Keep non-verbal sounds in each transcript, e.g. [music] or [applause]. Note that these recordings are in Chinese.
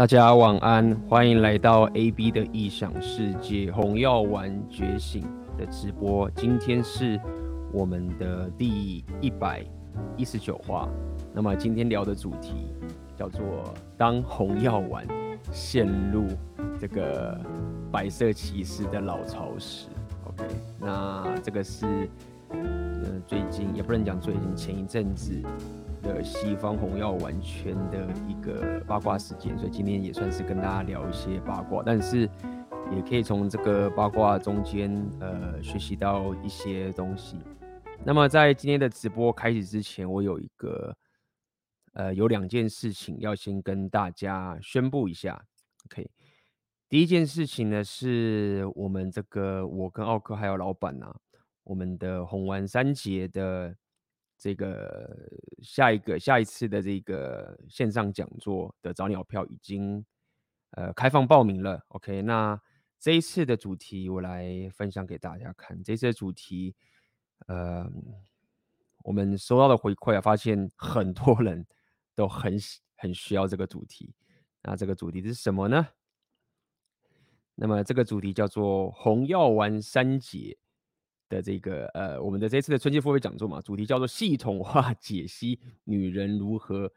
大家晚安，欢迎来到 AB 的异想世界红药丸觉醒的直播。今天是我们的第一百一十九话。那么今天聊的主题叫做“当红药丸陷入这个白色骑士的老巢时”。OK，那这个是呃最近也不能讲最近，前一阵子。的西方红药丸圈的一个八卦事件，所以今天也算是跟大家聊一些八卦，但是也可以从这个八卦中间呃学习到一些东西。那么在今天的直播开始之前，我有一个呃有两件事情要先跟大家宣布一下。OK，第一件事情呢是我们这个我跟奥克还有老板呐、啊，我们的红丸三杰的。这个下一个下一次的这个线上讲座的早鸟票已经呃开放报名了，OK，那这一次的主题我来分享给大家看。这次的主题，呃，我们收到的回馈啊，发现很多人都很很需要这个主题。那这个主题是什么呢？那么这个主题叫做红药丸三杰。的这个呃，我们的这次的春季付费讲座嘛，主题叫做系统化解析女人如何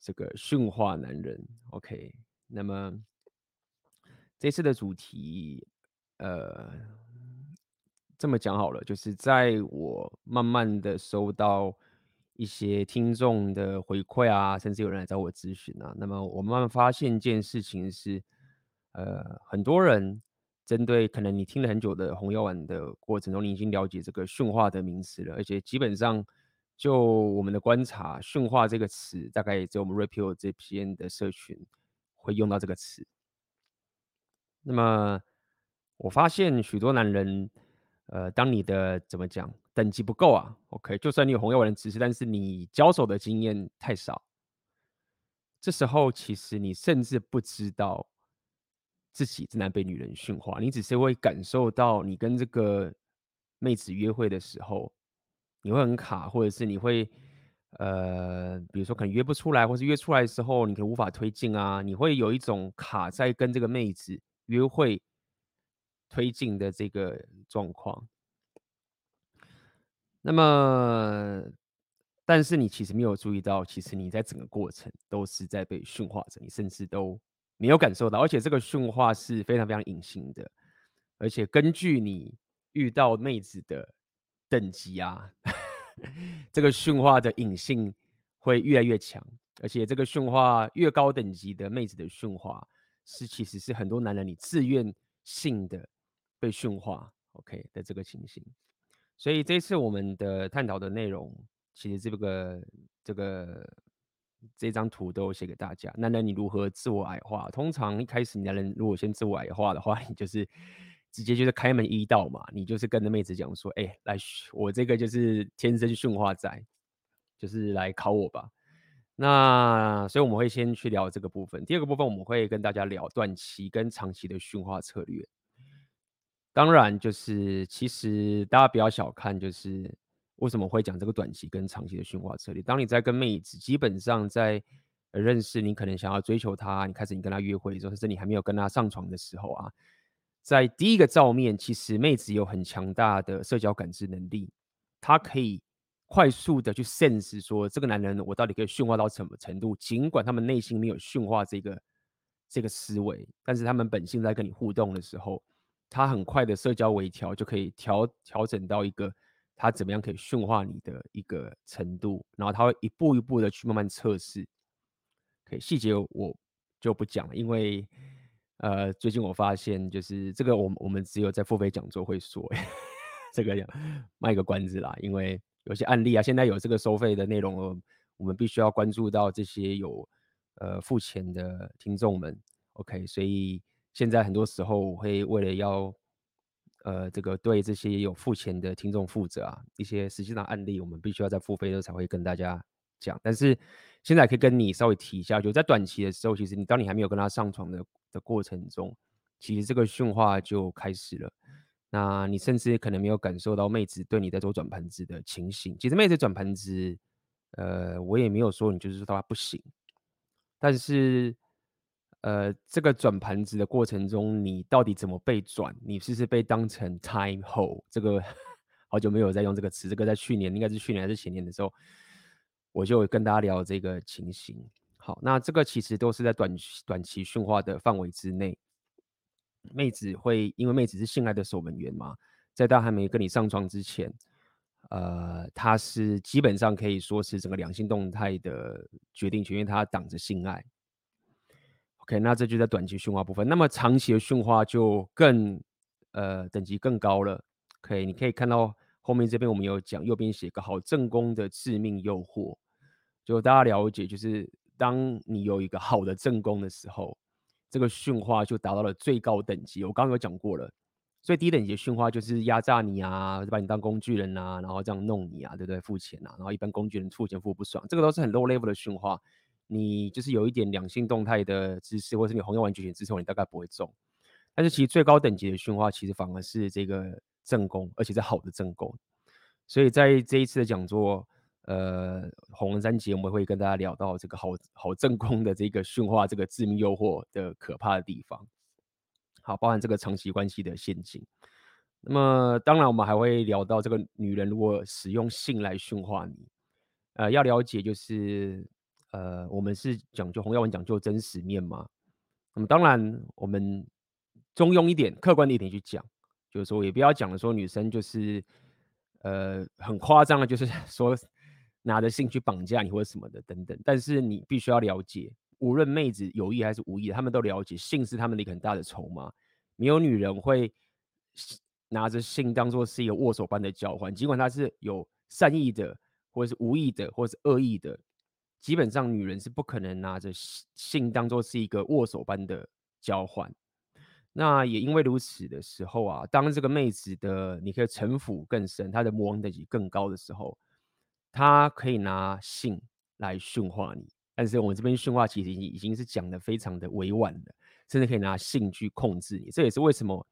这个驯化男人。OK，那么这次的主题呃，这么讲好了，就是在我慢慢的收到一些听众的回馈啊，甚至有人来找我咨询啊，那么我慢慢发现一件事情是，呃，很多人。针对可能你听了很久的红药丸的过程中，你已经了解这个驯化的名词了，而且基本上就我们的观察，驯化这个词大概只有我们 Rapio 这边的社群会用到这个词。那么我发现许多男人，呃，当你的怎么讲等级不够啊，OK，就算你有红药丸的知识，但是你交手的经验太少，这时候其实你甚至不知道。自己正在被女人驯化，你只是会感受到你跟这个妹子约会的时候，你会很卡，或者是你会呃，比如说可能约不出来，或是约出来的时候，你可能无法推进啊，你会有一种卡在跟这个妹子约会推进的这个状况。那么，但是你其实没有注意到，其实你在整个过程都是在被驯化着，你甚至都。没有感受到，而且这个驯化是非常非常隐形的，而且根据你遇到妹子的等级啊，[laughs] 这个驯化的隐性会越来越强，而且这个驯化越高等级的妹子的驯化是其实是很多男人你自愿性的被驯化，OK 的这个情形。所以这次我们的探讨的内容，其实这个这个。这张图都写给大家。那那，你如何自我矮化？通常一开始，你的人如果先自我矮化的话，你就是直接就是开门一道嘛，你就是跟着妹子讲说：“哎、欸，来，我这个就是天生驯化仔，就是来考我吧。”那所以我们会先去聊这个部分。第二个部分，我们会跟大家聊短期跟长期的驯化策略。当然，就是其实大家不要小看，就是。为什么会讲这个短期跟长期的驯化策略？当你在跟妹子，基本上在认识你，可能想要追求她，你开始你跟她约会的时候，甚至你还没有跟她上床的时候啊，在第一个照面，其实妹子有很强大的社交感知能力，她可以快速的去 sense 说这个男人我到底可以驯化到什么程度，尽管他们内心没有驯化这个这个思维，但是他们本性在跟你互动的时候，他很快的社交微调就可以调调整到一个。他怎么样可以驯化你的一个程度，然后他会一步一步的去慢慢测试。可以细节我就不讲了，因为呃，最近我发现就是这个我，我们只有在付费讲座会说，这个卖个关子啦。因为有些案例啊，现在有这个收费的内容，我们必须要关注到这些有呃付钱的听众们。OK，所以现在很多时候我会为了要。呃，这个对这些有付钱的听众负责啊，一些实际上案例，我们必须要在付费的时候才会跟大家讲。但是现在可以跟你稍微提一下，就在短期的时候，其实你当你还没有跟他上床的的过程中，其实这个驯化就开始了。那你甚至可能没有感受到妹子对你在做转盘子的情形。其实妹子转盘子，呃，我也没有说你就是说她不行，但是呃，这个转盘子的过程中，你到底怎么被转？你是不是被当成 time hole？这个好久没有在用这个词，这个在去年应该是去年还是前年的时候，我就跟大家聊这个情形。好，那这个其实都是在短短期驯化的范围之内。妹子会因为妹子是性爱的守门员嘛，在她还没跟你上床之前，呃，她是基本上可以说是整个两性动态的决定权，因为她挡着性爱。OK，那这就在短期驯化部分。那么长期的驯化就更呃等级更高了。OK，你可以看到后面这边我们有讲，右边写个好正宫的致命诱惑，就大家了解就是。当你有一个好的正宫的时候，这个驯化就达到了最高等级。我刚刚有讲过了，最低等级的驯化就是压榨你啊，把你当工具人啊，然后这样弄你啊，对不对？付钱啊，然后一般工具人付钱付不爽，这个都是很 low level 的驯化。你就是有一点两性动态的知识，或是你红药丸觉醒之后，你大概不会中。但是其实最高等级的驯化，其实反而是这个正宫，而且是好的正宫。所以在这一次的讲座。呃，洪文三节我们会跟大家聊到这个好好正宫的这个驯化，这个致命诱惑的可怕的地方。好，包含这个长期关系的陷阱。那么，当然我们还会聊到这个女人如果使用性来驯化你，呃，要了解就是，呃，我们是讲究洪耀文讲究真实面嘛。那么，当然我们中庸一点、客观的一点去讲，就是说也不要讲了，说女生就是呃很夸张的，就是 [laughs] 说。拿着性去绑架你或者什么的等等，但是你必须要了解，无论妹子有意还是无意，他们都了解性是他们的一个很大的筹码。没有女人会拿着性当做是一个握手般的交换，尽管她是有善意的，或者是无意的，或者是恶意的，基本上女人是不可能拿着性当做是一个握手般的交换。那也因为如此的时候啊，当这个妹子的你可以城府更深，她的魔王等级更高的时候。她可以拿性来驯化你，但是我们这边驯化其实已已经是讲的非常的委婉了，甚至可以拿性去控制你。这也是为什么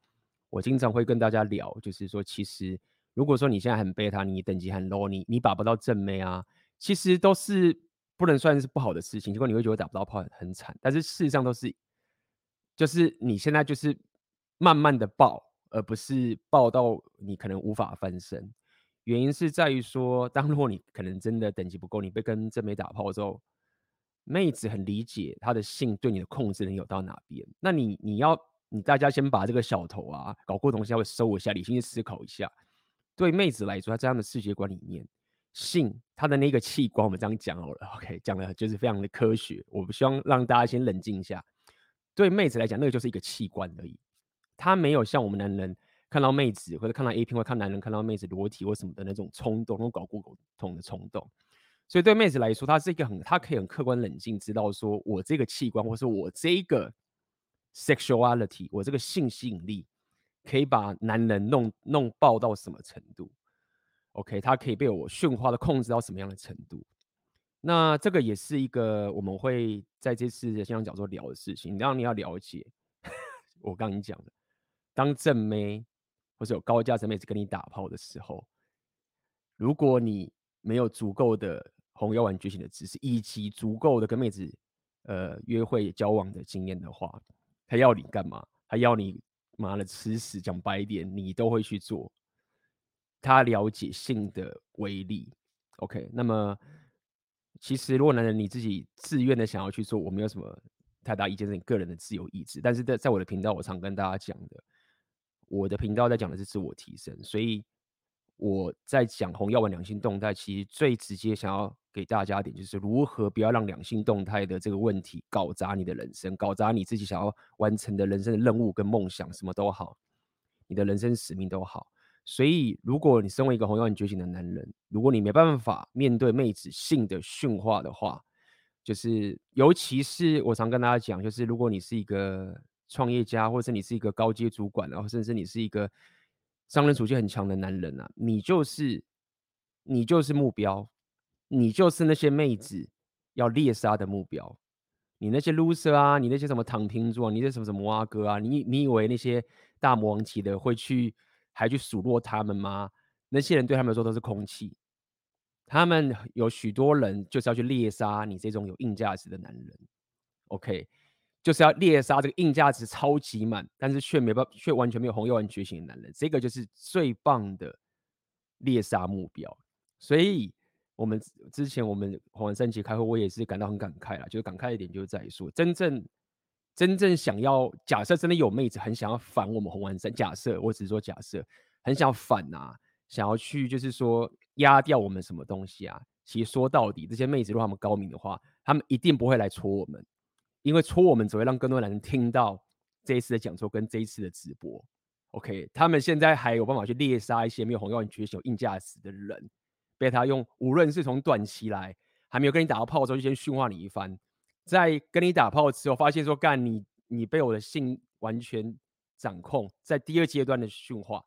我经常会跟大家聊，就是说，其实如果说你现在很贝塔，你等级很 low，你你把不到正妹啊，其实都是不能算是不好的事情。结果你会觉得打不到炮很惨，但是事实上都是，就是你现在就是慢慢的爆，而不是爆到你可能无法翻身。原因是在于说，当如果你可能真的等级不够，你被跟正妹打炮之后，妹子很理解她的性对你的控制能有到哪边。那你你要你大家先把这个小头啊搞过东西，要会收一下，理性去思考一下。对妹子来说，她这样的世界观里面，性他的那个器官，我们这样讲好了，OK，[laughs] 讲的就是非常的科学。我不希望让大家先冷静一下。对妹子来讲，那个就是一个器官而已，她没有像我们男人。看到妹子或者看到 A 片，或看男人看到妹子裸体或什么的那种冲动，那种搞过狗痛的冲动。所以对妹子来说，她是一个很，她可以很客观冷静，知道说我这个器官，或是我这个 sexuality，我这个性吸引力，可以把男人弄弄爆到什么程度？OK，他可以被我驯化的控制到什么样的程度？那这个也是一个我们会在这次的现场讲座聊的事情。当然你要了解，[laughs] 我刚刚讲的，当正妹。或是有高价值妹子跟你打炮的时候，如果你没有足够的红药丸觉醒的知识，以及足够的跟妹子呃约会交往的经验的话，他要你干嘛？他要你妈的吃屎！讲白一点，你都会去做。他了解性的威力。OK，那么其实如果男人你自己自愿的想要去做，我没有什么太大意见，是你个人的自由意志。但是在在我的频道，我常跟大家讲的。我的频道在讲的是自我提升，所以我在讲红药丸两性动态，其实最直接想要给大家一点，就是如何不要让两性动态的这个问题搞砸你的人生，搞砸你自己想要完成的人生的任务跟梦想，什么都好，你的人生使命都好。所以，如果你身为一个红药丸觉醒的男人，如果你没办法面对妹子性的驯化的话，就是尤其是我常跟大家讲，就是如果你是一个。创业家，或者是你是一个高阶主管，然后甚至你是一个商人属性很强的男人啊，你就是你就是目标，你就是那些妹子要猎杀的目标。你那些 loser 啊，你那些什么躺平族啊，你那什么什么摩阿哥啊，你你以为那些大魔王级的会去还去数落他们吗？那些人对他们说都是空气。他们有许多人就是要去猎杀你这种有硬价值的男人。OK。就是要猎杀这个硬价值超级满，但是却没办，却完全没有红药丸觉醒的男人，这个就是最棒的猎杀目标。所以，我们之前我们红丸三期开会，我也是感到很感慨啦。就是感慨一点，就是在于说，真正真正想要，假设真的有妹子很想要反我们红丸三，假设我只是说假设，很想要反啊，想要去就是说压掉我们什么东西啊。其实说到底，这些妹子如果他们高明的话，他们一定不会来戳我们。因为戳我们只会让更多男人听到这一次的讲座跟这一次的直播，OK？他们现在还有办法去猎杀一些没有红药丸觉醒、有硬价值的人，被他用无论是从短期来还没有跟你打过炮的时候就先驯化你一番，在跟你打炮之后发现说干你你被我的性完全掌控，在第二阶段的驯化。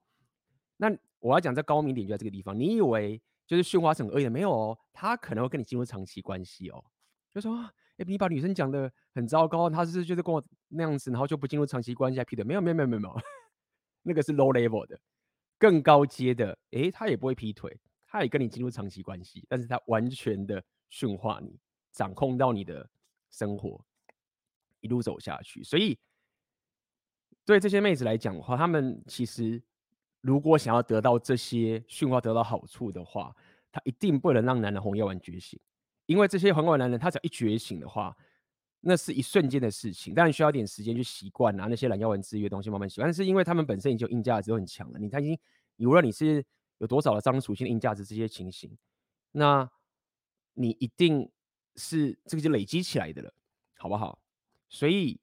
那我要讲这高明点就在这个地方，你以为就是驯化是很恶意的？没有哦，他可能会跟你进入长期关系哦，就说。哎，你把女生讲的很糟糕，她是就是跟我那样子，然后就不进入长期关系，还劈腿？没有没有没有没有没有，那个是 low level 的，更高阶的，哎，他也不会劈腿，他也跟你进入长期关系，但是他完全的驯化你，掌控到你的生活，一路走下去。所以对这些妹子来讲的话，她们其实如果想要得到这些驯化，得到好处的话，她一定不能让男人红药丸觉醒。因为这些红药丸男人，他只要一觉醒的话，那是一瞬间的事情，当然需要点时间去习惯啊，那些蓝药丸治愈的东西慢慢习惯。但是因为他们本身已经硬价值很强了，你他已经，无论你是有多少的脏属性硬价值这些情形，那你一定是这个就累积起来的了，好不好？所以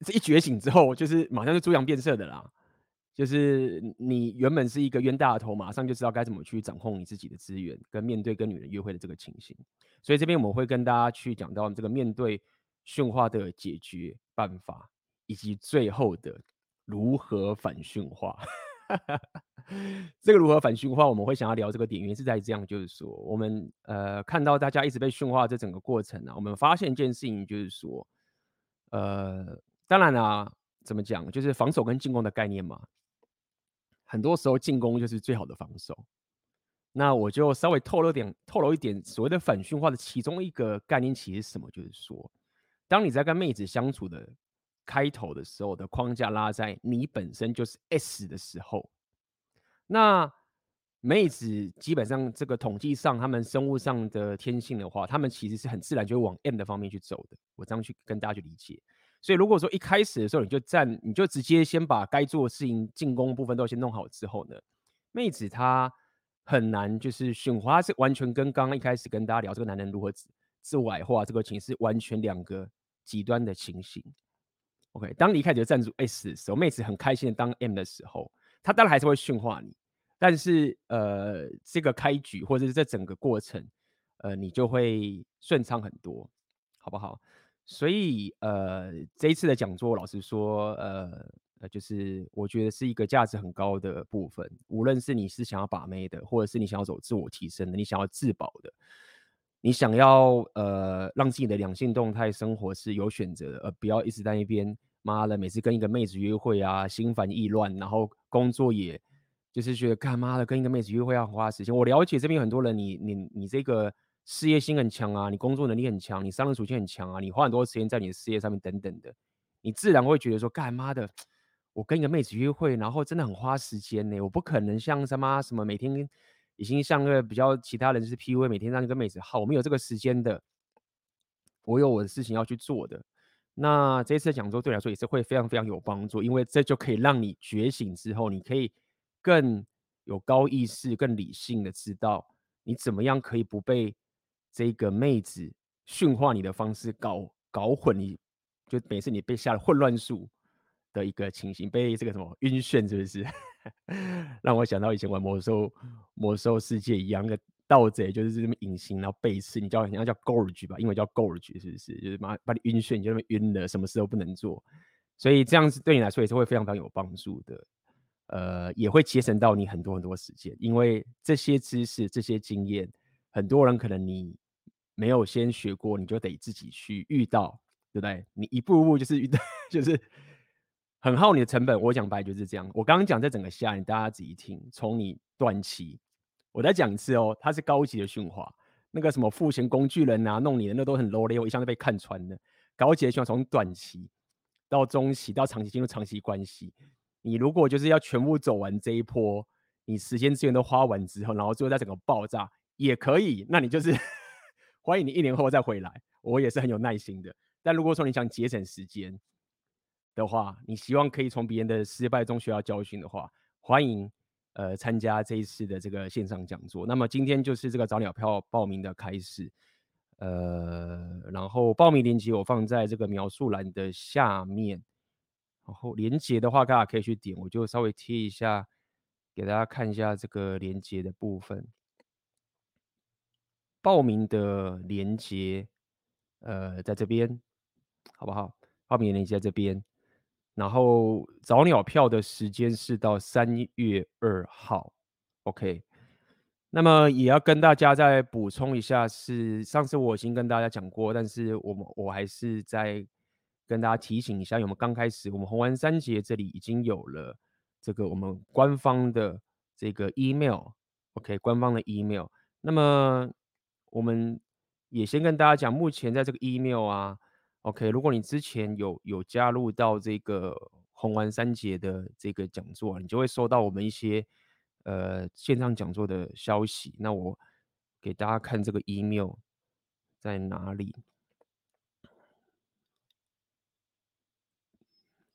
这一觉醒之后，就是马上就猪羊变色的啦。就是你原本是一个冤大头，马上就知道该怎么去掌控你自己的资源，跟面对跟女人约会的这个情形。所以这边我们会跟大家去讲到这个面对驯化的解决办法，以及最后的如何反驯化。[laughs] 这个如何反驯化，我们会想要聊这个点，原因是在这样，就是说我们呃看到大家一直被驯化这整个过程啊，我们发现一件事情，就是说呃，当然啦，怎么讲，就是防守跟进攻的概念嘛。很多时候进攻就是最好的防守。那我就稍微透露点，透露一点所谓的反驯化的其中一个概念，其实是什么？就是说，当你在跟妹子相处的开头的时候的框架拉在你本身就是 S 的时候，那妹子基本上这个统计上，他们生物上的天性的话，他们其实是很自然就会往 M 的方面去走的。我这样去跟大家去理解。所以如果说一开始的时候你就站，你就直接先把该做的事情进攻部分都先弄好之后呢，妹子她很难就是驯化，是完全跟刚刚一开始跟大家聊这个男人如何自自我矮化这个情是完全两个极端的情形。OK，当你一开始就站住 S 的时候，妹子很开心的当 M 的时候，她当然还是会驯化你，但是呃这个开局或者是这整个过程，呃你就会顺畅很多，好不好？所以，呃，这一次的讲座，老实说，呃，呃，就是我觉得是一个价值很高的部分。无论是你是想要把妹的，或者是你想要走自我提升的，你想要自保的，你想要呃让自己的两性动态生活是有选择的，而不要一直在那边妈的，每次跟一个妹子约会啊，心烦意乱，然后工作也就是觉得干妈的跟一个妹子约会要花时间。我了解这边有很多人，你你你这个。事业心很强啊，你工作能力很强，你商人属性很强啊，你花很多时间在你的事业上面等等的，你自然会觉得说，干妈的，我跟一个妹子约会，然后真的很花时间呢，我不可能像什么什么每天已经像个比较其他人是 PUA，每天让一个妹子好，我们有这个时间的，我有我的事情要去做的。那这次讲座对来说也是会非常非常有帮助，因为这就可以让你觉醒之后，你可以更有高意识、更理性的知道你怎么样可以不被。这个妹子驯化你的方式搞搞混你，就每次你被下了混乱术的一个情形，被这个什么晕眩，是不是？[laughs] 让我想到以前玩魔兽魔兽世界一样，的盗贼就是这么隐形，然后背刺，你叫人家叫 Gorge 吧，英文叫 Gorge，是不是？就是把把你晕眩，你就那么晕了，什么事都不能做。所以这样子对你来说也是会非常非常有帮助的，呃，也会节省到你很多很多时间，因为这些知识、这些经验，很多人可能你。没有先学过，你就得自己去遇到，对不对？你一步一步就是遇到，[laughs] 就是很耗你的成本。我讲白就是这样。我刚刚讲这整个下你，大家仔细听，从你短期，我再讲一次哦，它是高级的驯化，那个什么付钱工具人啊，弄你的那都很 low level，一向都被看穿的。高阶希望从短期到中期到长期进入长期关系。你如果就是要全部走完这一波，你时间资源都花完之后，然后最后再整个爆炸也可以，那你就是 [laughs] 欢迎你一年后再回来，我也是很有耐心的。但如果说你想节省时间的话，你希望可以从别人的失败中学到教训的话，欢迎呃参加这一次的这个线上讲座。那么今天就是这个早鸟票报名的开始，呃，然后报名链接我放在这个描述栏的下面，然后链接的话大家可以去点，我就稍微贴一下。给大家看一下这个连接的部分，报名的连接，呃，在这边，好不好？报名的连接在这边，然后早鸟票的时间是到三月二号，OK。那么也要跟大家再补充一下是，上次我已经跟大家讲过，但是我们我还是再跟大家提醒一下，因为我们刚开始，我们红丸三节这里已经有了。这个我们官方的这个 email，OK，官方的 email。那么我们也先跟大家讲，目前在这个 email 啊，OK，如果你之前有有加入到这个红丸三杰的这个讲座，你就会收到我们一些呃线上讲座的消息。那我给大家看这个 email 在哪里，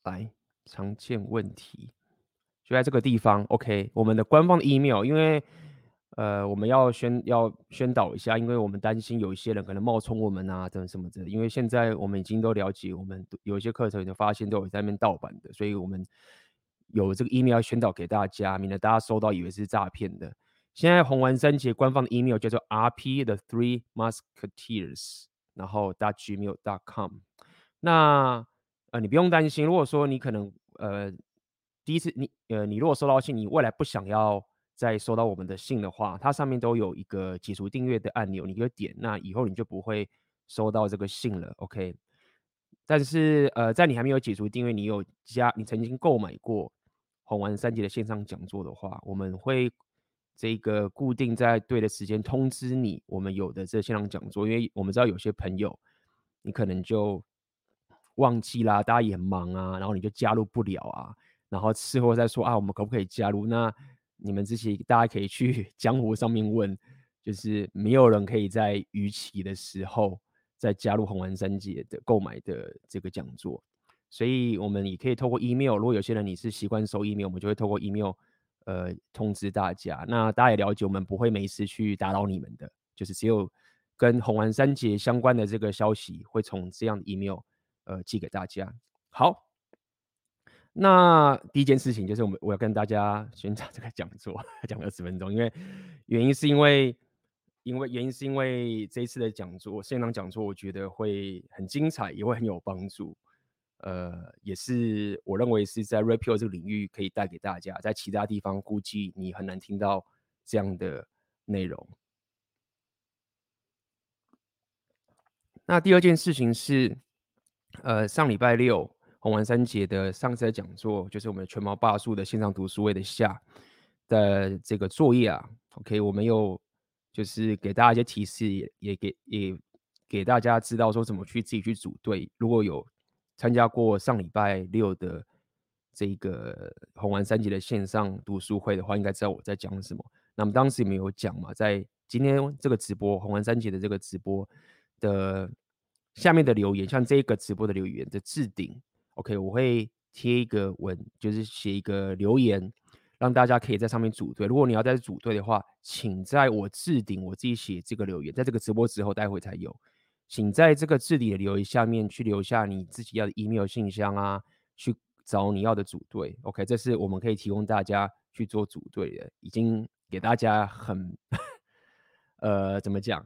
来，常见问题。就在这个地方，OK，我们的官方 email，因为呃我们要宣要宣导一下，因为我们担心有一些人可能冒充我们啊等什么的，因为现在我们已经都了解，我们有一些课程已经发现都有在那边盗版的，所以我们有这个 email 要宣导给大家，免得大家收到以为是诈骗的。现在红丸三杰官方的 email 叫做 RP The Three Musketeers，然后 gmail dot com。那呃你不用担心，如果说你可能呃。第一次你呃，你如果收到信，你未来不想要再收到我们的信的话，它上面都有一个解除订阅的按钮，你可以点，那以后你就不会收到这个信了，OK？但是呃，在你还没有解除订阅，你有加，你曾经购买过红丸三节的线上讲座的话，我们会这个固定在对的时间通知你，我们有的这线上讲座，因为我们知道有些朋友你可能就忘记啦，大家也很忙啊，然后你就加入不了啊。然后事后再说啊，我们可不可以加入？那你们这些大家可以去 [laughs] 江湖上面问，就是没有人可以在逾期的时候再加入红丸三节的购买的这个讲座，所以我们也可以透过 email。如果有些人你是习惯收 email，我们就会透过 email 呃通知大家。那大家也了解，我们不会没事去打扰你们的，就是只有跟红丸三节相关的这个消息会从这样的 email 呃寄给大家。好。那第一件事情就是，我们我要跟大家宣传这个讲座，讲二十分钟，因为原因是因为，因为原因是因为这一次的讲座，线上讲座，我觉得会很精彩，也会很有帮助。呃，也是我认为是在 Rapio 这个领域可以带给大家，在其他地方估计你很难听到这样的内容。那第二件事情是，呃，上礼拜六。红丸三节的上次的讲座，就是我们全毛霸树的线上读书会的下的这个作业啊。OK，我们又就是给大家一些提示，也也给也给大家知道说怎么去自己去组队。如果有参加过上礼拜六的这个红丸三节的线上读书会的话，应该知道我在讲什么。那么当时没有讲嘛，在今天这个直播红丸三节的这个直播的下面的留言，像这个直播的留言的置顶。OK，我会贴一个文，就是写一个留言，让大家可以在上面组队。如果你要在这组队的话，请在我置顶我自己写这个留言，在这个直播之后待会才有，请在这个置顶的留言下面去留下你自己要的 email 信箱啊，去找你要的组队。OK，这是我们可以提供大家去做组队的，已经给大家很，呃，怎么讲？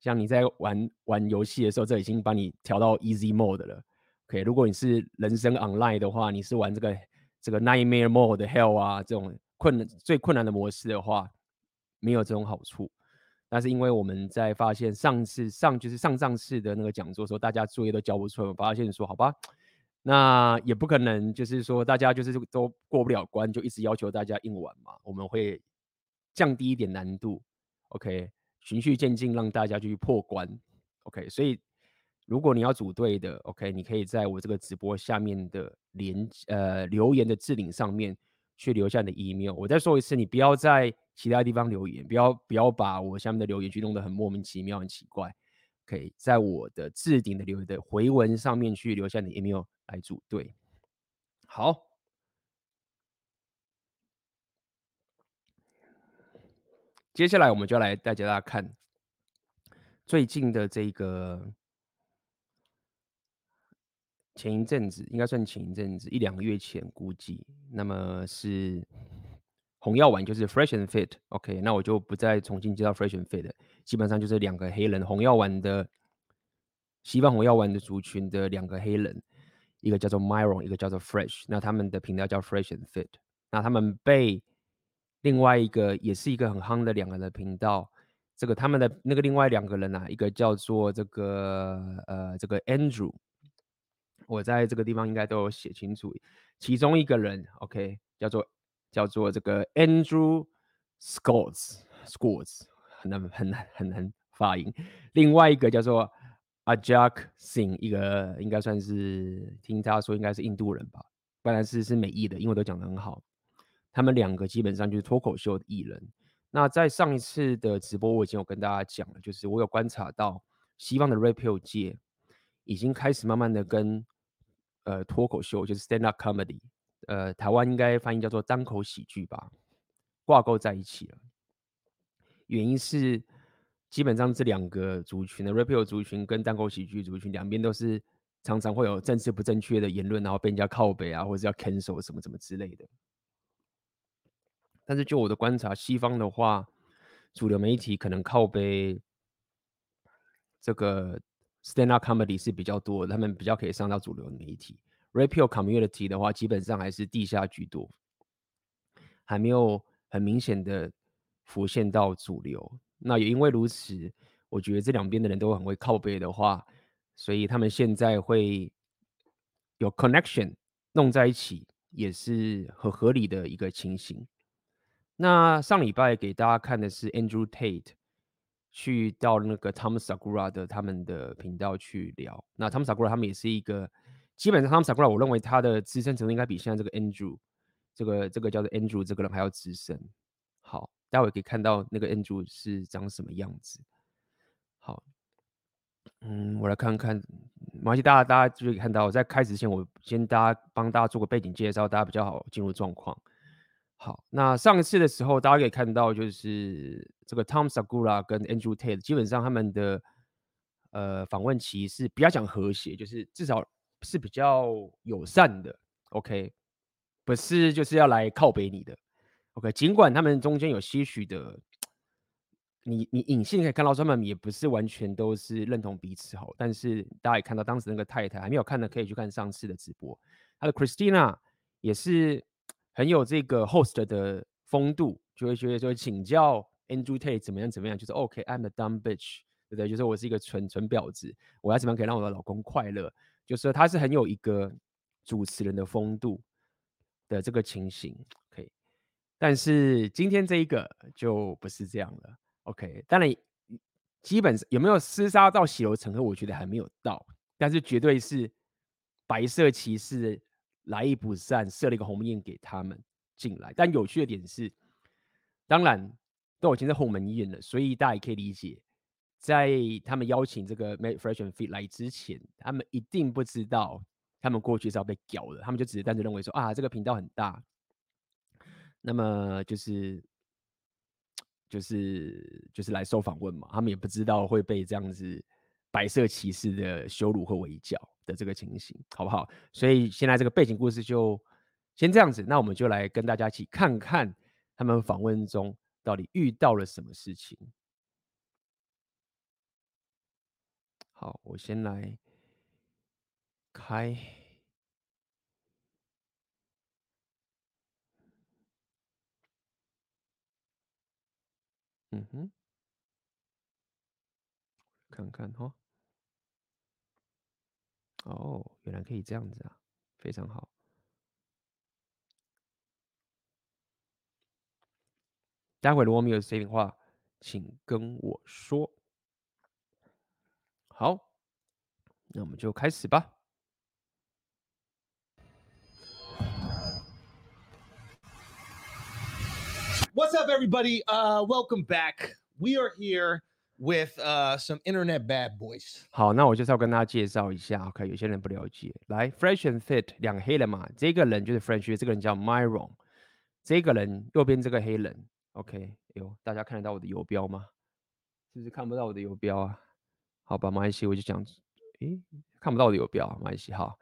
像你在玩玩游戏的时候，这已经帮你调到 easy mode 了。OK，如果你是人生 online 的话，你是玩这个这个 nightmare mode 的 hell 啊，这种困难最困难的模式的话，没有这种好处。但是因为我们在发现上次上就是上上次的那个讲座的时候，大家作业都交不出来，我发现说好吧，那也不可能就是说大家就是都过不了关，就一直要求大家硬玩嘛。我们会降低一点难度，OK，循序渐进让大家去破关，OK，所以。如果你要组队的，OK，你可以在我这个直播下面的连呃留言的置顶上面去留下你的 email。我再说一次，你不要在其他地方留言，不要不要把我下面的留言去弄得很莫名其妙、很奇怪。可以在我的置顶的留言的回文上面去留下你的 email 来组队。好，接下来我们就来带大家看最近的这个。前一阵子应该算前一阵子，一两个月前估计，那么是红药丸就是 Fresh and Fit，OK，那我就不再重新介绍 Fresh and Fit，基本上就是两个黑人红药丸的西方红药丸的族群的两个黑人，一个叫做 Myron，一个叫做 Fresh，那他们的频道叫 Fresh and Fit，那他们被另外一个也是一个很夯的两个人的频道，这个他们的那个另外两个人啊，一个叫做这个呃这个 Andrew。我在这个地方应该都有写清楚，其中一个人，OK，叫做叫做这个 Andrew Scores，Scores 很难很难很难发音。另外一个叫做 Ajak Singh，一个应该算是听他说应该是印度人吧，不然是是美裔的，英文都讲得很好。他们两个基本上就是脱口秀的艺人。那在上一次的直播我已经有跟大家讲了，就是我有观察到西方的 r a p e r 界已经开始慢慢的跟呃，脱口秀就是 stand up comedy，呃，台湾应该翻译叫做单口喜剧吧，挂钩在一起了。原因是基本上这两个族群的 r a p e r 族群跟单口喜剧族群两边都是常常会有政治不正确的言论，然后被人家靠北啊，或者要 cancel 什么什么之类的。但是就我的观察，西方的话，主流媒体可能靠背这个。Stand up comedy 是比较多，他们比较可以上到主流媒体。Rapio community 的话，基本上还是地下居多，还没有很明显的浮现到主流。那也因为如此，我觉得这两边的人都很会靠背的话，所以他们现在会有 connection 弄在一起，也是很合理的一个情形。那上礼拜给大家看的是 Andrew Tate。去到那个 Tom Sagura 的他们的频道去聊。那 Tom Sagura 他们也是一个，基本上 Tom Sagura 我认为他的资深程度应该比现在这个 Andrew，这个这个叫做 Andrew 这个人还要资深。好，待会可以看到那个 Andrew 是长什么样子。好，嗯，我来看看，没关系，大家大家就可以看到，在开始之前，我先大家帮大家做个背景介绍，大家比较好进入状况。好，那上一次的时候，大家可以看到，就是这个 Tom Segura 跟 Andrew Tate，基本上他们的呃访问期是比较讲和谐，就是至少是比较友善的，OK，不是就是要来靠北你的，OK，尽管他们中间有些许的，你你隐性可以看到他们也不是完全都是认同彼此好，但是大家也看到当时那个太太还没有看的，可以去看上次的直播，他的 Christina 也是。很有这个 host 的风度，就会觉得说请教 Andrew Tate 怎么样怎么样，就是 OK，I'm、a dumb bitch，对不对？就是我是一个蠢蠢婊子，我要怎么样可以让我的老公快乐？就是他是很有一个主持人的风度的这个情形，OK。但是今天这一个就不是这样了，OK。当然，基本上有没有厮杀到血流成河，我觉得还没有到，但是绝对是白色骑士。来意不善，设了一个鸿门宴给他们进来。但有趣的点是，当然都已经在鸿门宴了，所以大家也可以理解，在他们邀请这个 Make Fresh and Fit 来之前，他们一定不知道他们过去是要被屌的，他们就只是单纯认为说啊，这个频道很大，那么就是就是就是来受访问嘛，他们也不知道会被这样子白色骑士的羞辱和围剿。的这个情形，好不好？所以现在这个背景故事就先这样子，那我们就来跟大家一起看看他们访问中到底遇到了什么事情。好，我先来开，嗯哼，看看哈。哦，原来可以这样子啊，非常好。待会如果我没有谁的话，请跟我说。好，那我们就开始吧。What's up, everybody? Uh, welcome back. We are here with uh some internet bad boys. 好，那我就是要跟大家介绍一下，OK？有些人不了解，来，Fresh and Fit 两个黑人嘛，这个人就是 Fresh，这个人叫 Myron，这个人右边这个黑人，OK？哟，大家看得到我的游标吗？是不是看不到我的游标啊？好吧，马来西我就讲。诶，看不到我的游标，没关系。好，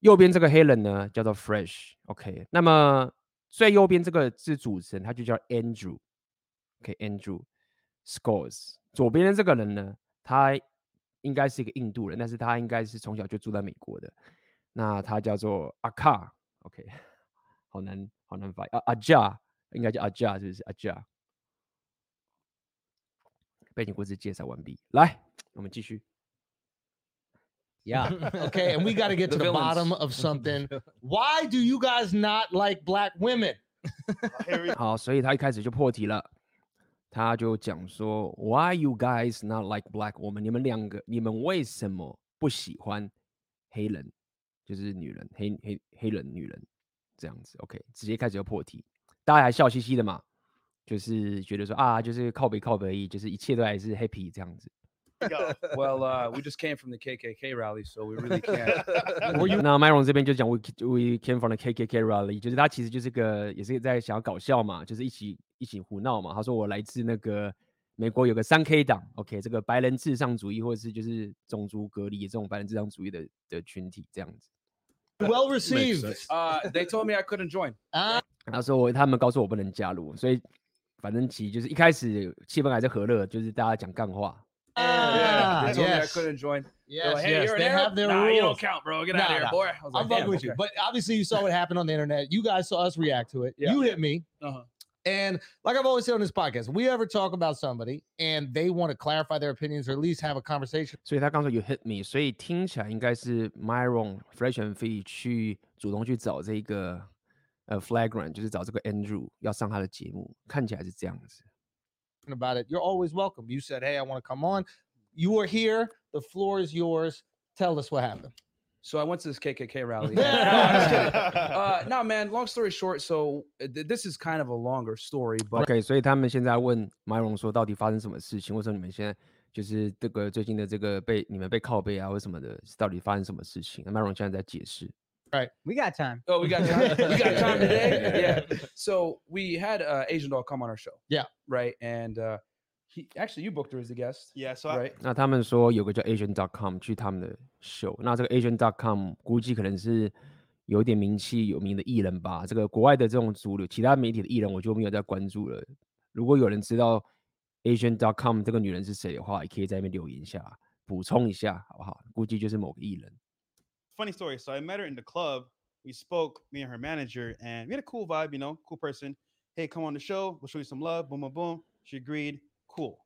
右边这个黑人呢，叫做 Fresh，OK。那么最右边这个是主持人，他就叫 Andrew，OK，Andrew Scores。左边的这个人呢，他应该是一个印度人，但是他应该是从小就住在美国的。那他叫做阿卡，OK，好难，好难发音。啊，阿加，应该叫阿加，是不是？阿加。背景故事介绍完毕，来，我们继续。Yeah. Okay. And we got to get to the, the bottom of something. Why do you guys not like black women? 好，所以他一开始就破题了，他就讲说，Why you guys not like black women？你们两个，你们为什么不喜欢黑人？就是女人，黑黑黑人女人这样子。OK，直接开始就破题，大家还笑嘻嘻的嘛，就是觉得说啊，就是靠北靠北而已，就是一切都还是 happy 这样子。Well, uh, we just came from the KKK rally, so we really can't. 那 Myron 这边就讲 we we came from the KKK rally，就是他其实就是个也是在想要搞笑嘛，就是一起一起胡闹嘛。他说我来自那个美国有个三 K 党，OK，这个白人至上主义或者是就是种族隔离这种白人至上主义的的群体这样子。Well received. Uh, they told me I couldn't join. 啊，他说我他们告诉我不能加入，所以反正其实就是一开始气氛还是和乐，就是大家讲干话。Yeah, they told me I couldn't join. Yes, like, hey, yes, you're an they have their nah, rules. you don't count, bro. Get Nah, out of here, nah. boy. I was like, I'm fucking with you, but obviously you saw what happened on the internet. You guys saw us react to it. Yeah. You hit me. Uh-huh. And like I've always said on this podcast, we ever talk about somebody and they want to clarify their opinions or at least have a conversation. 所以他刚说 you hit me，所以听起来应该是 Myron Fresh and Fit 去主动去找这个呃 Flagrant，就是找这个 Andrew 要上他的节目，看起来是这样子。 About it, you're always welcome. You said, "Hey, I want to come on." You are here. The floor is yours. Tell us what happened. So I went to this KKK rally. [laughs] no, [laughs] I'm just kidding. Uh, no, man. Long story short, so uh, th- this is kind of a longer story, but OK，所以他们现在问 Myron 说，到底发生什么事情？为什么你们现在就是这个最近的这个被你们被靠背啊，或什么的，到底发生什么事情？那 Myron 现在在解释。 We got time. oh, we got time. [laughs] we got time today. Yeah. So we had uh, Asian doll come on our show. Yeah. Right. And uh, he actually you booked her as a guest. Yeah, so I, Right. 那他们说有个叫 Asian.com 去他们的 show，那这个 Asian.com 估计可能是有点名气有名的艺人吧。这个国外的这种主流其他媒体的艺人，我就没有再关注了。如果有人知道 Asian.com 这个女人是谁的话，也可以在那边留言一下，补充一下，好不好？估计就是某个艺人。 funny story. So I met her in the club. We spoke, me and her manager, and we had a cool vibe, you know, cool person. Hey, come on the show. We'll show you some love. Boom, boom, boom. She agreed. Cool.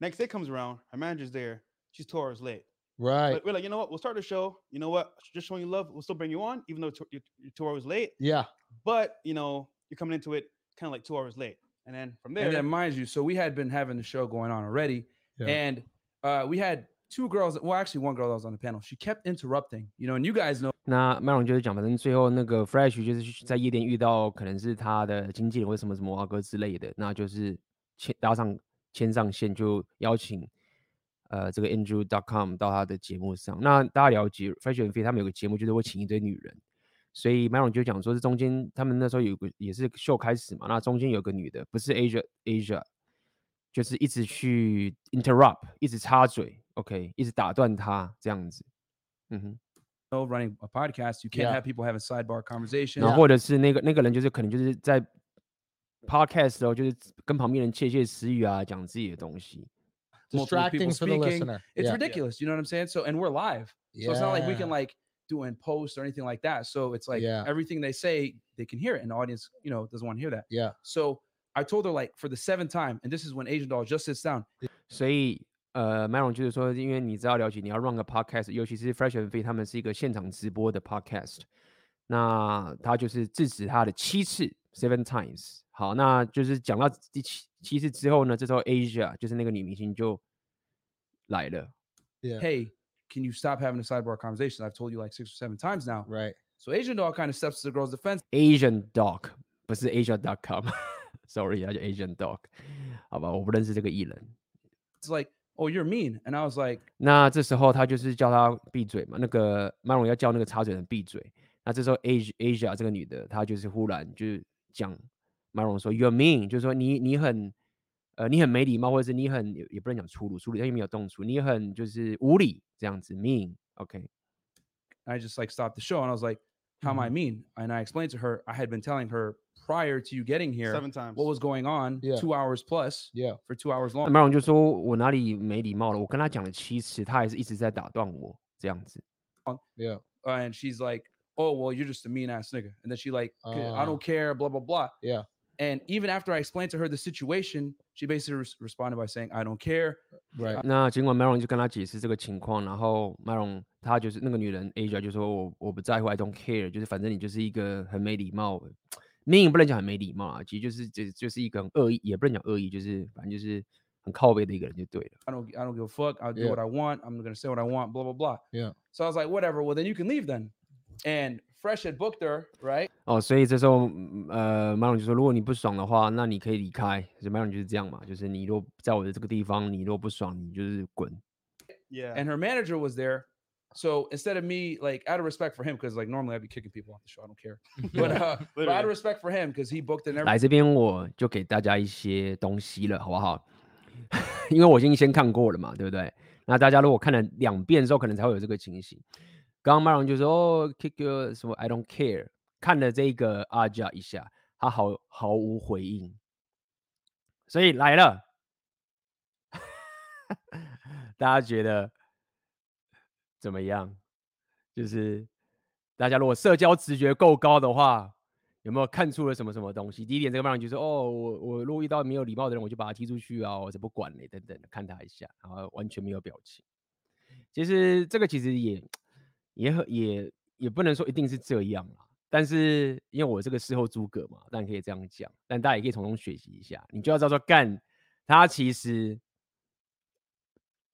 Next day comes around. Her manager's there. She's two hours late. Right. But we're like, you know what? We'll start the show. You know what? Just showing you love. We'll still bring you on, even though it's- you're you're two hours late. Yeah. But you know, you're coming into it kind of like two hours late. And then from there, And then mind you, so we had been having the show going on already, Yeah. and uh, we had two girls. Well, actually, one girl that was on the panel. She kept interrupting. You know, and you guys know 那 Myron 就是讲，反正最后那个 Fresh 就是去在夜店遇到可能是他的经纪人或什么什么啊哥之类的，那就是牵搭上 牵上线，就邀请呃这个 Andrew.com 到他的节目上。那大家了解 Fresh and Fit 他们有个节目，就是会请一堆女人，所以 Myron 就讲说，是中间他们那时候有个也是秀开始嘛，那中间有个女的，不是 Asia Asia，就是一直去 interrupt，一直插嘴，OK，一直打断他这样子，嗯哼。running a podcast, you can't Yeah. have people having sidebar conversations. 然后或者是那个那个人就是可能就是在 podcast 的时候，就是跟旁边人窃窃私语啊，讲自己的东西。 multiple people Distracting for the speaking. listener. It's yeah. ridiculous. You know what I'm saying? So, and we're live. So it's not like we can Yeah. like do in post or anything like that. So it's like Yeah. everything they say, they can hear it, and the audience, you know, doesn't want to hear that. Yeah. So I told her like for the seventh time, and this is when Asian Doll just sits down. 所以呃，Myron 就是说，因为你知道了解，你要 run 个 podcast，尤其是 Fresh and Fit 他们是一个现场直播的 podcast，那他就是制止他的七次 seven times。好，那就是讲到第七七次之后呢，这时候 Asia 就是那个女明星就来了。 Yeah. Hey, can you stop having a sidebar conversation? I've told you like six or seven times now. Right. So Asian doll kind of steps to the girl's defense. Asian dog [laughs] 不是 Asia.com，sorry，他叫 Asian [laughs] dog，好吧，我不认识这个艺人。 It's like, oh, you're mean. And I was like, 那这时候他就是叫他闭嘴嘛，那个麦龙要叫那个插嘴人闭嘴。那这时候 Asia Asia 这个女的，她就是忽然就是 讲麦龙说 You're mean，就是说你你很呃你很没礼貌，或者是你很也也不能讲粗鲁，粗鲁他又没有动粗，你很就是无理这样子 mean，OK。 I just like stopped the show and I was like, how am I mean? And I explained to her, I had been telling her prior to you getting here Seven times. what was going on Yeah. two hours plus Yeah. for two hours 那 long. 麦龙就说我哪里没礼貌了？我跟他讲了七次，他还是一直在打断我这样子。 Yeah. and she's like, oh, well, you're just a mean ass nigga. And then she like, "Okay, I Ah. don't care, blah, blah, blah. Yeah. And even after I explained to her the situation, she basically res- responded by saying, I don't care. Right. 那尽管 Maron 就跟他解释这个情况，然后 Maron 他就是那个女人 Asia 就说我我不在乎，I don't care，就是反正你就是一个很没礼貌，mean 不能讲很没礼貌啊，其实就是就就是一个很恶意，也不能讲恶意，就是反正就是很靠背的一个人就对了。 I don't, I don't give a fuck. I'll do Yeah. what I want. I'm gonna say what I want. Blah blah blah. Yeah. So I was like, whatever. Well, then you can leave then. And Fresh had booked her, right? 哦，所以这时候嗯呃 Maron 就说，如果你不爽的话，那你可以离开。所以 Maron 就是这样嘛，就是你如果在我的这个地方，你如果不爽，你就是滚。 Yeah. And her manager was there. So instead of me, like, out of respect for him, because like normally I'd be kicking people off the show. I don't care. [laughs] But, uh, but out of Literally. respect for him, because he booked it and 来 everything. 这边我就给大家一些东西了，好不好？因为我已经先看过了嘛，对不对？那大家如果看了两遍之后，可能才会有这个情形。 [laughs] 刚刚马龙就说：“哦，kick your 什么？I don't care。”看了这个阿 j 一下，他毫毫无回应。所以来了，[laughs] 大家觉得怎么样？就是大家如果社交直觉够高的话，有没有看出了什么什么东西？第一点，这个曼人就说：“哦，我我如果遇到没有礼貌的人，我就把他踢出去啊，我才不管嘞，等等，看他一下，然后完全没有表情。其实这个其实也也很也也不能说一定是这样啦，但是因为我这个事后诸葛嘛，但可以这样讲，但大家也可以从中学习一下，你就要知道说，干他其实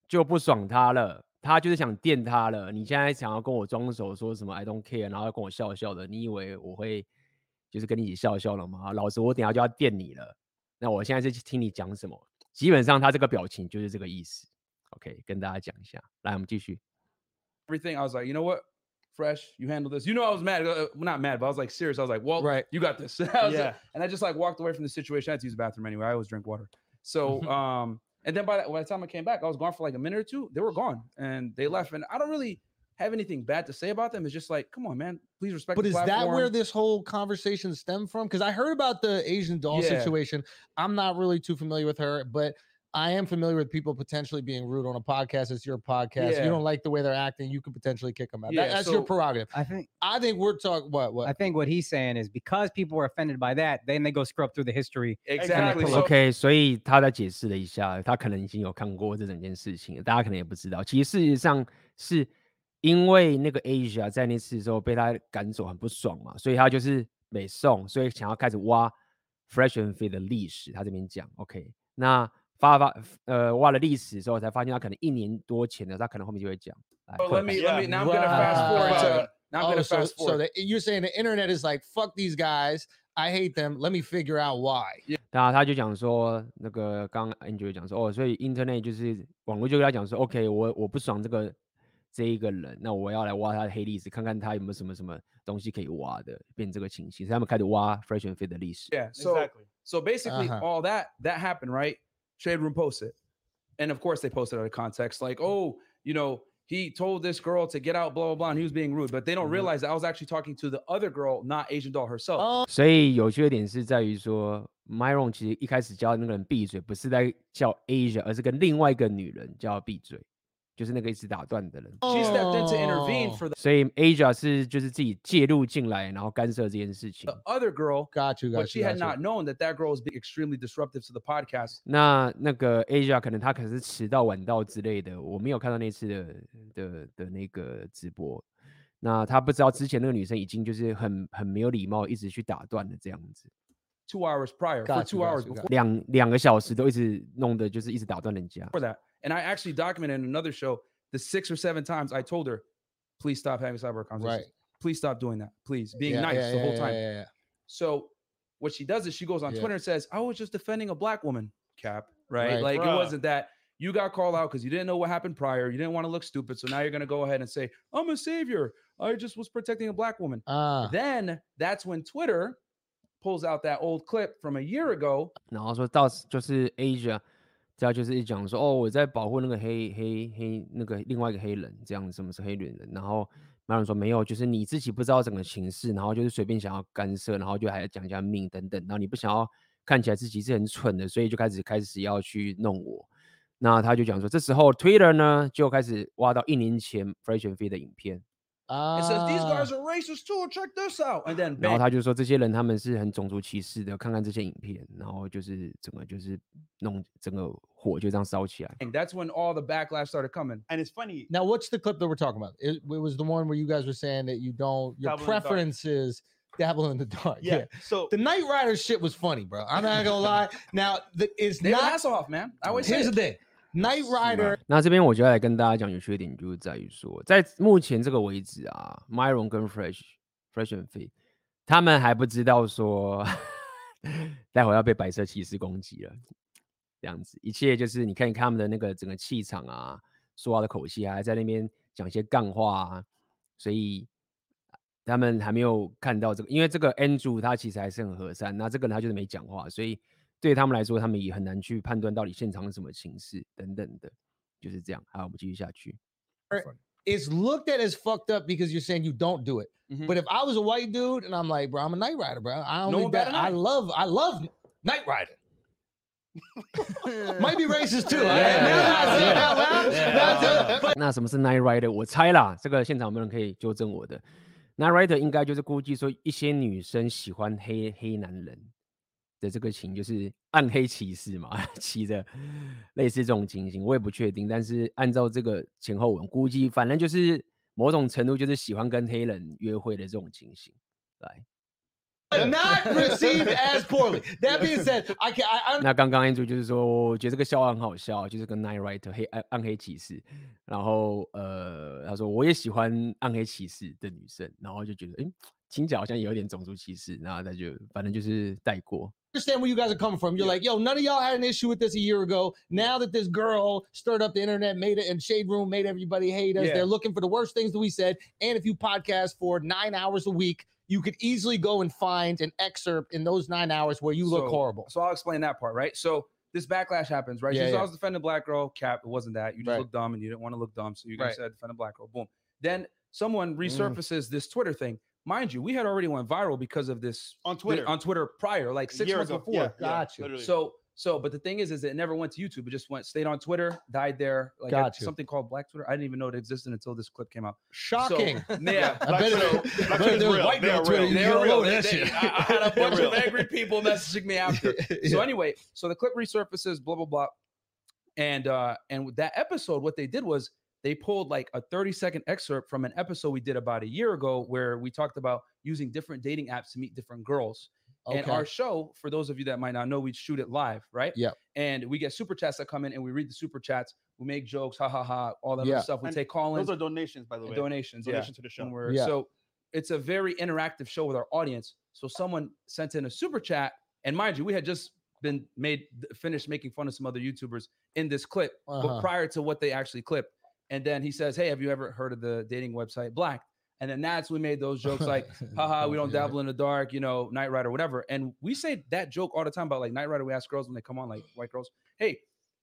就不爽他了。”他就是想电他了，你现在想要跟我装手说什么 I don't care，然后要跟我笑笑的，你以为我会就是跟你一起笑笑了吗？老师我等下就要电你了，那我现在是听你讲什么？基本上他这个表情就是这个意思。OK，跟大家讲一下，来我们继续。Everything. I was like, you know what? Fresh, you handle this. You know, I was mad. Uh, well, not mad, but I was like serious. I was like, well, Right. you got this. [laughs] Yeah. and I just like walked away from the situation. I had to use the bathroom anyway. I always drink water. So, um, and then by the, by the time I came back, I was gone for like a minute or two. They were gone and they left. And I don't really have anything bad to say about them. It's just like, come on, man, please respect. But is that where this whole conversation stemmed from? Because I heard about the Asian doll Yeah. situation. I'm not really too familiar with her, but I am familiar with people potentially being rude on a podcast. It's your podcast. Yeah. You don't like the way they're acting, you could potentially kick them out. That- Yeah, that's your so- prerogative. I think I think we're talking what what I think what he's saying is because people were offended by that, then they go scrub through the history. exactly? pull So, OK，所以他在解释了一下，他可能已经有看过这整件事情了，大家可能也不知道。其实事实上是因为那个 Asia 在那次的时候被他赶走，很不爽嘛，所以他就是北宋，所以想要开始挖 Fresh and Fit 的历史。他这边讲 OK，那 发发呃挖了历史的时候，才发现他可能一年多前的，他可能后面就会讲。But let me, Yeah. let me, now I'm gonna fast forward to, now I'm Oh, so, fast so forward. the, you're saying the internet is like fuck these guys. I hate them. Let me figure out why. 那他就讲说，那个刚刚 Angel 讲说，哦，所以 Internet 就是网络就跟他讲说，OK，我我不爽这个这一个人，那我要来挖他的黑历史，看看他有没有什么什么东西可以挖的，变这个情形，所以他们开始挖 Fresh and Fit 的历史。Yeah. So, exactly. So basically, Uh-huh. all that that happened, right? Shade Room posted, and of course they posted out of context, like, oh, you know, he told this girl to get out, blah blah blah, and he was being rude. But they don't Mhm. realize that I was actually talking to the other girl, not Asian doll herself. Oh, 所以有趣的点是在于说，Myron 其实一开始叫那个人闭嘴，不是在叫 Asia，而是跟另外一个女人叫他闭嘴， 就是那个一直打断的人。She stepped in to intervene Oh. for the, 所以 Asia 是就是自己介入进来，然后干涉这件事情 the。other girl, got you. Got but you, she had not known that that girl was being extremely disruptive to the podcast. 那那个 Asia 可能他可能是迟到晚到之类的，我没有看到那次的的的那个直播。那他不知道之前那个女生已经就是很很没有礼貌，一直去打断的这样子，Two hours prior, for two hours before 两两个小时都一直弄的就是一直打断人家。that. And I actually documented in another show the six or seven times I told her, please stop having sidebar conversations. Right. Please stop doing that. Please being Yeah, nice yeah, the yeah, whole yeah, time. yeah, yeah. So what she does is she goes on Yeah. Twitter and says, I was just defending a black woman, Cap. Right. Right. Like it Bruh. wasn't that you got called out because you didn't know what happened prior. You didn't want to look stupid. So now you're gonna go ahead and say, I'm a savior. I just was protecting a black woman. Ah, Then that's when Twitter pulls out that old clip from a year ago. 然后说到就是 Asia， 这样就是一讲说哦，我在保护那个黑黑黑那个另外一个黑人，这样什么是黑人人？然后马龙说没有，就是你自己不知道整个情势，然后就是随便想要干涉，然后就还要讲一下命等等，然后你不想要看起来自己是很蠢的，所以就开始开始要去弄我。那他就讲说，这时候 Twitter 呢就开始挖到一年前 f r e s h and f e e 的影片，It says these ah. guys are racist too. Check this out. And then 然后 bam, 他就说这些人他们是很种族歧视的，看看这些影片，然后就是整个就是弄整个火就这样烧起来。 and that's when all the backlash started coming. And it's funny. Now, what's the clip that we're talking about? It, it was the one where you guys were saying that you don't, your Dabble in the dark. preference is dabble in the dark. Yeah. So The Knight Rider shit was funny, bro. I'm not gonna lie. Now, the, it's David not. Hasselhoff, man. I always say Here's the it. thing Knight Rider 那这边我就要来跟大家讲，有缺点就是在于说，在目前这个为止啊，Myron 跟 Fresh Fresh and Fit，他们还不知道说，[laughs] 待会要被白色骑士攻击了，这样子，一切就是你看他们的那个整个气场啊，说话的口气啊，还在那边讲一些干话啊，所以他们还没有看到这个，因为这个 Andrew 他其实还是很和善，那这个人他就是没讲话，所以对他们来说，他们也很难去判断到底现场是什么情势等等的，就是这样。好，我们继续下去。It's looked at as fucked up because you're saying you don't do it. Mhm. But if I was a white dude and I'm like, bro, I'm a Knight Rider, bro. I only one better bet, I love I love Knight Rider. Might be racist too. Yeah, I- yeah, loud, yeah, that's yeah. it. But 那什么是 Night Rider？我猜啦，这个现场有没有人可以纠正我的？Night Rider 应该就是估计说一些女生喜欢黑黑男人的这个情，就是暗黑骑士嘛，[laughs] 骑着类似这种情形，我也不确定。但是按照这个前后文，估计反正就是某种程度就是喜欢跟黑人约会的这种情形。来，not received as poorly. [laughs] That being said, I can I, 那刚刚 Andrew 就是说，我觉得这个笑话很好笑，就是跟 Night Rider 黑暗暗黑骑士，然后呃，他说我也喜欢暗黑骑士的女生，然后就觉得，哎，听起来好像有点种族歧视，然后他就反正就是带过。Understand where you guys are coming from. You're like, yo, none of y'all had an issue with this a year ago. Now that this girl stirred up the internet, made it in Shade Room made everybody hate us. Yeah. They're looking for the worst things that we said. And if you podcast for nine hours a week, you could easily go and find an excerpt in those nine hours where you look So- horrible. So I'll explain that part, right? So this backlash happens, right? Yeah, she says, yeah. I was defending a black girl. Cap, it wasn't that. You just Right. look dumb and you didn't want to look dumb. So you Right. guys said defend a black girl. Boom. Then someone Mm. resurfaces this Twitter thing. Mind you, we had already went viral because of this on thi- Twitter. on Twitter prior, like six months ago. before. Yeah, yeah, Gotcha. literally. So so, but the thing is, is it never went to YouTube. It just went stayed on Twitter, died there. Like I- Gotcha. something called Black Twitter. I didn't even know it existed until this clip came out. Shocking. So, yeah. [laughs] I Black bet Twitter- it- Black I bet Twitter's real. white They're Twitter, real. you They're real. They- they- I, I had a [laughs] bunch of angry people messaging me after. [laughs] So anyway, so the clip resurfaces, blah blah blah, and uh and with that episode, what they did was they pulled like a 30 second excerpt from an episode we did about a year ago where we talked about using different dating apps to meet different girls. Okay. And our show, for those of you that might not know, we shoot it live, right? Yeah. And we get super chats that come in, and we read the super chats. We make jokes, ha ha ha, all that Yeah. other stuff. We And take call-ins, Those are donations, by the way. donations, yeah. Donations to the show. Yeah. So it's a very interactive show with our audience. So someone sent in a super chat, and mind you, we had just been made finished making fun of some other YouTubers in this clip, Uh-huh. but prior to what they actually clipped. And then he says, "Hey, have you ever heard of the dating website Black?" And then that's we made those jokes like, [laughs] "Haha, we don't Yeah. dabble in the dark," you know, Night Rider, whatever. And we say that joke all the time about like Night Rider. We ask girls when they come on, like white girls, "Hey,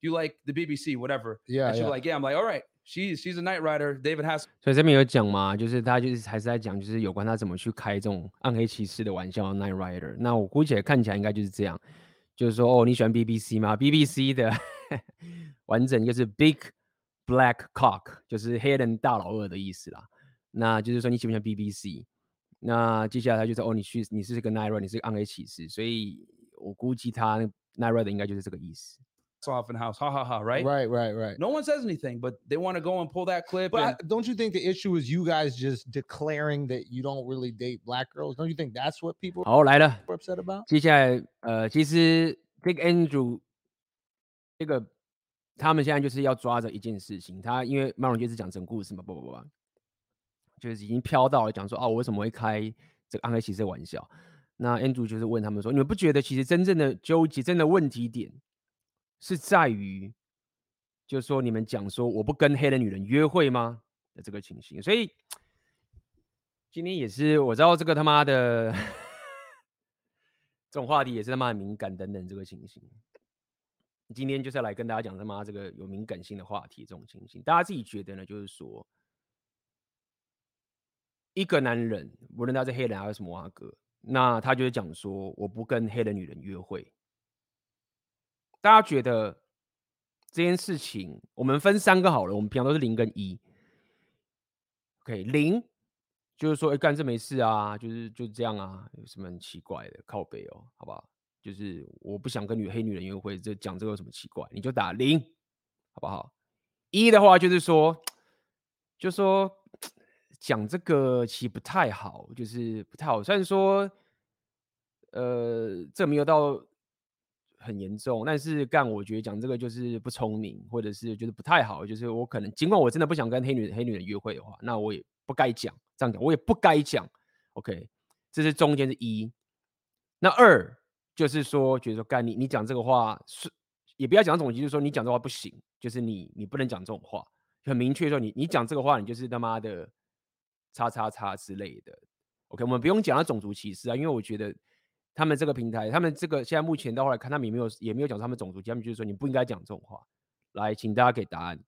do you like the BBC, whatever?" Yeah, and she's yeah. like, "Yeah." I'm like, "All right." She's she's a Night Rider. David has 所以这边有讲嘛，就是他就是还是在讲，就是有关他怎么去开这种暗黑骑士的玩笑，Night Rider。那我估计看起来应该就是这样，就是说哦，你喜欢 BBC 吗？BBC 的完整就是 Big [laughs] Black Cock，就是黑人大老二的意思啦。那就是说你喜不喜欢 BBC？那接下来他就说哦，你去你是个 Night Rider，你是个暗黑骑士，所以我估计他 Night Rider 应该就是这个意思。 off in the house, ha ha ha, right? Right, right, right. No one says anything, but they want to go and pull that clip. But I, and- don't you think the issue is you guys just declaring that you don't really date black girls? Don't you think that's what people 好，来了。 are upset about? 接下来，呃，其实这个 Andrew 这个 他们现在就是要抓着一件事情，他因为麦龙杰是讲整故事嘛，不不不，就是已经飘到了讲说啊，我为什么会开这个暗黑骑士的玩笑？那 Andrew 就是问他们说，你们不觉得其实真正的纠结、真的问题点是在于，就是说你们讲说我不跟黑人女人约会吗的这个情形？所以今天也是我知道这个他妈的 [laughs] 这种话题也是他妈很敏感等等这个情形。今天就是要来跟大家讲他妈这个有敏感性的话题，这种情形，大家自己觉得呢？就是说，一个男人，无论他是黑人还是什么阿哥，那他就是讲说，我不跟黑人女人约会。大家觉得这件事情，我们分三个好了，我们平常都是零跟一。OK，零就是说，哎，干这没事啊，就是就这样啊，有什么很奇怪的？靠北哦，好不好？就是我不想跟女黑女人约会，这讲这个有什么奇怪？你就打零，好不好？一的话就是说，就说讲这个其实不太好，就是不太好。虽然说，呃，这没有到很严重，但是干我觉得讲这个就是不聪明，或者是就是不太好。就是我可能尽管我真的不想跟黑女黑女人约会的话，那我也不该讲这样讲，我也不该讲。OK，这是中间是一，那二。就是说，觉得说干你，你讲这个话是，也不要讲这种，就是说你讲这话不行，就是你你不能讲这种话，很明确说你你讲这个话，你就是他妈的叉叉叉之类的。OK，我们不用讲到种族歧视啊，因为我觉得他们这个平台，他们这个现在目前到后来看，他们也没有也没有讲他们种族，他们就是说你不应该讲这种话。来，请大家给答案。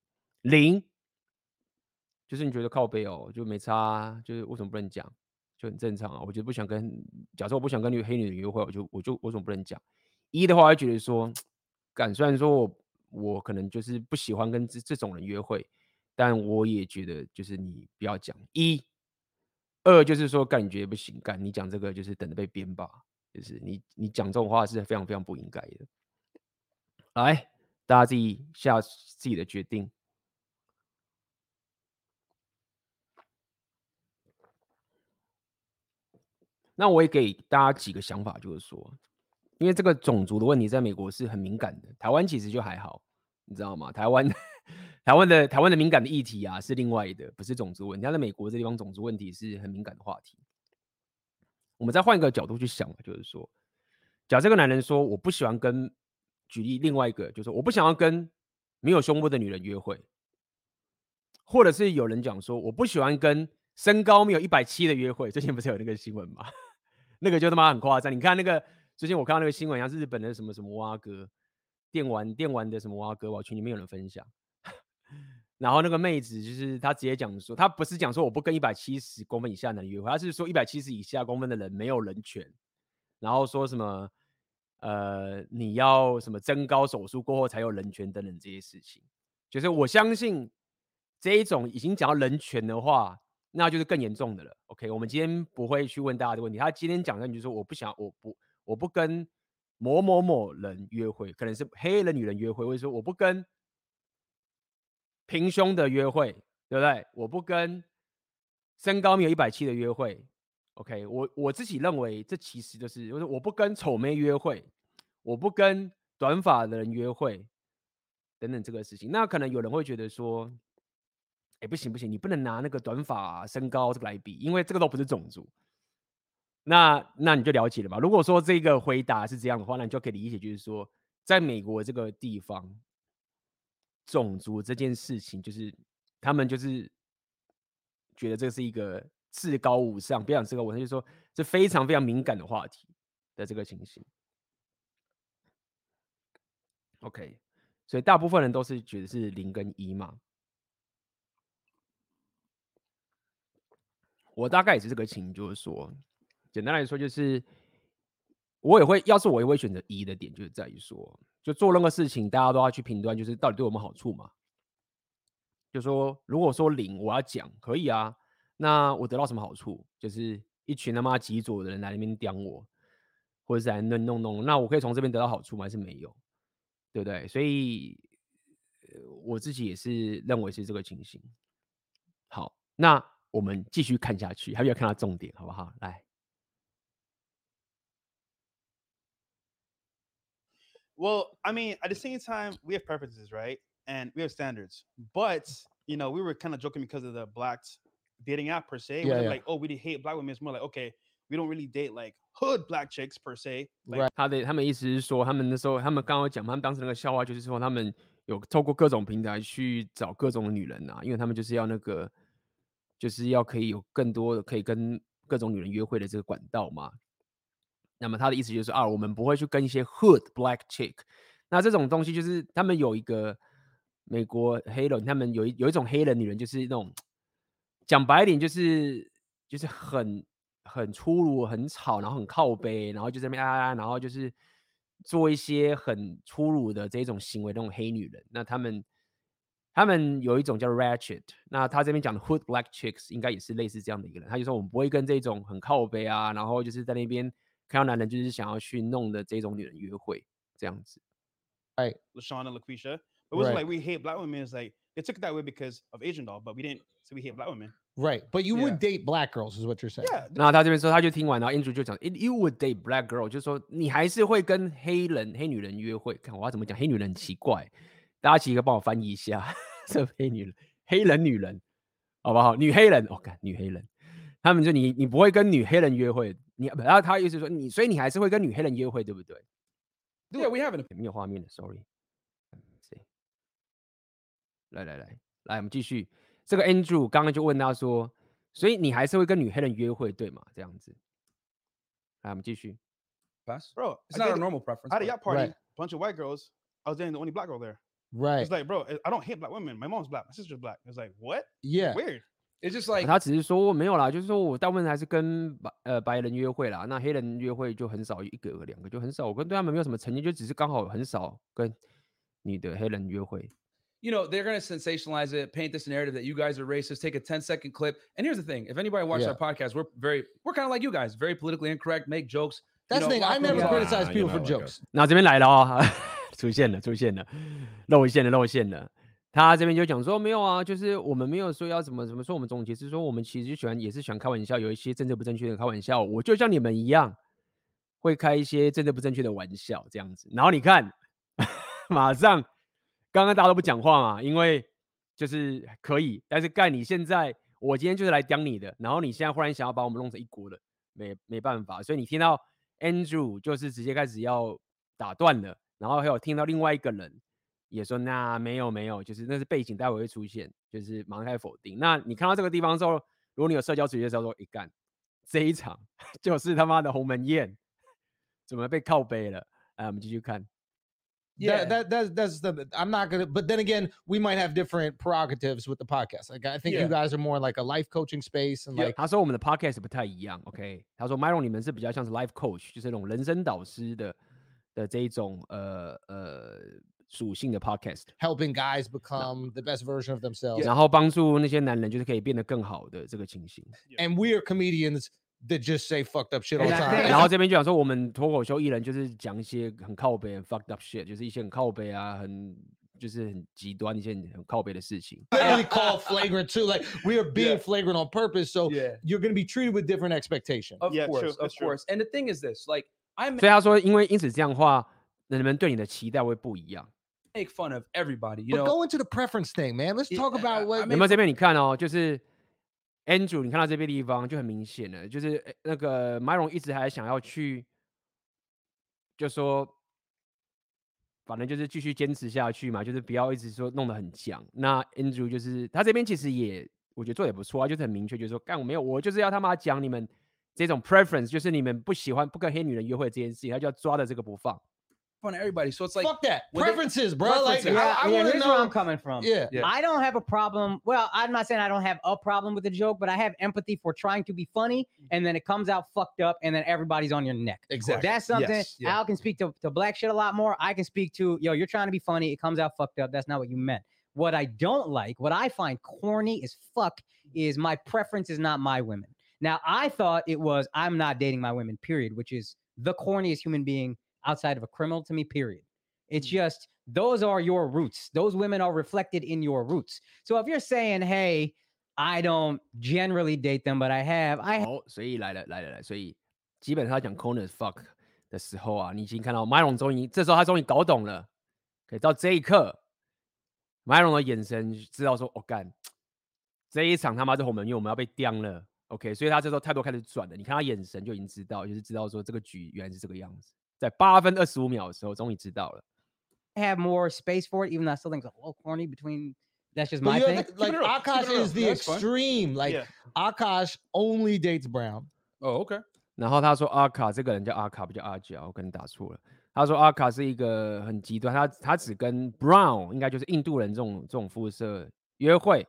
零，就是你觉得靠背哦，就没差，就是为什么不能讲？就很正常啊，我觉得不想跟，假设我不想跟女黑女人约会，我就我就我总不能讲。一的话，我觉得说，敢虽然说我我可能就是不喜欢跟这这种人约会，但我也觉得就是你不要讲。一，二就是说，干你觉不行，干你讲这个就是等着被鞭吧，就是你你讲这种话是非常非常不应该的。来，大家自己下自己的决定。那我也给大家几个想法，就是说，因为这个种族的问题在美国是很敏感的，台湾其实就还好，你知道吗？台湾，台湾的台湾的敏感的议题啊是另外的，不是种族问题。但在美国这地方，种族问题是很敏感的话题。我们再换一个角度去想，就是说，假设这个男人说我不喜欢跟，举例另外一个，就是我不想要跟没有胸部的女人约会，或者是有人讲说我不喜欢跟身高没有一百七的约会，最近不是有那个新闻吗？那个就他妈很夸张，你看那个最近我看到那个新闻，像是日本的什么什么蛙哥，电玩电玩的什么蛙哥，我群里面有人分享。[laughs] 然后那个妹子就是她直接讲说，她不是讲说我不跟一百七十公分以下的人约会，她是说一百七十以下公分的人没有人权。然后说什么呃你要什么增高手术过后才有人权等等这些事情，就是我相信这一种已经讲到人权的话。那就是更严重的了。OK，我们今天不会去问大家的问题。他今天讲的，你就说我不想，我不，我不跟某某某人约会，可能是黑人女人约会，或者说我不跟平胸的约会，对不对？我不跟身高没有一百七的约会。OK，我我自己认为这其实就是，就是我不跟丑妹约会，我不跟短发的人约会，等等这个事情。那可能有人会觉得说。哎，不行不行，你不能拿那个短发、身高这个来比，因为这个都不是种族。那那你就了解了吧？如果说这个回答是这样的话，那你就可以理解，就是说，在美国这个地方，种族这件事情，就是他们就是觉得这是一个至高无上，不要讲至高无上，就是说是非常非常敏感的话题的这个情形。OK，所以大部分人都是觉得是零跟一嘛。我大概也是这个情，就是说，简单来说，就是我也会，要是我也会选择一的点，就是在于说，就做任何事情，大家都要去评断，就是到底对我们好处嘛。就说，如果说零，我要讲可以啊，那我得到什么好处？就是一群他妈极左的人来那边刁我，或者是来弄弄弄，那我可以从这边得到好处吗？还是没有？对不对？所以，我自己也是认为是这个情形。好，那。我们继续看下去，还要看到重点，好不好？来。Well, I mean, at the same time, we have preferences, right? and we have standards. But you know, we were kind of joking because of the black dating app per se. Yeah, We're yeah. like, oh, we hate black women. It's more like, okay, we don't really date like hood black chicks per se. Like, Right. 他的他们意思是说，他们那时候他们刚刚讲，他们当时那个笑话就是说，他们有透过各种平台去找各种女人啊，因为他们就是要那个，就是要可以有更多的可以跟各种女人约会的这个管道嘛。那么他的意思就是啊，我们不会去跟一些 hood black chick。那这种东西就是他们有一个美国黑人，他们有一有一种黑人女人，就是那种讲白一点，就是就是很很粗鲁、很吵，然后很靠背，然后就在那边啊啊啊，然后就是做一些很粗鲁的这种行为那种黑女人。那他们他们有一种叫 ratchet，那他这边讲的 hood black chicks 应该也是类似这样的一个人。他就说我们不会跟这种很靠背啊，然后就是在那边看到男人就是想要去弄的这种女人约会这样子。LaShawn and LaQuisha. It wasn't Right. like we hate black women. It's like they took it that way because of Asian doll, but we didn't say we hate black women. Right. But you would date black girls, is what you're saying. Yeah, 那他这边说，他就听完，然后 Andrew 就讲 you would date black girl，就是说你还是会跟黑人、黑女人约会。看我要怎么讲，黑女人很奇怪，大家几个帮我翻译一下，这黑女人、黑人女人，好不好？女黑人，哦，看女黑人，他们就你你不会跟女黑人约会，你然后他意思说你，所以你还是会跟女黑人约会，对不对？Yeah, we have an 没有画面的，sorry。谁？来来来来，我们继续。这个 Andrew 刚刚就问他说，所以你还是会跟女黑人约会，对吗？这样子。来，我们继续。pass. bro. It's not a normal preference. At a yacht party, bunch of white girls. I was dating the only black girl there. Right. It's like, bro, I- I don't hate black women. My mom's black. My sister's black. It's like, what? Yeah. Weird. It's just like 他只是说没有啦，就是说我大部分还是跟白呃白人约会啦，那黑人约会就很少，一个两个就很少。我跟对他们没有什么成见，就只是刚好很少跟女的黑人约会。 you know, they're going to sensationalize it, paint this narrative that you guys are racist, take a 10 second clip. And here's the thing if anybody watches Yeah. our podcast, we're very, we're kind of like you guys, very politically incorrect, make jokes. you That's the know, thing. I locker never room Yeah. talk. criticize Ah, people you for know, like jokes. 那这边来了哦， 出现了，出现了，露馅了，露馅了。他这边就讲说没有啊，就是我们没有说要怎么怎么说，我们总结是说我们其实喜欢也是喜欢开玩笑，有一些政治不正确的开玩笑，我就像你们一样会开一些政治不正确的玩笑这样子。然后你看，[laughs] 马上刚刚大家都不讲话嘛，因为就是可以，但是干你现在我今天就是来刁你的，然后你现在忽然想要把我们弄成一锅了，没没办法，所以你听到 Andrew 就是直接开始要打断了，然后还有听到另外一个人也说那没有没有，就是那是背景待会会出现，就是马上开否定。那你看到这个地方之后，如果你有社交职业的时候说，一干这一场就是他妈的鸿门宴，怎么被靠背了？来，我们继续看。Yeah, Yeah. that, that that's the I'm not gonna but then again, we might have different prerogatives with the podcast. Like I think Yeah. you guys are more like a life coaching space and like 他说我们的 podcast 不太一样，OK？他说 Myron 你们是比较像是 life coach，就是那种人生导师的的这一种呃呃属性的 podcast， helping guys become the best version of themselves. 然后帮助那些男人就是可以变得更好的这个情形。 And we are comedians that just say fucked up shit all the And I time. [laughs] think- 然后这边就讲说，我们脱口秀艺人就是讲一些很靠北、很 fucked up shit，就是一些很靠北啊，很就是很极端一些很很靠北的事情。 literally called flagrant too. Like we are being Yeah. flagrant on purpose. So Yeah. you're gonna be treated with different expectation. Of Yeah, course, true, of that's true. course. And the thing is this like, I 所以他说，因为因此这样的话，人们对你的期待会不一样。make fun of everybody, you know. go into the preference thing, man. Let's talk about what 有 mean- 没有这边你看哦，就是 Andrew，你看到这边地方就很明显了，就是呃那个 Myron 一直还想要去，就说反正就是继续坚持下去嘛，就是不要一直说弄得很僵。那 Andrew 就是他这边其实也我觉得做得也不错啊，就是很明确，就是说干我没有，我就是要他妈讲你们这种 preference，就是你们不喜欢不跟黑女人约会这件事情，他就要抓着这个不放。 fun of everybody. So it's like, fuck that when they- preferences, bro. Like Preferences. I, Yeah, I yeah, want to here's where I'm know. coming from. Yeah. Yeah. I don't have a problem. Well, I'm not saying I don't have a problem with the joke, but I have empathy for trying to be funny, and then it comes out fucked up, and then everybody's on your neck. Exactly. That's something Yes, yeah. Al can speak to, to black shit a lot more. I can speak to, yo, you're trying to be funny. It comes out fucked up. That's not what you meant. What I don't like, what I find corny as fuck, is my preference is not my women. Now, I thought it was I'm not dating my women, period, which is the corniest human being outside of a criminal to me, period. It's just those are your roots. Those women are reflected in your roots. So if you're saying, hey, I don't generally date them, but I have, I 好，所以来了来了来了，所以基本上他讲 corner as fuck 的时候啊，你已经看到 Myron 终于，这时候他终于搞懂了，可以到这一刻 马龙的眼神知道说，我、哦、干这一场他妈是我们，因为我们要被刁了。 OK，所以他这时候态度开始转了。你看他眼神就已经知道，就是知道说这个局原来是这个样子。在八分二十五秒的时候，终于知道了。Have more space for it, even though I still think it's a little corny between. That's just my thing. Like, like Akash is the extreme. Like Yeah. Akash only dates Brown. Oh, okay. 然后他说阿卡这个人叫阿卡，不叫阿娇，我可能打错了。他说阿卡是一个很极端，他他只跟 Brown，应该就是印度人这种这种肤色约会。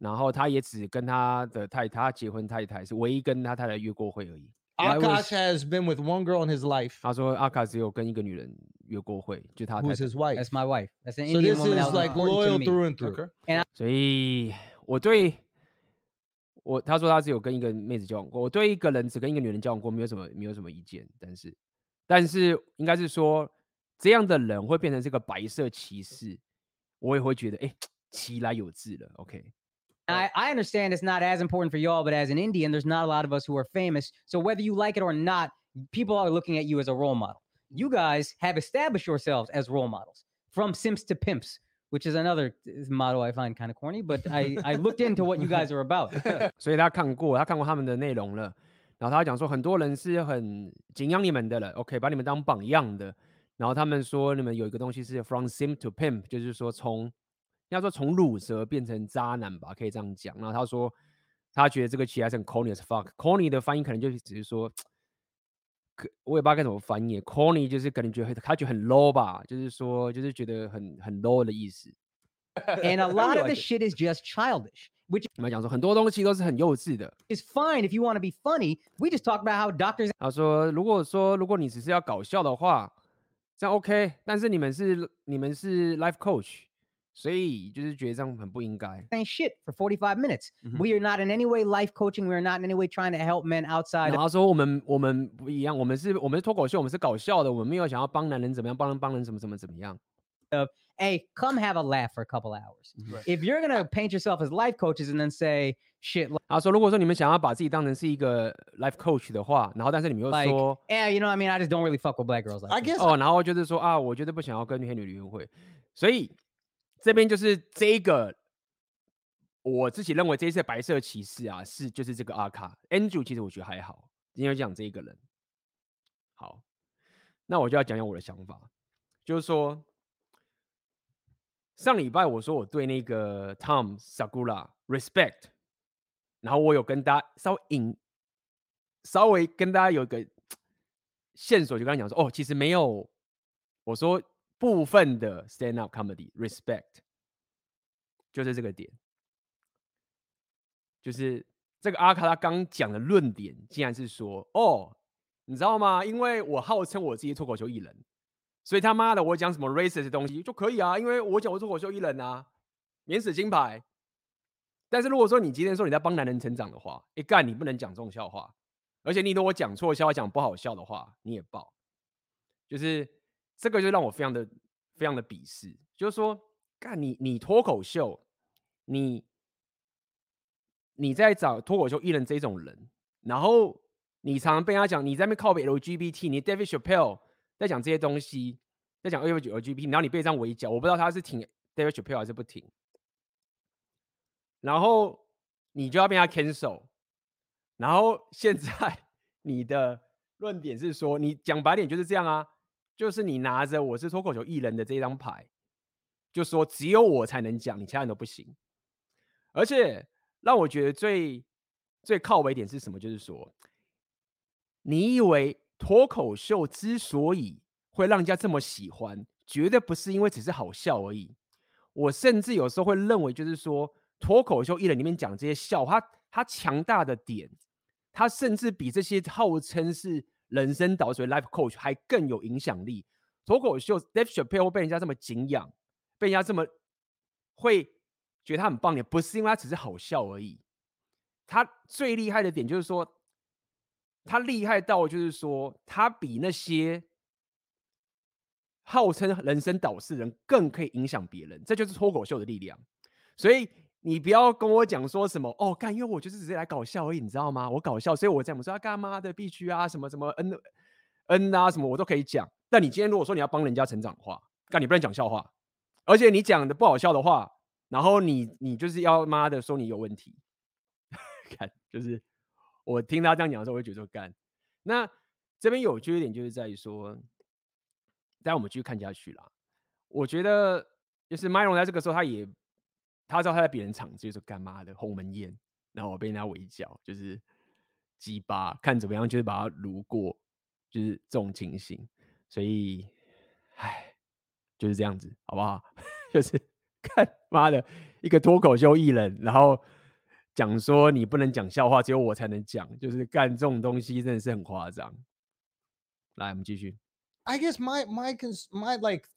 然后他也只跟他的太太结婚，太太是唯一跟他太太约过会而已。Akash has been with one girl in his life。他说阿卡只有跟一个女人约过会，就他太太。That's my wife. That's an Indian woman. So this is like loyal through and through. [laughs] 所以我对，我他说他只有跟一个妹子交往过。我对一个人只跟一个女人交往过，没有什么没有什么意见。但是，但是应该是说这样的人会变成这个白色骑士，我也会觉得哎，其来有志了。OK。I, I understand it's not as important for y'all, but as an Indian, there's not a lot of us who are famous. So whether you like it or not, people are looking at you as a role model. You guys have established yourselves as role models from simps to pimps, which is another motto I find kind of corny, but I, I looked into what you guys are about. [laughs] 所以他看过，他看过他们的内容了。然后他讲说，很多人是很敬仰你们的了，OK，把你们当榜样的。然后他们说，你们有一个东西是 from simp to pimp，就是说从 要说从乳蛇变成渣男吧，可以这样讲。然后他说，他觉得这个棋还是很 corny as fuck，corny 的翻译可能就只是说，可我也不知道该怎么翻译，corny 就是可能觉得他觉得很 low 吧，就是说就是觉得很很 low 的意思。And a lot of the shit is just childish, which 我们讲说很多东西都是很幼稚的。It's fine if you want to be funny. We just talked about how doctors 他说，如果说如果你只是要搞笑的话，这样 OK，但是你们是你们是 life coach。所以就是觉得这样很不应该。 saying shit for 45 minutes. Mhm. We are not in any way life coaching. We are not in any way trying to help men outside 然后说我们我们不一样，我们是我们是脱口秀，我们是搞笑的，我们没有想要帮男人怎么样，帮人帮人怎么怎么怎么样。 hey, come have a laugh for a couple hours. Right. If you're gonna paint yourself as life coaches and then say shit like, 他说，如果说你们想要把自己当成是一个 life coach 的话，然后但是你们又 like 说 yeah, you know, what I mean, I just don't really fuck with black girls. Like I this." guess 哦，然后就是说啊，我绝对不想要跟黑女约会，所以 这边就是这个我自己认为这一次白色骑士啊，是就是这个阿卡 Andrew，其实我觉得还好，因为讲这一个人。好，那我就要讲讲我的想法，就是说上礼拜我说我对那个 Tom sagura respect，然后我有跟大家稍微引，稍微跟大家有一个 [tsk] 线索，就跟他讲说，哦，其实没有，我说部分的 stand up comedy respect，就是这个点，就是这个阿卡拉刚讲的论点，竟然是说，哦，你知道吗？因为我号称我自己脱口秀艺人，所以他妈的我讲什么 racist 的东西就可以啊，因为我讲我脱口秀艺人啊，免死金牌。但是如果说你今天说你在帮男人成长的话，一干你不能讲这种笑话。而且你如果讲错笑话，讲不好笑的话，你也爆，就是这个就让我非常的非常的鄙视。就是说，干你你脱口秀，你你在找脱口秀艺人这种人，然后你常常被他讲你在那边靠北 LGBT，你 David Chappelle 在讲这些东西，在讲 LGBT，然后你被这样围剿，我不知道他是挺 David Chappelle 还是不挺，然后你就要被他 cancel。然后现在 [laughs] 你的论点是说，你讲白点就是这样啊，就是你拿着我是脱口秀艺人的这张牌，就说只有我才能讲，你其他人都不行。而且让我觉得最最靠尾点是什么？就是说，你以为脱口秀之所以会让人家这么喜欢，绝对不是因为只是好笑而已。我甚至有时候会认为，就是说脱口秀艺人里面讲这些笑话，他他强大的点。他甚至比这些号称是人生导师、life coach 还更有影响力。脱口秀 Dave Chappelle 被人家这么敬仰，被人家这么会觉得他很棒，也不是因为他只是好笑而已。他最厉害的点就是说，他厉害到就是说，他比那些号称人生导师人更可以影响别人。这就是脱口秀的力量。所以。你不要跟我讲说什么哦，干，因为我就是直接来搞笑而已，你知道吗？我搞笑，所以我这样说啊，干妈的必须啊，什么什么 N N 啊，什么我都可以讲。但你今天如果说你要帮人家成长的话，干你不能讲笑话而且你讲的不好笑的话，然后你你就是要妈的说你有问题，[laughs] 看就是我听他这样讲的时候，我会觉得说干。那这边有趣一点就是在于说，待我们继续看下去啦。我觉得就是 Myron 在这个时候，他也他知道他在别人场子，就是干嘛的鸿门宴，然后我被人家围剿，就是鸡巴看怎么样，就是把他撸过，就是这种情形。所以，唉，就是这样子，好不好？[laughs] 就是 [laughs] 看妈的一个脱口秀艺人，然后讲说你不能讲笑话，只有我才能讲，就是干这种东西真的是很夸张。来，我们继续。I guess my my cons my like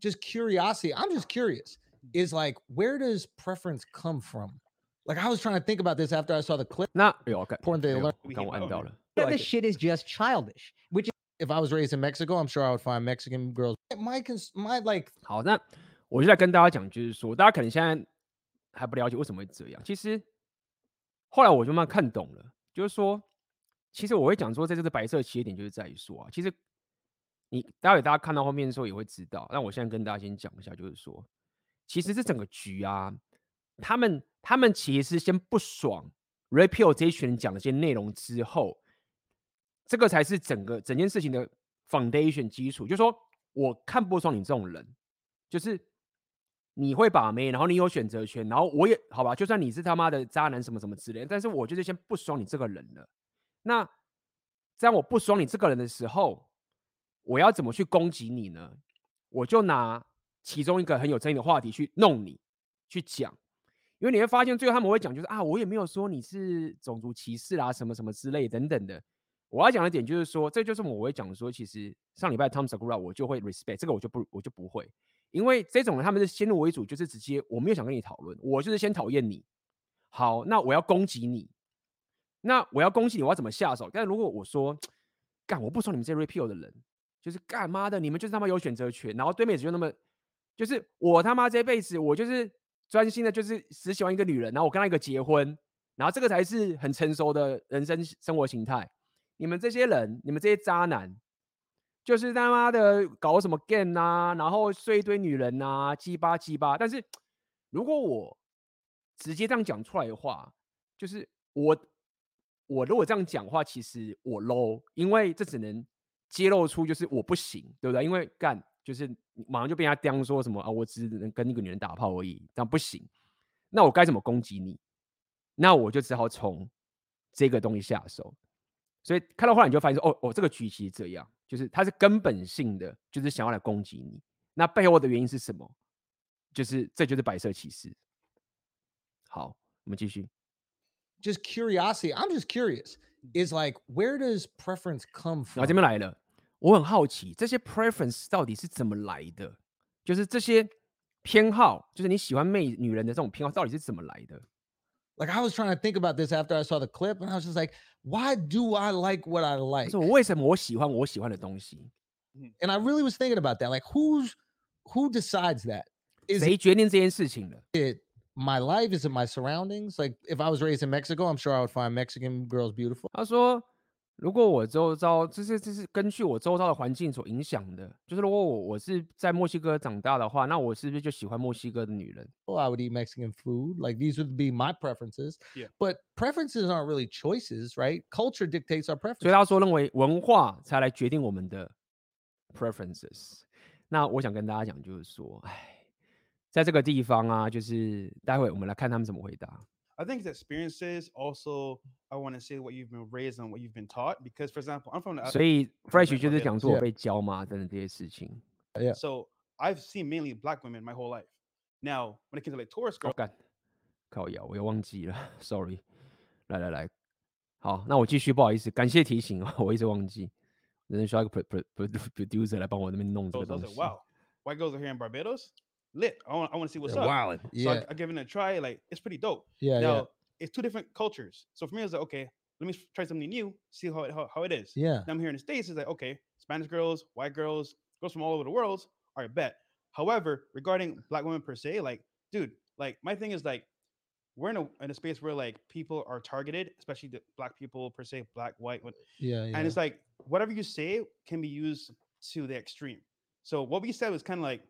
just curiosity. I'm just curious. Is like where does preference come from? Like I was trying to think about this after I saw the clip. 那有看， Important that 有 you learn. 我刚我按到了。 That like this it. shit is just childish, which If I was raised in Mexico, I'm sure I would find Mexican girls. My cons my like 好，那我就在跟大家讲，就是说，大家可能现在还不了解为什么会这样。其实后来我就慢慢看懂了，就是说，其实我会讲说，在这个白色起点，就是在于说啊，其实你待会大家看到后面的时候也会知道。那我现在跟大家先讲一下，就是说， 其实这整个局啊，他们他们其实是先不爽 Repeal 这一群人讲的这些内容之后，这个才是整个整件事情的 foundation 基础，就是说我看不爽你这种人，就是你会把妹，然后你有选择权，然后我也好吧，就算你是他妈的渣男什么什么之类，但是我就是先不爽你这个人了。那在我不爽你这个人的时候，我要怎么去攻击你呢？我就拿其中一个很有争议的话题去弄你，去讲，因为你会发现最后他们会讲，就是啊，我也没有说你是种族歧视啦，什么什么之类等等的。我要讲的点就是说，这就是我会讲说，其实上礼拜 Tom Segura 我就会 respect 这个，我就不我就不会，因为这种人他们是先入为主，就是直接我没有想跟你讨论，我就是先讨厌你。好，那我要攻击你，那我要攻击你，我要怎么下手？但如果我说干我不说你们这些 repeal 的人，就是干妈的，你们就是他妈有选择权，然后对面只就那么，就是我他妈这辈子我就是专心的，就是只喜欢一个女人，然后我跟她一个结婚，然后这个才是很成熟的人生生活形态。你们这些人，你们这些渣男，就是他妈的搞什么 gay 呐，然后睡一堆女人啊，鸡巴鸡巴。但是如果我直接这样讲出来的话，就是我我如果这样讲话，其实我 low，因为这只能揭露出就是我不行，对不对？因为干就是马上就被人家刁说什么啊，我只能跟那个女人打炮而已，这样不行。那我该怎么攻击你？那我就只好从这个东西下手。所以看到后来你就发现说，哦哦，这个局其实这样，就是它是根本性的，就是想要来攻击你。那背后的原因是什么？就是这就是白色歧视。好，我们继续。just curiosity. I'm just curious. Is like where does preference come from? 这边来了，我很好奇这些 preference 到底是怎么来的？就是这些偏好，就是你喜欢妹女人的这种偏好，到底是怎么来的？ Like I was trying to think about this after I saw the clip, and I was just like, why do I like what I 就 like? 是我为什么我喜欢我喜欢的东西？ And I really was thinking about that. Like who's who decides that? Is 谁决定这件事情的？ it my life? Is it my surroundings? Like if I was raised in Mexico, I'm sure I would find Mexican girls beautiful. 他说：“ 如果我周遭，这是这是根据我周遭的环境所影响的。就是如果我我是在墨西哥长大的话，那我是不是就喜欢墨西哥的女人？Well, I would eat Mexican food. Like these would be my preferences. Yeah. But preferences aren't really choices, right? Culture dictates our preferences. 所以他说认为文化才来决定我们的 preferences。那我想跟大家讲，就是说，哎，在这个地方啊，就是待会我们来看他们怎么回答。I think it's experiences. Also, I want to say what you've been raised on, what you've been taught. Because, for example, I'm from the 所以 Fresh 对就是讲说我 Yeah. 被教嘛，等等这些事情。 so I've seen mainly black women my whole life. Now, when it comes to like tourist 我 girls, 干，靠腰，我又忘记了，sorry。来来来，好，那我继续，不好意思，感谢提醒哦，我一直忘记，真的需要一个 pro [laughs] [laughs] pro pro producer 来帮我那边弄这 I 个 was 东 like, 西。 wow, white girls are here in Barbados. Lit. I want, I want to see what's They're up. wildin'. So Yeah, I, I give it a try. Like it's pretty dope. yeah, now yeah, it's two different cultures. So for me, it's like okay, let me try something new, see how it, how, how it is. yeah. Now I'm here in the states. It's like okay, Spanish girls, white girls, girls from all over the world. All right, bet. However, regarding black women per se, like dude, like my thing is like we're in a in a space where like people are targeted, especially the black people per se, black, white, what- Yeah, yeah. and it's like whatever you say can be used to the extreme. So what we said was kind of like,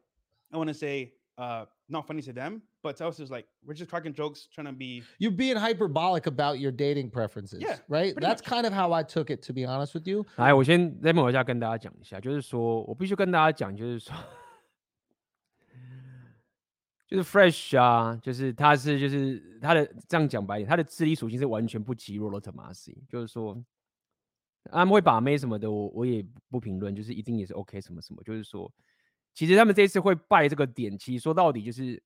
I want to say, uh not funny to them, but to us is like we're just cracking jokes, trying to be You're being hyperbolic about your dating preferences. Yeah, Right. pretty That's much. kind of how I took it, to be honest with you. 来，我先在某一下跟大家讲一下，就是说我必须跟大家讲，就是说，就是 Fresh 啊，就是他是就是他的这样讲白一点，他的智力属性是完全不及 Rollo Tomasi，就是说他们会把妹什么的，我我也不评论，就是一定也是 OK 什么什么，就是说， 其实他们这次会败这个点，其实说到底就是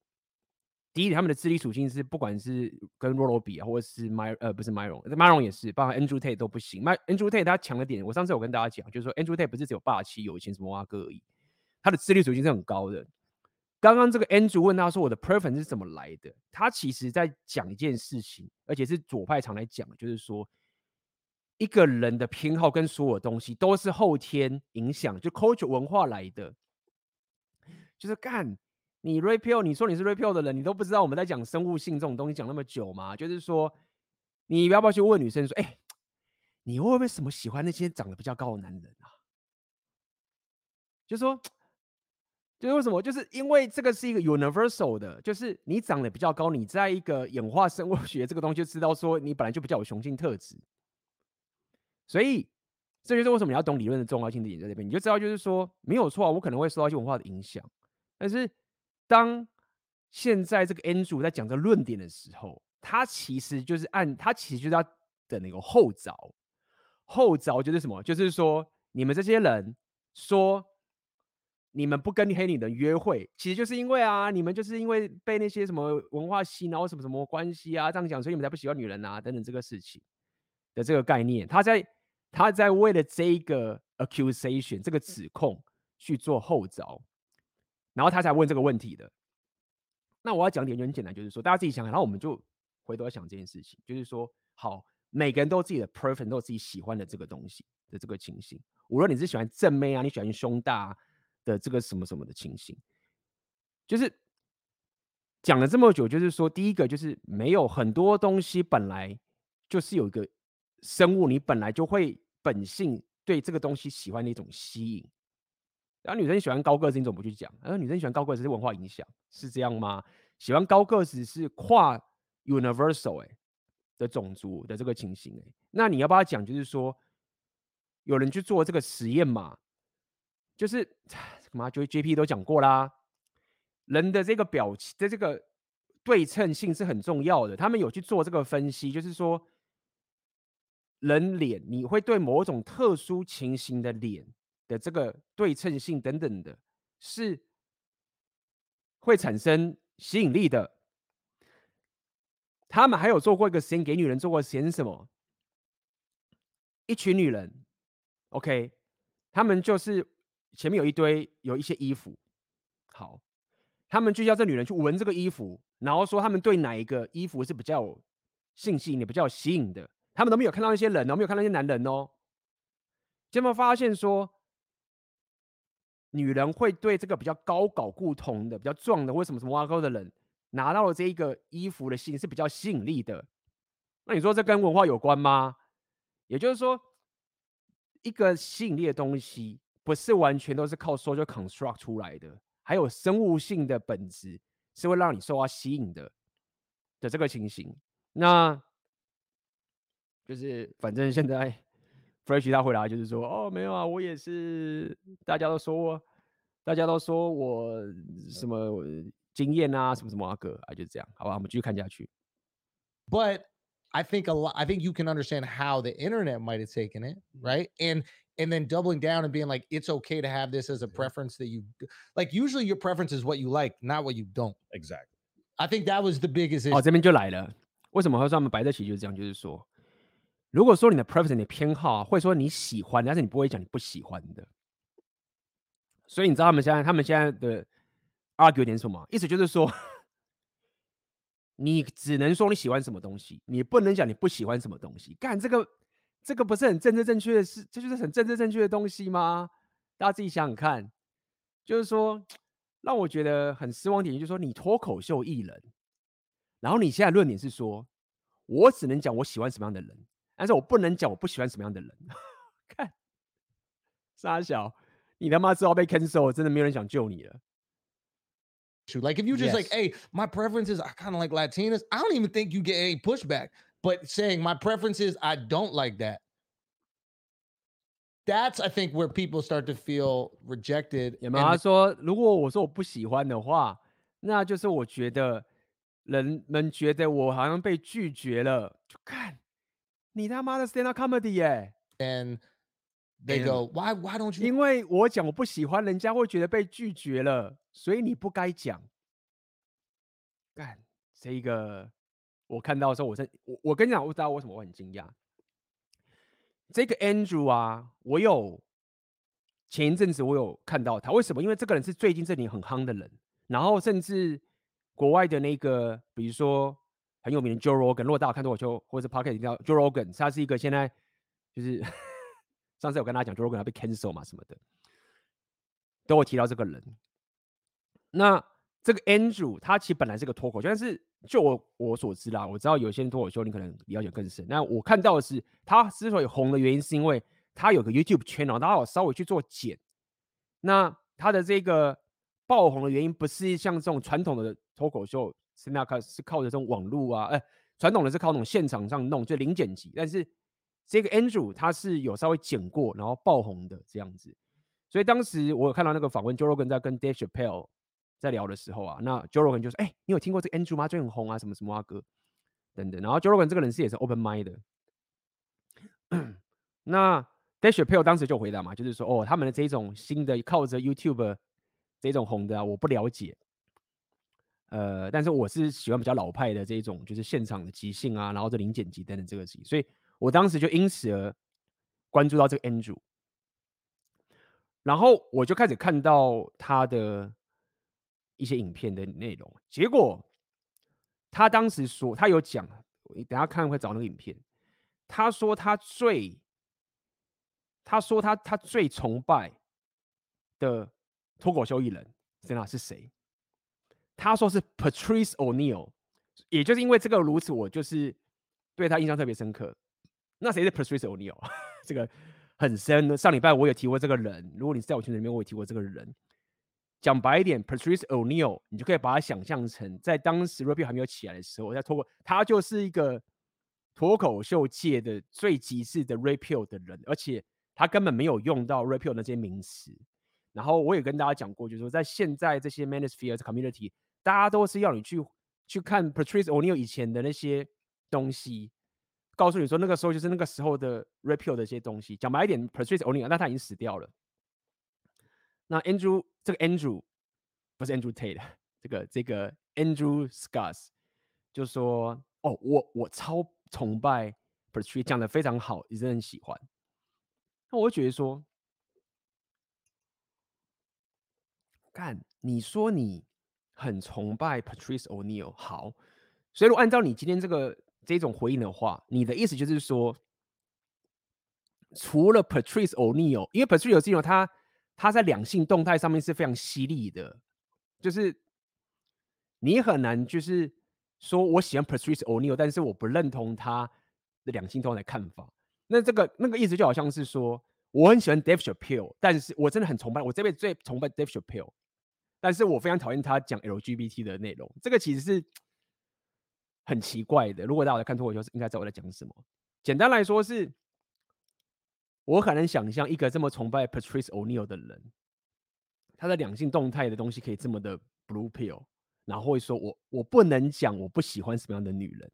第一点，他们的智力属性是不管是跟罗罗比啊，或者是 My 呃不是 Myron，Myron 也是，包括 Andrew Tate 都不行。My Andrew Tate 他强的点，我上次有跟大家讲，就是说 Andrew Tate 不是只有霸气、有钱什么哇哥而已，他的智力属性是很高的。刚刚这个 Andrew 问他说我的 preference 是怎么来的，他其实在讲一件事情，而且是左派常来讲，就是说一个人的偏好跟所有东西都是后天影响，就 culture 文化来的，就是干。你 repeal，你说你是 repeal 的人，你都不知道我们在讲生物性这种东西讲那么久吗？就是说，你要不要去问女生说，哎、你会不会什么喜欢那些长得比较高的男人啊？就说，就是为什么？就是因为这个是一个 universal 的，就是你长得比较高，你在一个演化生物 [laughs] 学这个东西就知道说你本来就比较有雄性特质，所以这就是为什么你要懂理论的重要性的点在这边，你就知道就是说没有错，我可能会受到一些文化的影响，但是。当现在这个 Andrew 在讲这论点的时候，他其实就是按他其实就是要等那个后招，后招就是什么？就是说你们这些人说你们不跟黑女人约会，其实就是因为啊，你们就是因为被那些什么文化洗脑什么什么关系啊，这样讲，所以你们才不喜欢女人啊，等等这个事情的这个概念，他在他在为了这一个 accusation 这个指控去做后招。然后他才问这个问题的。那我要讲点就很简单，就是说大家自己想想，然后我们就回头要想这件事情，就是说，好，每个人都有自己的 preference，都有自己喜欢的这个东西的这个情形。无论你是喜欢正妹啊，你喜欢胸大的这个什么什么的情形，就是讲了这么久，就是说，第一个就是没有很多东西本来就是有一个生物，你本来就会本性对这个东西喜欢的一种吸引。然后女生喜欢高个子，你怎么不去讲？然后女生喜欢高个子是文化影响，是这样吗？喜欢高个子是跨 universal 哎、的种族的这个情形哎、欸，那你要不要讲？就是说有人去做这个实验嘛？就是什么？就 JP 都讲过啦，人的这个表情的这个对称性是很重要的。他们有去做这个分析，就是说人脸你会对某种特殊情形的脸。的这个对称性等等的，是会产生吸引力的。他们还有做过一个实验，给女人做过实验是什么？一群女人，OK，他们就是前面有一堆有一些衣服，好，他们就叫这女人去闻这个衣服，然后说他们对哪一个衣服是比较性吸引力、比较吸引的。他们都没有看到那些人哦，没有看到那些男人哦，结果发现说。女人会对这个比较高搞固同的、比较壮的，或什么什么挖沟的人，拿到了这一个衣服的性是比较吸引力的。那你说这跟文化有关吗？也就是说，一个吸引力的东西不是完全都是靠 social construct 出来的，还有生物性的本质是会让你受到吸引的的这个情形。那就是反正现在。Fresh 他回答就是说，哦，没有啊，我也是，大家都说我，大家都说我什么经验啊，什么什么啊哥啊，就这样，好吧，我们继续看下去。But I think a lot. I think you can understand how the internet might have taken it, right? And and then doubling down and being like, it's okay to have this as a preference that you like. Usually, your preference is what you like, not what you don't. Exactly. I think that was the biggest issue. 哦，这边就来了，为什么会说他们摆在一起就是这样？就是说。 如果说你的 preference 你的偏好啊，或者说你喜欢，但是你不会讲你不喜欢的，所以你知道他们现在他们现在的 argue 点什么？意思就是说，[laughs] 你只能说你喜欢什么东西，你不能讲你不喜欢什么东西。干这个，这个不是很政治正确的事，这就是很政治正确的东西吗？大家自己想想看，就是说让我觉得很失望点，就是说你脱口秀艺人，然后你现在论点是说，我只能讲我喜欢什么样的人。但是我不能讲我不喜欢什么样的人，看，沙小，你他妈知道被 cancel，真的没有人想救你了。Like if you just like, hey, my preference is I kind of like Latinas. I don't even think you get any pushback. But saying my preference is I don't like that. That's I think where people start to feel rejected. 有 and 没有？他说，如果我说我不喜欢的话，那就是我觉得人们觉得我好像被拒绝了。就看你他妈的 stand up comedy 耶、and they go, why why don't you 因为我讲我不喜欢，人家会觉得被拒绝了，所以你不该讲。干这一个，我看到的时候，我真我我跟你讲，我知道为什么我很惊讶。这个 Andrew 啊，我有前一阵子我有看到他，为什么？因为这个人是最近这里很夯的人，然后甚至国外的那个，比如说很有名的 Joe Rogan，如果大家看脱口秀或者是 Podcast，你知道 Joe Rogan，他是一个现在就是 [laughs] 上次有跟大家讲 Joe Rogan 要被 cancel 嘛什么的，都会提到这个人。那这个 Andrew 他其实本来是个脱口秀，但是就我我所知啦，我知道有些人脱口秀你可能了解更深。那我看到的是他之所以红的原因，是因为他有个 YouTube channel，他有稍微去做剪。那他的这个爆红的原因，不是像这种传统的脱口秀是那靠是靠着这种网络啊，哎、传统的是靠那种现场上弄，就零剪辑。但是这个 Andrew 他是有稍微剪过，然后爆红的这样子。所以当时我有看到那个访问，Joe Rogan 在跟 Dave Chappelle 在聊的时候啊，那 Joe Rogan 就说：“哎、你有听过这个 Andrew 吗？最近很红啊，什么什么啊哥等等。”然后 Joe Rogan 这个人是也是 open mind 的。那 Dave Chappelle 当时就回答嘛，就是说：“哦，他们的这种新的靠着 YouTube 这种红的啊，我不了解。呃，但是我是喜欢比较老派的这种，就是现场的即兴啊，然后这零剪辑等等这个集，所以我当时就因此而关注到这个 Andrew。然后我就开始看到他的一些影片的内容，结果他当时说，他有讲，你等下看会找那个影片，他说他最，他说他他最崇拜的脱口秀艺人，真的是谁？他说是 Patrice O'Neill，也就是因为这个如此，我就是对他印象特别深刻。那谁是 Patrice O'Neill？[laughs] 这个。很深的，上礼拜我也提过这个人。如果你在我群里面，我也提过这个人。讲白一点，Patrice O'Neill，你就可以把它想象成在当时 Rapio 还没有起来的时候，我在脱口，他就是一个脱口秀界的最极致的 Rapio 的人，而且他根本没有用到 Rapio 那些名词。然后我也跟大家讲过，就是说在现在这些 Manosphere Community，大家都是要你去去看 Patrice O'Neill 以前的那些东西。告诉你说，那个时候就是那个时候的 Rapio 的一些东西。讲白一点，Patrice O'Neill 那他已经死掉了。那 Andrew 这个 Andrew 不是 Andrew Tate，这个这个 Andrew Scott 就说：“哦，我我超崇拜 Patrice，讲的非常好，也是很喜欢。”那我就觉得说，看你说你很崇拜 Patrice O'Neill，好，所以如果按照你今天这个。这种回应的话，你的意思就是说，除了 Patrice O'Neill，因为 Patrice O'Neill 他他在两性动态上面是非常犀利的，就是你很难就是说我喜欢 Patrice O'Neill，但是我不认同他的两性动态看法。那这个那个意思就好像是说，我很喜欢 Dave Chappelle，但是我真的很崇拜，我这辈子最崇拜 Dave Chappelle，但是我非常讨厌他讲 LGBT 的内容。这个其实是。很奇怪的，如果大家在看脱口秀，应该知道我在讲什么。简单来说是，我很难想象一个这么崇拜 Patrice O'neil 的人，他的两性动态的东西可以这么的 blue pill，然后会说我我不能讲我不喜欢什么样的女人。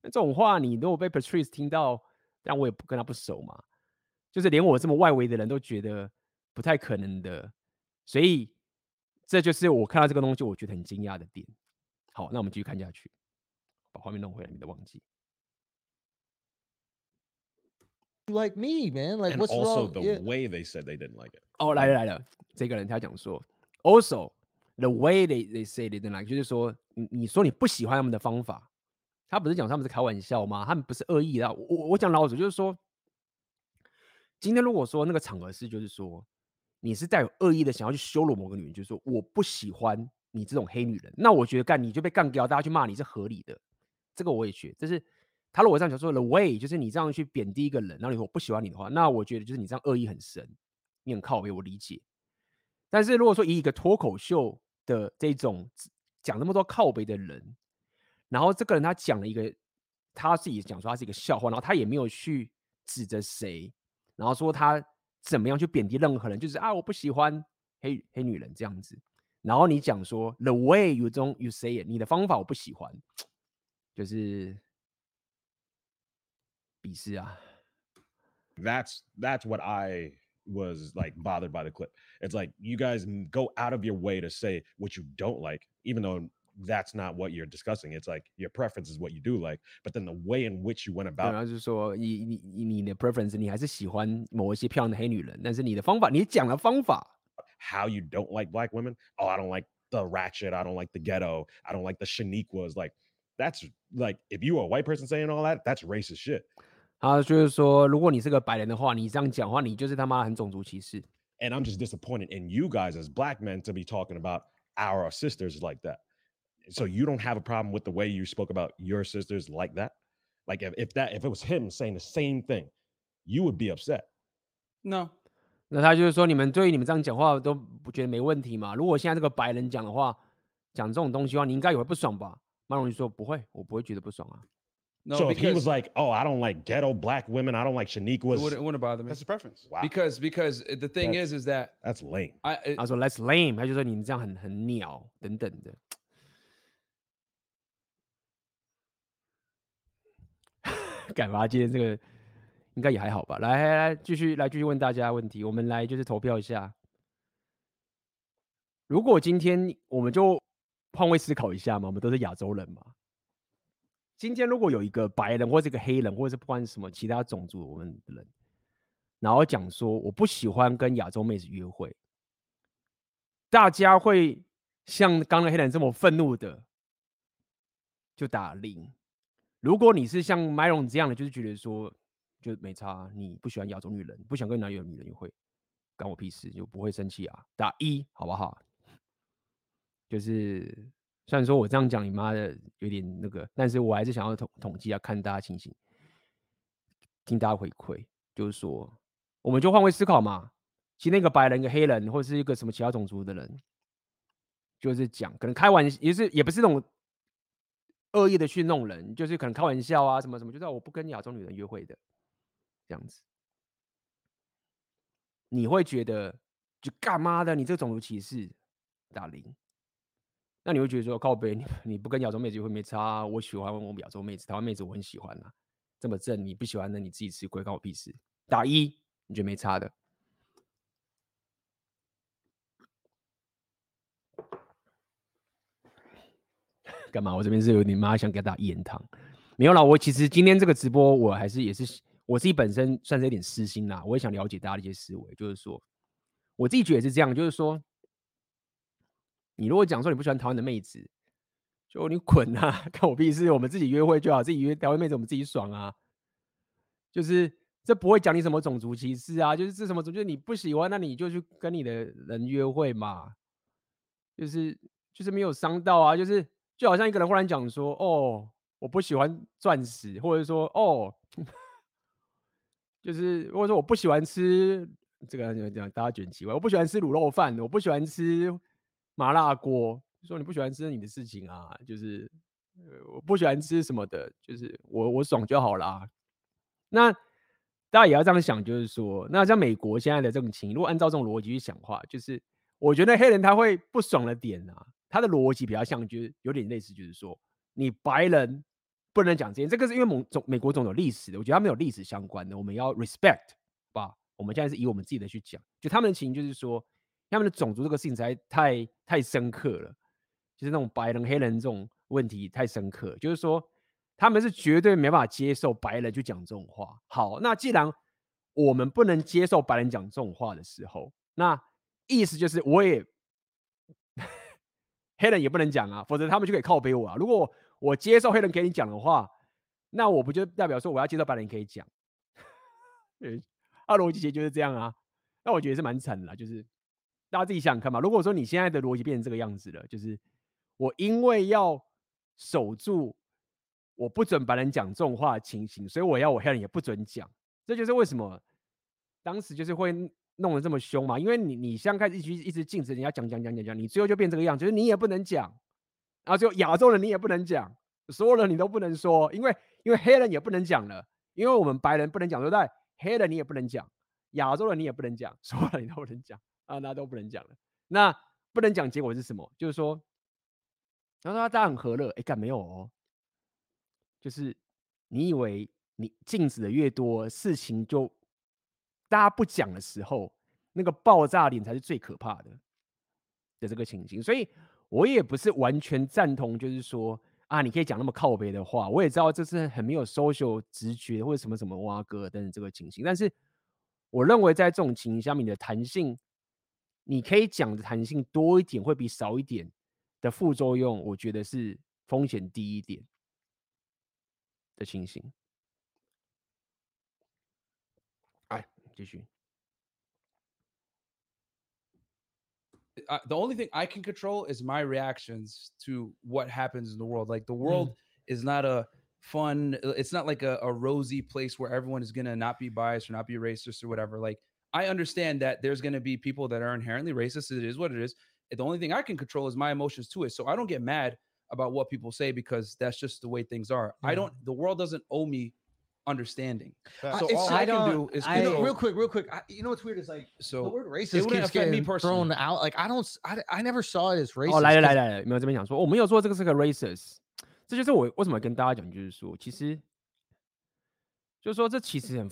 那这种话，你如果被 Patrice 听到，但我也不跟他不熟嘛，就是连我这么外围的人都觉得不太可能的。所以这就是我看到这个东西，我觉得很惊讶的点。好，那我们继续看下去。把画面弄回来，免得忘记。Like me, man. Like what's also wrong? the Yeah. way they said they didn't like it. 哦，来了来了，这个人他讲说，also the way they they say they didn't like，就是说你你说你不喜欢他们的方法，他不是讲他们是开玩笑吗？他们不是恶意的。我我我讲老实，就是说，今天如果说那个场合是，就是说你是带有恶意的想要去羞辱某个女人，就是说我不喜欢你这种黑女人，那我觉得干你就被干掉，大家去骂你是合理的。这个我也觉得，就是他如果这样讲说，the way 就是你这样去贬低一个人，然后你说我不喜欢你的话，那我觉得就是你这样恶意很深，你很靠背，我理解。但是如果说以一个脱口秀的这种讲那么多靠背的人，然后这个人他讲了一个，他自己讲说他是一个笑话，然后他也没有去指着谁，然后说他怎么样去贬低任何人，就是啊我不喜欢黑黑女人这样子，然后你讲说 the way you don't you say it，你的方法我不喜欢，就是鄙视啊。That's that's what I was like bothered by the clip. It's like you guys go out of your way to say what you don't like, even though that's not what you're discussing. It's like your preference is what you do like, but then the way in which you went 对，然 about 后就是说你你你你的 preference 你还是喜欢某一些漂亮的黑女人，但是你的方法，你讲的方法， how you don't like black women. Oh, I don't like the ratchet. I don't like the ghetto. I don't like the Shaniquas. Like that's like if you are a white person saying all that, that's racist shit. 他就是说，如果你是个白人的话，你这样讲话，你就是他妈很种族歧视。 And I'm just disappointed in you guys as black men to be talking about our sisters like that. So you don't have a problem with the way you spoke about your sisters like that? Like if, if that if it was him saying the same thing, you would be upset. No, 那他就是说，你们对于你们这样讲话都不觉得没问题嘛？如果现在这个白人讲的话，讲这种东西的话，你应该也会不爽吧？马龙就说不会，我不会觉得不爽啊。 no. so if he because was like, "Oh, I don't like ghetto black women. I don't like it Shaniquas," wouldn't, it wouldn't bother me. That's his preference. wow, Because because the thing That's- is is that that's lame. I it- 他说 That's lame，他就说你们这样很很鸟等等的。 [laughs] 干嘛？今天这个应该也还好吧？来来来，继续来继续问大家问题，我们来就是投票一下。如果今天我们就换位思考一下嘛，我们都是亚洲人嘛。今天如果有一个白人或者一个黑人，或者是不管什么其他种族我们人，然后讲说我不喜欢跟亚洲妹子约会，大家会像刚刚黑人这么愤怒的就打零。如果你是像 Myron 这样的，就是觉得说就没差，你不喜欢亚洲女人，不想跟哪有女人约会，干我屁事，就不会生气啊，打一好不好？就是虽然说我这样讲你妈的有点那个，但是我还是想要统统计啊，看大家情形，听大家回馈，就是说我们就换位思考嘛。其实那个白人、一个黑人，或者是一个什么其他种族的人，就是讲可能开玩笑，也是也不是那种恶意的去弄人，就是可能开玩笑啊什么什么，就是我不跟亚洲女人约会的这样子，你会觉得就干嘛的？你这种族歧视打零。那你会觉得说靠北，你你不跟亚洲妹子约会没差、我喜欢我亚洲妹子，台湾妹子我很喜欢啊，这么正，你不喜欢那你自己吃亏，关我屁事。打一，你觉得没差的？干嘛？我这边是有点妈想给大家一言堂，没有啦。我其实今天这个直播，我还是也是我自己本身算是有点私心啦，我也想了解大家的一些思维，就是说我自己觉得是这样，就是说。你如果讲说你不喜欢台湾的妹子，就你滚啊！[laughs] 看我屁事，我们自己约会就好，自己约台湾妹子，我们自己爽啊。就是这不会讲你什么种族歧视啊，就是这什么种，就是你不喜欢，那你就去跟你的人约会嘛。就是就是没有伤到啊，就是就好像一个人忽然讲说，哦，我不喜欢钻石，或者说哦，就是或者说我不喜欢吃这个讲大家觉得奇怪，我不喜欢吃卤肉饭，我不喜欢吃。麻辣锅，说你不喜欢吃你的事情啊，就是我不喜欢吃什么的，就是我我爽就好啦。那大家也要这样想，就是说，那像美国现在的这种情，如果按照这种逻辑去想的话，就是我觉得黑人他会不爽的点啊，他的逻辑比较像，就是有点类似，就是说你白人不能讲这些，这个是因为某种美国总有历史的，我觉得他们有历史相关的，我们要 respect 吧。我们现在是以我们自己的去讲，就他们的情就是说。他们的种族这个事情才太太深刻了，就是那种白人黑人这种问题太深刻，就是说他们是绝对没办法接受白人去讲这种话。好，那既然我们不能接受白人讲这种话的时候，那意思就是我也黑人也不能讲啊，否则他们就可以靠背我啊。如果我接受黑人给你讲的话，那我不就代表说我要接受白人可以讲？[laughs] 对，他逻辑其实就是这样啊。那我觉得是蛮惨的啦，就是。大家自己想想看嘛。如果说你现在的逻辑变成这个样子了，就是我因为要守住我不准白人讲这种话的情形，所以我要我黑人也不准讲。这就是为什么当时就是会弄得这么凶嘛？因为你你像开始一直一直禁止人家讲讲讲讲讲，你最后就变这个样，就是你也不能讲，然后就亚洲人你也不能讲，所有人你都不能说，因为因为黑人也不能讲了，因为我们白人不能讲，对不对？黑人你也不能讲，亚洲人你也不能讲，所有人你都不能讲啊，那都不能讲了。那不能讲结果是什么？就是说，然后说大家很和乐，哎，干没有哦，就是你以为你禁止的越多，事情就。大家不讲的时候，那个爆炸点才是最可怕的的这个情形。所以我也不是完全赞同，就是说啊，你可以讲那么靠北的话。我也知道这是很没有 social 直觉或者什么什么挖哥等等这个情形。但是我认为在这种情形下面，你的弹性，你可以讲的弹性多一点，会比少一点的副作用，我觉得是风险低一点的情形。继续。Uh, the only thing I can control is my reactions to what happens in the world. Like the world mm. is not a fun, it's not like a, a rosy place where everyone is gonna not be biased or not be racist or whatever. Like I understand that there's gonna be people that are inherently racist. It is what it is. The only thing I can control is my emotions to it. So I don't get mad about what people say because that's just the way things are. Mm. I don't. The world doesn't owe me understanding. So all I, I can do is I know, real quick, real quick. I, you know what's weird is like so the word racist keeps getting thrown out. Like I don't, I, I never saw it as racist. 哦，来来来来，没有这边讲说，我没有说这个是个 racist，这就是我为什么跟大家讲，就是说，其实，就是说这其实很，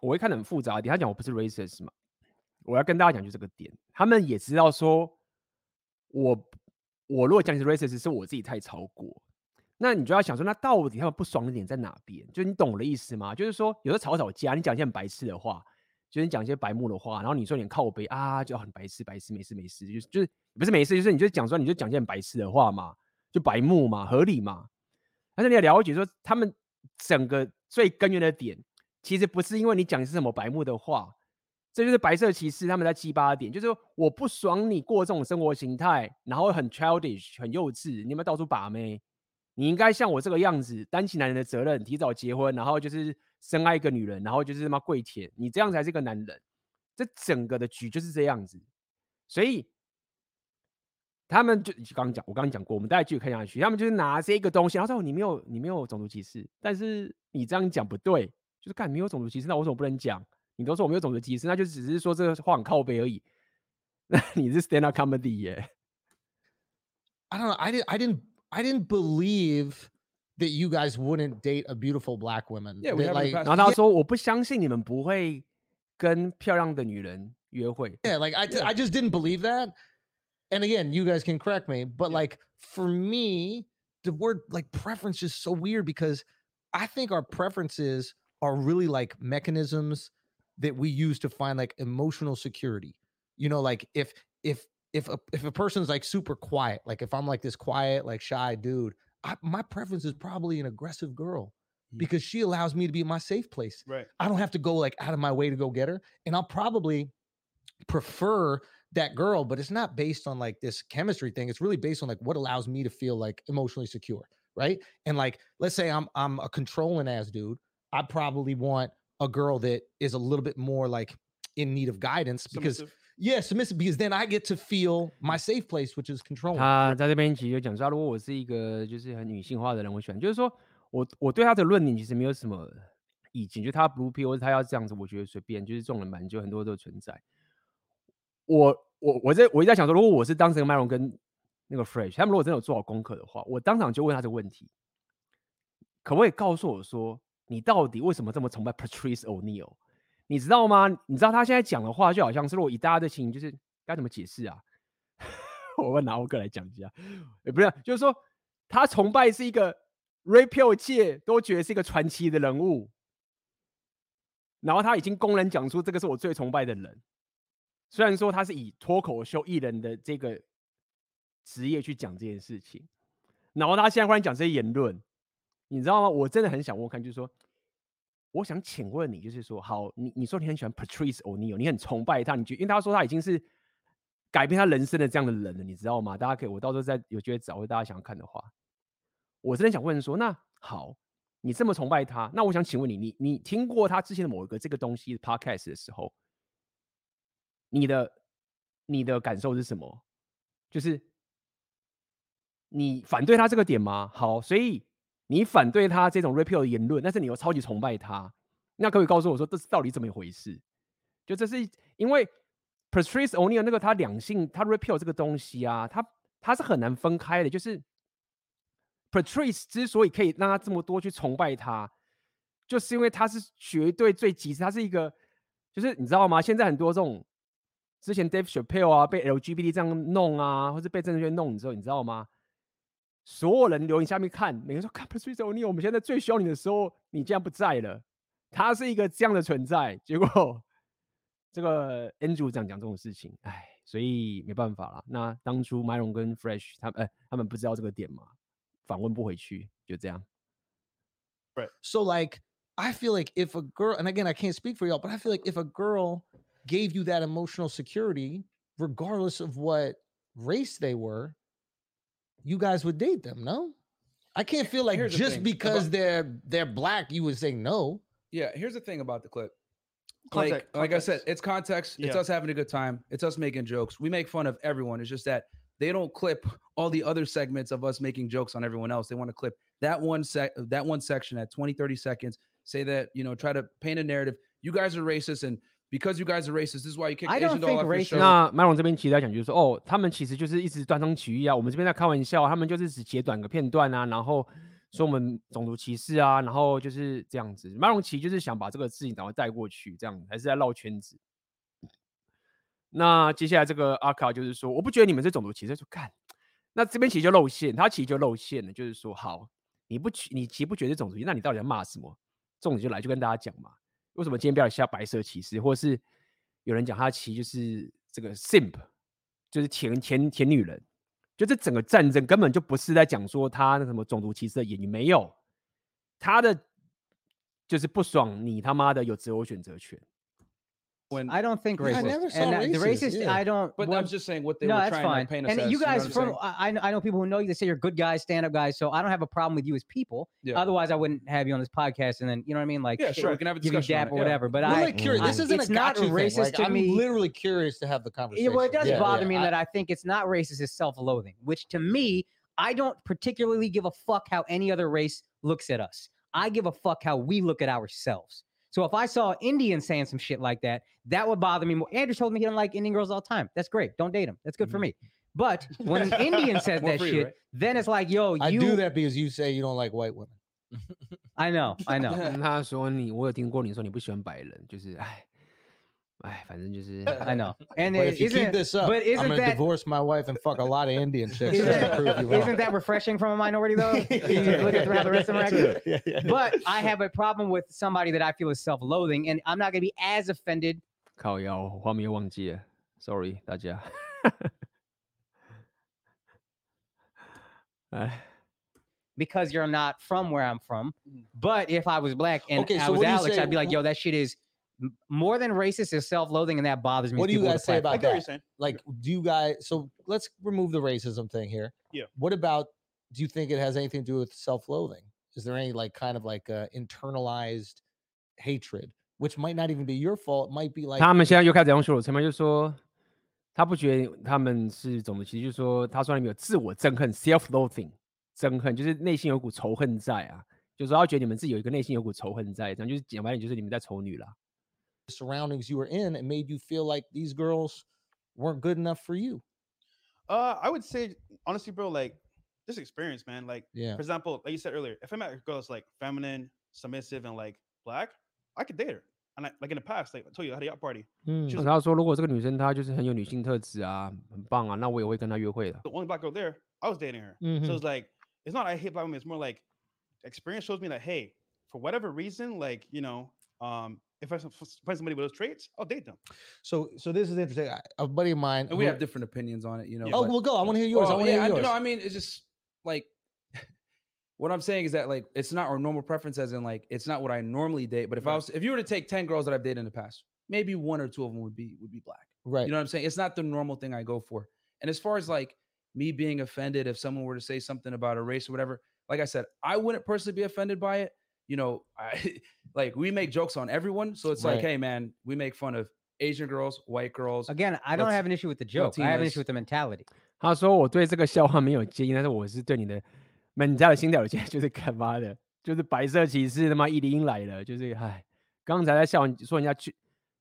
我会看得很复杂一点。他讲我不是 racist 嘛，我要跟大家讲就这个点，他们也知道说，我我如果讲你是 racist，是我自己太超过。那你就要想说，那到底他们不爽的点在哪边？就你懂我的意思吗？就是说，有时候吵吵架，你讲一些很白痴的话，就是你讲一些白目的话，然后你说你靠背啊，就很白痴，白痴，没事没事，就是就是不是没事，就是你就讲说，你就讲一些很白痴的话嘛，就白目嘛，合理嘛。但是你要了解说，他们整个最根源的点，其实不是因为你讲的是什么白目的话，这就是白色歧视他们在鸡巴点，就是说我不爽你过这种生活形态，然后很 childish，很幼稚，你们到处把妹。你应该像我这个样子，担起男人的责任，提早结婚，然后就是深爱一个女人，然后就是他妈跪舔，你这样才是个男人。这整个的局就是这样子，所以他们就刚刚讲，我刚刚讲过，我们大家继续看下去，他们就是拿这个东西，然后说你没有你没有种族歧视，但是你这样讲不对，就是干没有种族歧视，那我怎么不能讲？你都说我没有种族歧视，那就只是说这个话很靠背而已。[laughs] 那你是 stand up comedy 耶？I don't know. I didn't. I didn't. I didn't believe that you guys wouldn't date a beautiful black woman. Yeah, we that, like, 然后他说：“我不相信你们不会跟漂亮的女人约会。” Yeah, like I, yeah. I just didn't believe that. And again, you guys can correct me, but yeah. like for me, the word like preference is so weird because I think our preferences are really like mechanisms that we use to find like emotional security. You know, like if if if a if a person's like super quiet, like if I'm like this quiet, like shy dude, I, my preference is probably an aggressive girl mm. because she allows me to be in my safe place. Right. I don't have to go like out of my way to go get her, and I'll probably prefer that girl, but it's not based on like this chemistry thing. It's really based on like what allows me to feel like emotionally secure, right? And like, let's say I'm I'm a controlling ass dude, I probably want a girl that is a little bit more like in need of guidance because Yeah, submissive because then I get to feel my safe place, which is control. 他在这边其实就讲说，如果我是一个就是很女性化的人，我喜欢，就是说我我对他的论点其实没有什么意见，就他 blue pill 或者他要这样子，我觉得随便，就是这种人蛮就很多都存在。我我我在我一直在想说，如果我是当时的麦龙跟那个 Fresh，他们如果真的有做好功课的话，我当场就问他这个问题，可不可以告诉我说，你到底为什么这么崇拜 Patrice O'Neal？你知道吗？你知道他现在讲的话就好像是，如果以大家的情，就是该怎么解释啊？[laughs] 我问拿欧哥来讲一下，也不是，就是说他崇拜是一个 rapio 界都觉得是一个传奇的人物，然后他已经公然讲出这个是我最崇拜的人。虽然说他是以脱口秀艺人的这个职业去讲这件事情，然后他现在忽然讲这些言论，你知道吗？我真的很想问看，就是说。我想请问你，就是说，好，你你说你很喜欢 Patrice O'neil 你很崇拜他，你觉因为他说他已经是改变他人生的这样的人了，你知道吗？大家可以，我到时候再有机会找，大家想要看的话，我真的想问说，那好，你这么崇拜他，那我想请问你，你你听过他之前的某一个这个东西 Podcast 的时候，你的你的感受是什么？就是你反对他这个点吗？好，所以你反对他这种 repeal 的言论，但是你又超级崇拜他，那可以告诉我说这是到底怎么一回事？就这是因为 Patrice O'Neal 那个他两性他 repeal 这个东西啊，他他是很难分开的。就是 Patrice 之所以可以让他这么多去崇拜他，就是因为他是绝对最极致，他是一个就是你知道吗？现在很多这种。之前 Dave Chappelle 啊，被 LGBT 这样弄啊，或是被政治圈弄之后，你知道吗？所有人留言下面看，每个人说：“看 Patrice O'Neal，我们现在最需要你的时候，你竟然不在了。”他是一个这样的存在。结果这个 Andrew 这样讲这种事情，哎，所以没办法了。那当初 Myron 跟 Fresh 他们，哎，他们不知道这个点嘛，访问不回去，就这样。Right. So like, I feel like if a girl, and again, I can't speak for y'all, but I feel like if a girl gave you that emotional security, regardless of what race they were, you guys would date them, no? I can't feel like Here's the just thing because about- they're they're black, you would say no. Yeah, here's the thing about the clip. Context- like, like I said, context. it's context. It's Yeah. us having a good time. It's us making jokes. We make fun of everyone. It's just that they don't clip all the other segments of us making jokes on everyone else. They want to clip that one sec, that one section at 20, 30 seconds. Say that you know, try to paint a narrative. You guys are racist, and because you guys are racist, this is why you kick I don't think racist- show. 那麦龙这边其实在讲就是说，哦，他们其实就是一直断章取义啊，我们这边在开玩笑，他们就是只截短个片段啊，然后说我们种族歧视啊，然后就是这样子。麦龙其实就是想把这个事情赶快带过去，这样还是在绕圈子。那接下来这个阿卡就是说，我不觉得你们是种族歧视，就干。那这边其实就露馅，他其实就露馅了，就是说，好，你不你其实不觉得是种族歧视，那你到底要骂什么？重点就来就跟大家讲嘛，为什么今天标题下白色骑士，或是有人讲他其实就是这个 simp，就是前前前女人，就这整个战争根本就不是在讲说他那什么种族歧视的演员没有，他的就是不爽你他妈的有择偶选择权。When, I don't think Yeah, I racist. never saw and uh, the racist, racist, yeah. I don't. but what- I'm just saying what they no, were that's trying fine. to paint us And as. you guys I'm from? I, I know- I know people who know you. They say you're good guys, stand up guys. So I don't have a problem with you as people. Yeah. Otherwise, I wouldn't have you on this podcast. And then you know what I mean, like Yeah, shit, sure. We can have a give you discussion dap it, or yeah. whatever. But I'm I, like curious. I- This isn't it's a not gotcha thing. racist Like, to I'm me. literally curious to have the conversation. Yeah, well, it does Yeah, bother yeah. me I- that I think it's not racist, it's self-loathing, which to me, I don't particularly give a fuck how any other race looks at us. I give a fuck how we look at ourselves. So if I saw Indian saying some shit like that, that would bother me more. Andrew told me he didn't like Indian girls all the time. That's great. Don't date him. That's good for me. But when an Indian says [laughs] More that for you, shit, right? then it's like, yo, I you. do that because you say you don't like white women. I know, I know. [laughs] 跟他说你，我有听过你说你不喜欢白人，就是哎 哎，反正就是。 I [laughs] know. [laughs] And But it, if you keep isn't, this up, but I'm isn't gonna that divorce my wife and fuck a lot of Indian chicks. [laughs] isn't, just to prove you wrong. isn't that refreshing from a minority though? You look at how the rest of them are acting. Yeah, yeah. but I have a problem with somebody that I feel is self-loathing, and I'm not gonna be as offended. 靠腰，画面忘记了，sorry 大家。哎， because you're not from where I'm from. But if I was black and Okay, I so was what do you Alex, say- I'd be like, yo, that shit is m- more than racist is self-loathing, and that bothers me. What as do you people with guys a say platform. I about get what you're that? saying. Like, do you guys? So let's remove the racism thing here. Yeah. What about? Do you think it has anything to do with self-loathing? Is there any like kind of like uh, internalized hatred, which might not even be your fault? It might be like 他们现在又开始用羞辱，前面就说他不觉得他们是种族歧视，就是说他说他们有自我憎恨 （self-loathing），憎恨就是内心有股仇恨在啊，就是说他觉得你们自己有一个内心有股仇恨在，这样就是讲白点就是你们在仇女啦。 surroundings you were in and made you feel like these girls weren't good enough for you. Uh, I would say honestly, bro, like this experience, man. Like, Yeah. for example, like you said earlier, if I met a girl that's like feminine, submissive, and like black, I could date her. And I, like in the past, like I told you, I had a yacht party. Hmm. 就是他说如果这个女生她就是很有女性特质啊，很棒啊，那我也会跟她约会的。 The only black girl there, I was dating her. Mhm. So it's like it's not I hate black women. It's more like experience shows me that hey, for whatever reason, like you know, um, if I find somebody with those traits, I'll date them. So, so this is interesting. I- A buddy of mine. And we have different opinions on it, you know. Yeah. Oh, but- well, go. I want to hear yours. I Oh, want to yeah, hear I, no, I mean it's just like [laughs] what I'm saying is that like it's not our normal preference, as in like it's not what I normally date. But if I was, if you were to take ten girls that I've dated in the past, maybe one or two of them would be would be black. right. You know what I'm saying? It's not the normal thing I go for. And as far as like me being offended if someone were to say something about a race or whatever, like I said, I wouldn't personally be offended by it You know, I [laughs] like we make jokes on everyone, so it's like, Right. hey man, we make fun of Asian girls, white girls. Again, I don't Let's- have an issue with the joke. I have an Latinas. issue with the mentality. 他说我对这个笑话没有介意，但是我是对你的门家的心跳有介意，就是干嘛的，就是白色骑士他妈一零来了，就是唉，刚才在笑人说人家去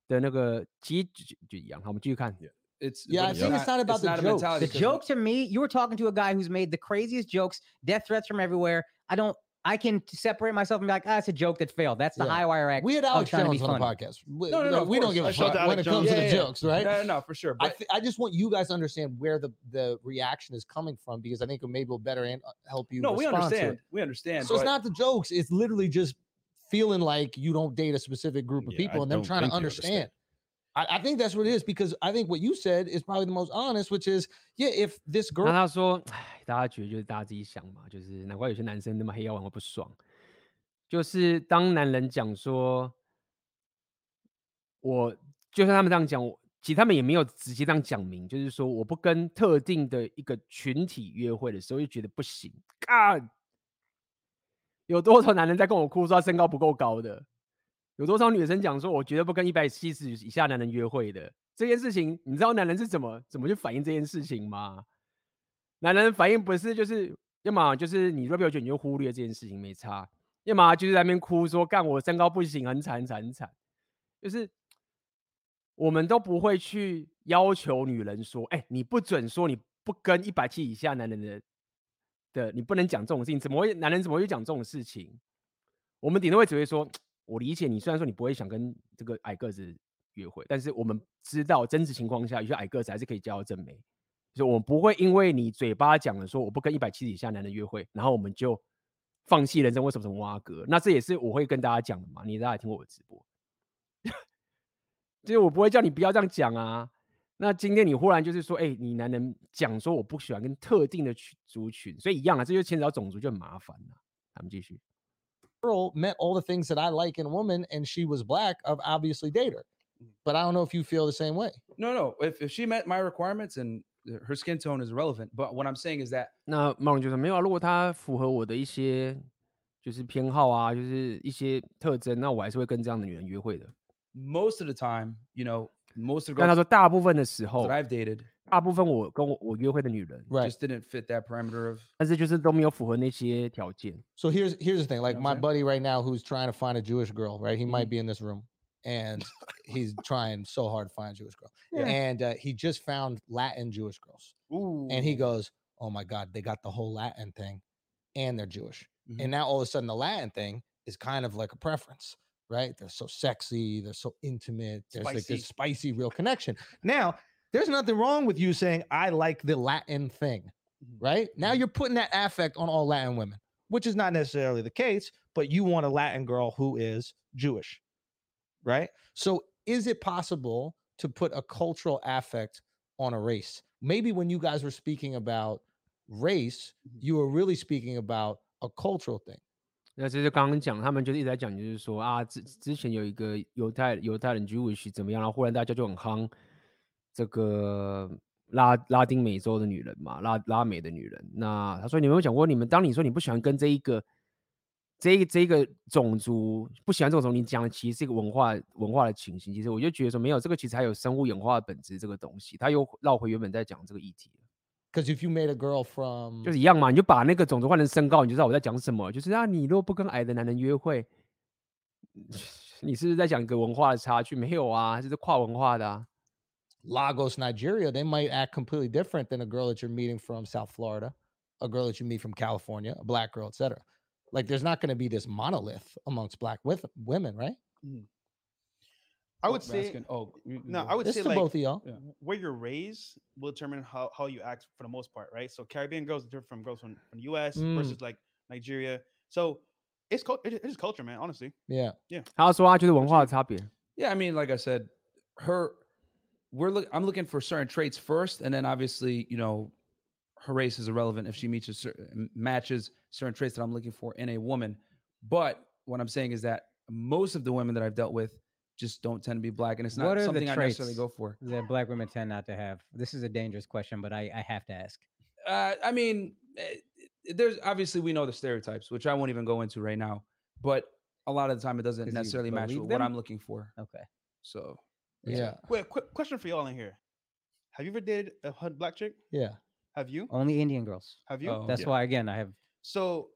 的那个其实就就一样。好，我们继续看。 [laughs] It's Yeah, but I think it's not about the a jokes. mentality The 'cause joke to me, you were talking to a guy who's made the craziest jokes, death threats from everywhere. I don't, I can separate myself and be like, ah, it's a joke that failed. That's the Yeah. high wire act. We had of Alex trying to be Jones on the podcast. We, No, no, no, like, of we don't give a shout fuck out when it Alex comes Jones. to Yeah, the jokes, right? No, no, no, for sure. I, But th- I just want you guys to understand where the, the reaction is coming from because I think it maybe will better an- uh, help you. no, we respond to it. understand. We understand. So it's not the jokes. It's literally just feeling like you don't date a specific group of Yeah, I people and them don't trying to understand. understand. I, I think that's what it is because I think what you said is probably the most honest, which is yeah, if this girl 他说，唉，[sighs] 大家觉得就是大家自己想嘛，就是难怪有些男生那么黑要玩会不爽，就是当男人讲说，我就像他们这样讲，我其实他们也没有直接这样讲明，就是说我不跟特定的一个群体约会的时候，就觉得不行。干，有多少男人在跟我哭说他身高不够高的？有多少女生讲说我绝对不跟一百七十以下男人约会的？这件事情，你知道男人是怎么怎么去反应这件事情吗？男人反应不是就是，要么就是你若不有觉你就忽略这件事情没差，要么就是在那边哭说干我身高不行，很惨很惨很惨，就是我们都不会去要求女人说，哎、你不准说你不跟一百七以下男人的的，你不能讲这种事情，怎么会男人怎么会讲这种事情？我们顶多会只会说，我理解你，虽然说你不会想跟这个矮个子约会，但是我们知道真实情况下，有些矮个子还是可以交到正妹。就是我们不会因为你嘴巴讲了说我不跟一百七十以下男人约会，然后我们就放弃人生为什么什么挖哥？那这也是我会跟大家讲的嘛。你大家也听过我的直播，[laughs] 就是我不会叫你不要这样讲啊。那今天你忽然就是说，哎、你男人讲说我不喜欢跟特定的群族群，所以一样啊，这就牵扯到种族就很麻烦了。咱们继续。girl met all the things that I like in a woman and she was black, I've obviously date her. But I don't know if you feel the same way. No, no. If, if she met my requirements and uh, her skin tone is irrelevant, but what I'm saying is that 那茂龙就说没有啊，如果他符合我的一些就是偏好啊，就是一些特征，那我还是会跟这样的女人约会的。 most of the time, you know, most of the 但他 girls 说大部分的时候 that，I've dated 大部分我跟我我约会的女人， Right. just didn't fit that parameter of 但是就是都没有符合那些条件。 So here's here's the thing. Like what my I'm saying? buddy right now who's trying to find a Jewish girl, right? He might Mhm. be in this room and he's [laughs] trying so hard to find a Jewish girl. Yeah. And uh, he just found Latin Jewish girls. Ooh. And he goes, "Oh my god, they got the whole Latin thing and they're Jewish." Mhm. And now all of a sudden the Latin thing is kind of like a preference, right? They're so sexy, they're so intimate. There's like Spicy. this spicy real connection. Now, there's nothing wrong with you saying I like the Latin thing, Mhm. right? Now Mhm. you're putting that affect on all Latin women, which is not necessarily the case, but you want a Latin girl who is Jewish, right? So is it possible to put a cultural affect on a race? Maybe when you guys were speaking about race, Mhm. you were really speaking about a cultural thing. 那这就刚刚讲，他们就是一直在讲，就是说啊，之之前有一个犹太犹太人 Jewish 怎么样，然后忽然大家就很夯 这个拉拉丁美洲的女人嘛，拉拉美的女人。那他说你有没有想过，你们当你说你不喜欢跟这一个这这一个种族不喜欢这种种，你讲的其实是一个文化文化的情形。其实我就觉得说没有，这个其实还有生物演化的本质这个东西，他又绕回原本在讲这个议题了。Because if you made a girl from 就是一样嘛，你就把那个种族换成身高，你就知道我在讲什么。就是啊，你如果不跟矮的男人约会，[laughs] 你是不是在讲一个文化的差距？没有啊，这是跨文化的啊。Lagos, Nigeria, they might act completely different than a girl that you're meeting from South Florida, a girl that you meet from California, a black girl, etc. Like there's not going to be this monolith amongst black with women, right? I Oh, would say masculine- oh, you- you no. go. I would It's say to like both of y'all. Yeah. where you're raised will determine how, how you act for the most part, right? So Caribbean girls are different from girls from, from US Mm. versus like Nigeria. So it's cul- it, it is culture, man. Honestly, Yeah. 他说啊，就是文化的差别。 Yeah, I mean, like I said, her, we're look. I'm looking for certain traits first, and then obviously, you know, her race is irrelevant if she meets certain matches certain traits that I'm looking for in a woman. But what I'm saying is that most of the women that I've dealt with just don't tend to be black, and it's not something I necessarily go for. that black women tend not to have. This is a dangerous question, but I, I have to ask. Uh, I mean, eh, there's obviously we know the stereotypes, which I won't even go into right now, but a lot of the time it doesn't necessarily match what them? I'm looking for. Okay. So Yeah. Wait, quick question for y'all in here. Have you ever dated a hood black chick? Yeah. Have you? Only Indian girls. Have you? Oh. That's yeah. why again I have So,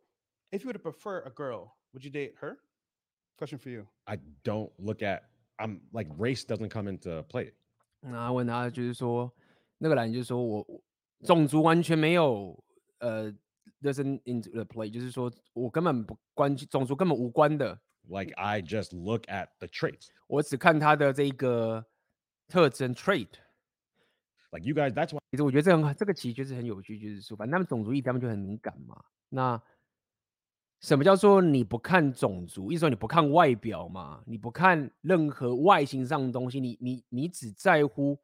if you were to prefer a girl, would you date her? Question for you. I don't look at. I'm like race doesn't come into play. 然后问他就是说，那个人就是说我我种族完全没有呃 doesn't into the play，就是说我根本不关种族根本无关的， Like I just look at the traits. 我只看他的这个特征 trait。Like you guys, that's why 其实我觉得这很这个其实就是很有趣，就是说反正他们种族议题他们就很敏感嘛。那什么叫做你不看种族？意思说你不看外表嘛？你不看任何外形上的东西，你你你只在乎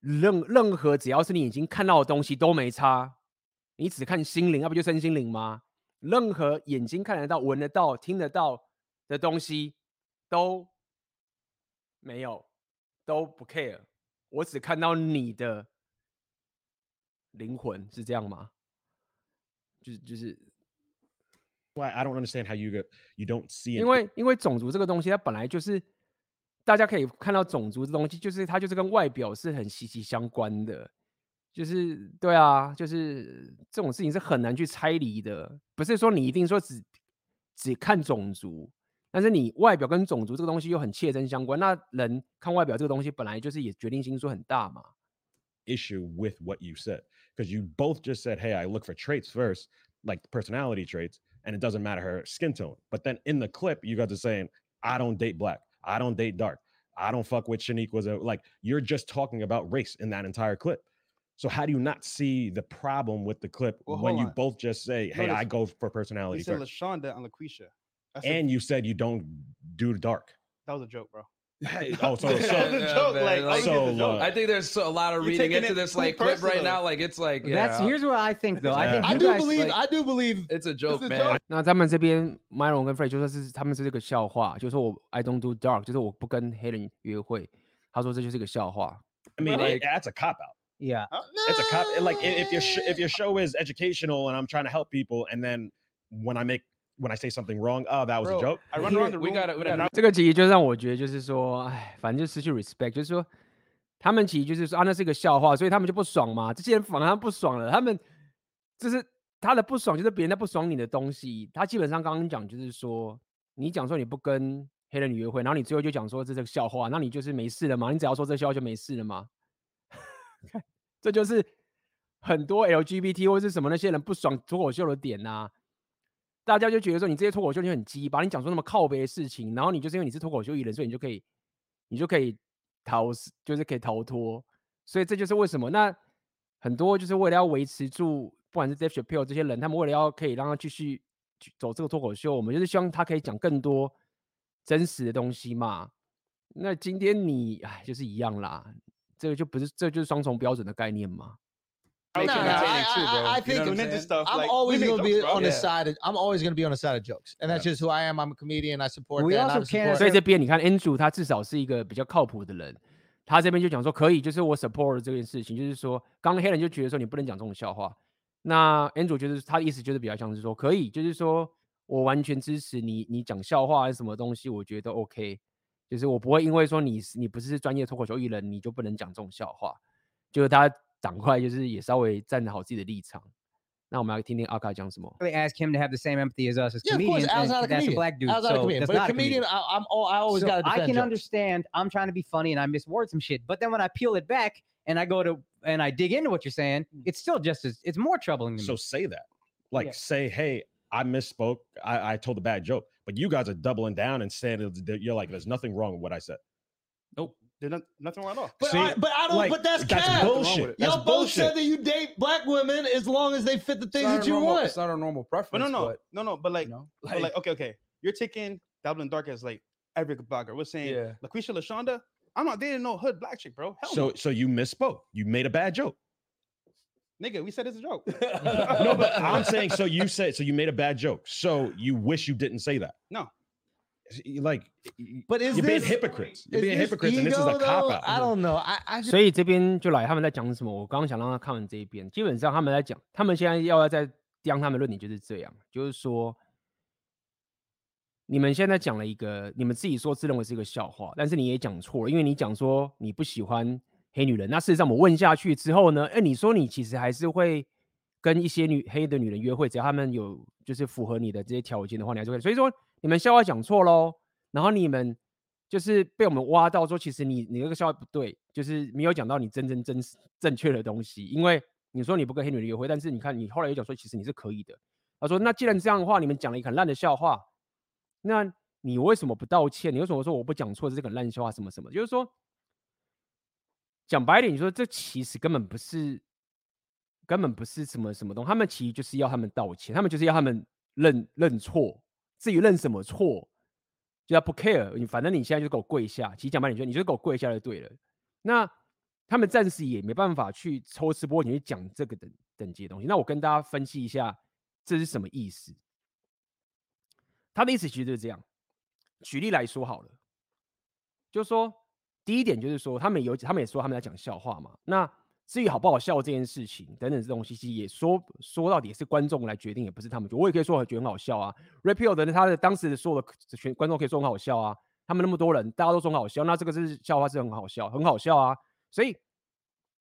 任任何只要是你眼睛看到的东西都没差，你只看心灵，那不就身心灵吗？任何眼睛看得到、闻得到、听得到的东西都没有，都不 care。我只看到你的灵魂，是这样吗？就是就是。why I don't understand how you go, you don't see 因 an 为因为种族这个东西，它本来就是大家可以看到种族这东西，就是它就是跟外表是很息息相关的，就是对啊，就是这种事情是很难去拆离的，不是说你一定说只只看种族，但是你外表跟种族这个东西又很切身相关，那人看外表这个东西本来就是也决定性说很大嘛。issue with what you said because you both just said, "Hey, I look for traits first, like personality traits, and it doesn't matter her skin tone." But then in the clip, you guys are saying, "I don't date black. I don't date dark. I don't fuck with Shanique." Was a like you're just talking about race in that entire clip. So how do you not see the problem with the clip Well, when hold you on. both just say, "Hey, Notice I go for You personality said first. Lashonda and LaQuisha. That's a- and you said you don't do dark." that was a joke, bro. [laughs] Hey, [laughs] oh, [laughs] so, That was so a Yeah, joke. man, Like, like, I get the so, joke. uh, I think there's so- a lot of You're reading taking into it this too like clip right personal. now. Like it's like That's yeah, here's what I think though. I Yeah. think I you do guys, believe. like- I do believe. it's a joke, a man. joke. 那他们这边 Myron 跟 Fred 就说是他们是这个笑话，就说我 I don't do dark，就是我不跟黑人约会。他说这就是个笑话。 I mean, Like- it- that's a cop out. Yeah. Huh? it's a cop like if your sh- if your show is educational and I'm trying to help people and then when I make when I say something wrong, oh that was Bro, a joke. I run around the we room. we gotta- knife. 这个其实就让我觉得就是说，哎，反正就失去 respect，就是说他们其实就是说啊，那是一个笑话，所以他们就不爽嘛。这些人反而不爽了，他们就是他的不爽，就是别人在不爽你的东西。他基本上刚刚讲就是说，你讲说你不跟黑人女约会，然后你最后就讲说这是个笑话，那你就是没事了嘛？你只要说这笑话就没事了吗？这就是很多 LGBT 或是什么那些人不爽脱口秀的点呐、啊。大家就觉得说你这些脱口秀你很鸡，把你讲出那么靠背的事情，然后你就是因为你是脱口秀艺人，所以你就可以，你就可以逃，就是可以逃脱。所以这就是为什么那很多就是为了要维持住，不管是 Dave Chappelle 这些人，他们为了要可以让他继续走这个脱口秀，我们就是希望他可以讲更多真实的东西嘛。那今天你哎，就是一样啦，这个就不是，这就是双重标准的概念嘛。No, it no, I, You think know I'm ninja saying? stuff. I'm Like, always gonna be on the side. Of, I'm always gonna be on the side of jokes, and that's just who I am. I'm a comedian. I support We that. also can't- support- 所以这边你看 Andrew 他至少是一个比较靠谱的人，他这边就讲说可以，就是我 support 这件事情，就是说刚刚黑人就觉得说你不能讲这种笑话，那 Andrew 就是他的意思就是比较像是说可以，就是说我完全支持你，你讲笑话还是什么东西，我觉得 OK，就是我不会因为说你你不是专业脱口秀艺人，你就不能讲这种笑话，就是他赶快就是也稍微站好自己的立场。那我们来听听阿卡讲什么。 Really ask him to have the same empathy as us as Yeah, of course. comedians. Al's and not a that's a comedian. black dude. Al's not a so comedian. that's But a not comedian, I, I'm all. I always So got to I defend can jokes. understand. I'm trying to be funny and I misword some shit, but then when I peel it back and I go to and I dig into what you're saying, it's still just as it's more troubling to me. So say that. Like Yeah. say, hey, I misspoke. I, I told a bad joke. But you guys are doubling down and saying that- that you're like, there's nothing wrong with what I said. Nope. There's not, nothing wrong at all. But See, I, but I don't. like, but that's, that's cap. bullshit. That's Y'all both said that you date black women as long as they fit the things that you normal- want. It's not a normal preference. But no, no, but, no, no. But like, you know, but like, okay, okay. You're taking Dublin Dark as like every black girl. We're saying Yeah. LaQuisha Lashonda. I'm not dating no hood black chick, bro. Hell So no. so you misspoke. You made a bad joke. nigga, we said it's a joke. [laughs] No, but I'm saying so you said so you made a bad joke. So you wish you didn't say that. No. Y- Like y- But is you're being this hypocrites. You're is being this hypocrites, and this is ego, a cop though? out. I don't know. I, I just, 所以这边就来他们在讲什么，我刚刚想让他看完这一边，基本上他们在讲，他们现在要在讲他们的论点就是这样，就是说， 你们现在讲了一个你们自己说自认为是一个笑话，但是你也讲错了，因为你讲说你不喜欢 黑女人。那事实上，我问下去之后呢，哎，你说你其实还是会跟一些女黑的女人约会，只要他们有就是符合你的这些条件的话，你还是会。所以说你们笑话讲错喽，然后你们就是被我们挖到说，其实你你那个笑话不对，就是没有讲到你真正真实正确的东西。因为你说你不跟黑女人约会，但是你看你后来又讲说，其实你是可以的。他说，那既然这样的话，你们讲了一个很烂的笑话。那你为什么不道歉？你为什么说我不讲错？这是个烂笑话什么什么？就是说，讲白点，你说这其实根本不是，根本不是什么什么东西。他们其实就是要他们道歉，他们就是要他们认认错。至于认什么错，就要不 care。你反正你现在就给我跪下。其实讲白点，就你就给我跪下就对了。那他们暂时也没办法去抽丝剥茧去讲这个等等级的东西。那我跟大家分析一下，这是什么意思？他的意思其实就是这样，举例来说好了，就是说第一点就是说，他们有他们也说他们在讲笑话嘛。那至于好不好笑这件事情等等这东西，其实也说说到底是观众来决定，也不是他们。我也可以说觉得很好笑啊。Repeal 的他的当时说的全观众可以说很好笑啊。他们那么多人，大家都说很好笑，那这个是笑话是很好笑，很好笑啊。所以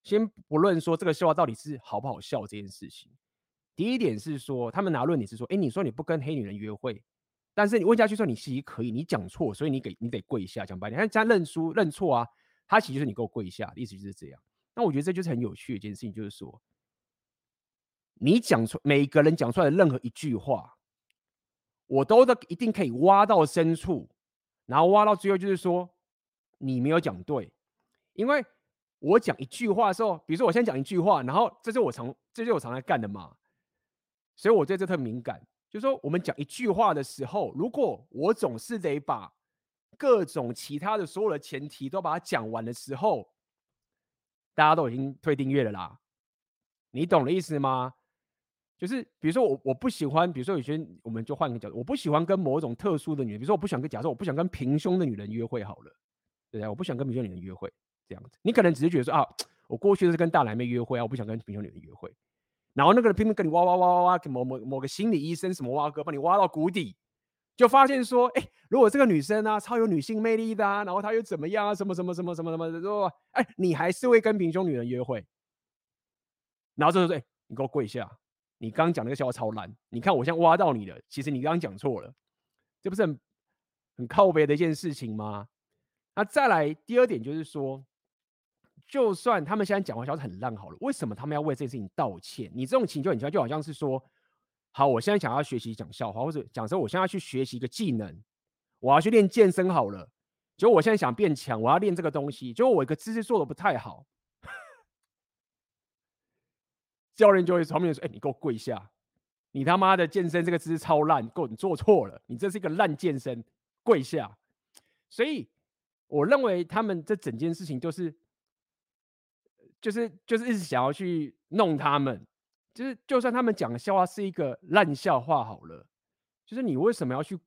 先不论说这个笑话到底是好不好笑这件事情，第一点是说他们拿论点是说，哎，你说你不跟黑女人约会。但是你问下去说你其实可以，你讲错，所以你给你得跪下，讲白点，他这样认输认错啊，他其实就是你给我跪下，意思就是这样。那我觉得这就是很有趣的一件事情，就是说你讲出每一个人讲出来的任何一句话，我都的一定可以挖到深处，然后挖到最后就是说你没有讲对，因为我讲一句话的时候，比如说我先讲一句话，然后这是我常这就是我常来干的嘛，所以我对这特敏感。就是说，我们讲一句话的时候，如果我总是得把各种其他的所有的前提都把它讲完的时候，大家都已经退订阅了啦。你懂的意思吗？就是比如说我我不喜欢，比如说有些我们就换个角度，我不喜欢跟某种特殊的女人，比如说我不想跟，假设我不想跟平胸的女人约会好了，对不对？我不想跟平胸女人约会，这样子，你可能只是觉得说啊，我过去是跟大奶妹约会啊，我不想跟平胸女人约会。然后那个人拼命跟你挖挖挖挖挖，某某某个心理医生什么挖哥帮你挖到谷底，就发现说，哎，如果这个女生啊超有女性魅力的啊，然后她又怎么样啊，什么什么什么什么什么的说，哎，你还是会跟平胸女人约会。然后这就说，哎，你给我跪下，你刚刚讲那个笑话超烂，你看我现在挖到你了，其实你刚刚讲错了，这不是很很靠北的一件事情吗？那再来第二点就是说。就算他们现在讲话笑得很烂好了，为什么他们要为这件事情道歉？你这种情绪很强，就好像是说，好，我现在想要学习讲笑话，或者讲说我现在要去学习一个技能，我要去练健身好了。结果我现在想变强，我要练这个东西，结果我一个姿势做的不太好，[laughs] 教练就会从旁边说：“哎、你给我跪下！你他妈的健身这个姿势超烂，够你做错了，你这是一个烂健身，跪下！”所以我认为他们这整件事情就是。就是就是一直想要去弄他们，就是就算他们讲的笑话是一个烂笑话好了，就是你为什么要去？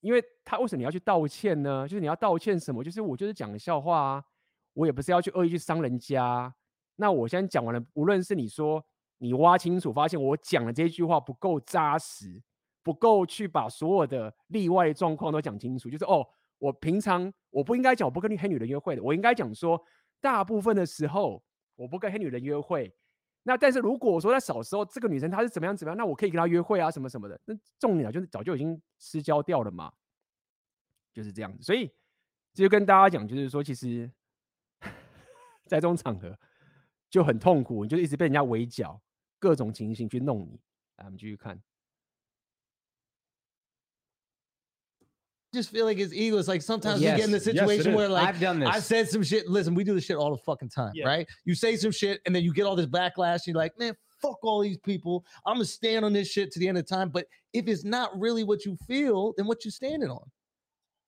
因为他为什么你要去道歉呢？就是你要道歉什么？就是我就是讲的笑话啊，我也不是要去恶意去伤人家。那我现在讲完了，无论是你说你挖清楚，发现我讲的这句话不够扎实，不够去把所有的例外状况都讲清楚，就是哦，我平常我不应该讲我不跟黑女人约会的，我应该讲说大部分的时候。我不跟黑女人约会，那但是如果说在小时候这个女生她是怎么样怎么样，那我可以跟她约会啊什么什么的。那重点啊就是早就已经失交掉了嘛，就是这样子。所以就跟大家讲，就是说其实，[laughs] 在这种场合就很痛苦，你就一直被人家围剿，各种情形去弄你。来，我们继续看。Just feel like his ego is like sometimes yes. we get in the situation yes, where like I've done this. I've said some shit. Listen, we do this shit all the fucking time, yeah. right? You say some shit and then you get all this backlash. You're like, man, fuck all these people. I'm gonna stand on this shit to the end of time. But if it's not really what you feel, then what you standing on?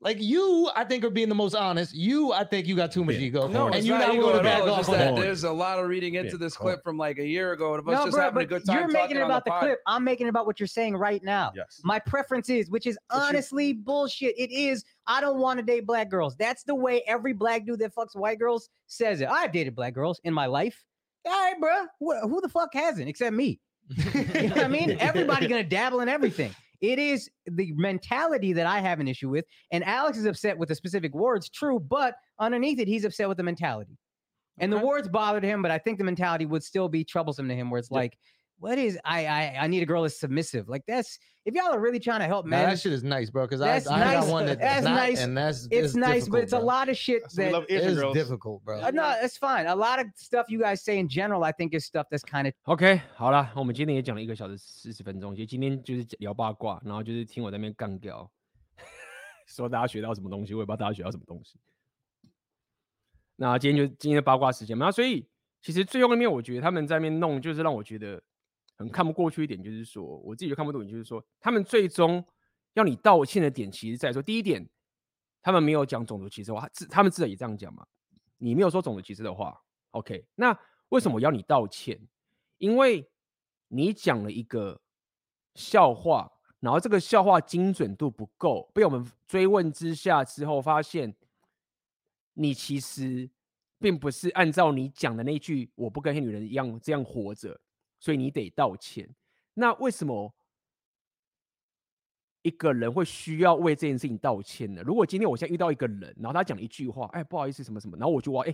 Like you, I think are being the most honest. You, I think you got too much yeah. ego. No, and you're not willing to back off that. There's a lot of reading into yeah. this oh. clip from like a year ago of us no, just bro, having a good time. You're making it about the, the clip. I'm making it about what you're saying right now. Yes. My preference is, which is honestly bullshit. It is. I don't want to date black girls. That's the way every black dude that fucks white girls says it. I've dated black girls in my life. All right, bro. Who the fuck hasn't except me? [laughs] you know what I mean? [laughs] Everybody gonna dabble in everything. It is the mentality that I have an issue with. And Alex is upset with the specific words, true, but underneath it, he's upset with the mentality. And the words bothered him, but I think the mentality would still be troublesome to him, where it's like, what is I I I need a girl that's submissive. Like that's if y'all are really trying to help Now, men, that shit is nice, bro. Because I, That's I nice. got one that, That's that's not, nice. and that's it's nice, but difficult, it's a bro. lot of shit So we that love It Asian is girls. difficult, bro. uh, no, it's fine. A lot of stuff you guys say in general, I think is stuff that's kind of ，OK，好了，我们今天也讲了一个小时四十分钟，其实今天就是聊八卦，然后就是听我在那边干掉，说大家学到什么东西，我也不知道大家学到什么东西。那今天就今天的八卦时间嘛，那所以其实最后面我觉得他们在那边弄，就是让我觉得 [laughs] 很看不过去一点，就是说我自己就看不懂，就是说他们最终要你道歉的点，其实在说第一点，他们没有讲种族歧视话，自他们自己也这样讲嘛，你没有说种族歧视的话，OK，那为什么要你道歉？因为你讲了一个笑话，然后这个笑话精准度不够，被我们追问之下之后，发现你其实并不是按照你讲的那句“我不跟黑女人一样这样活着”，所以你得道歉。那为什么一个人会需要为这件事情道歉呢？如果今天我现在遇到一个人，然后他讲一句话，哎，不好意思，什么什么，然后我就说，哎，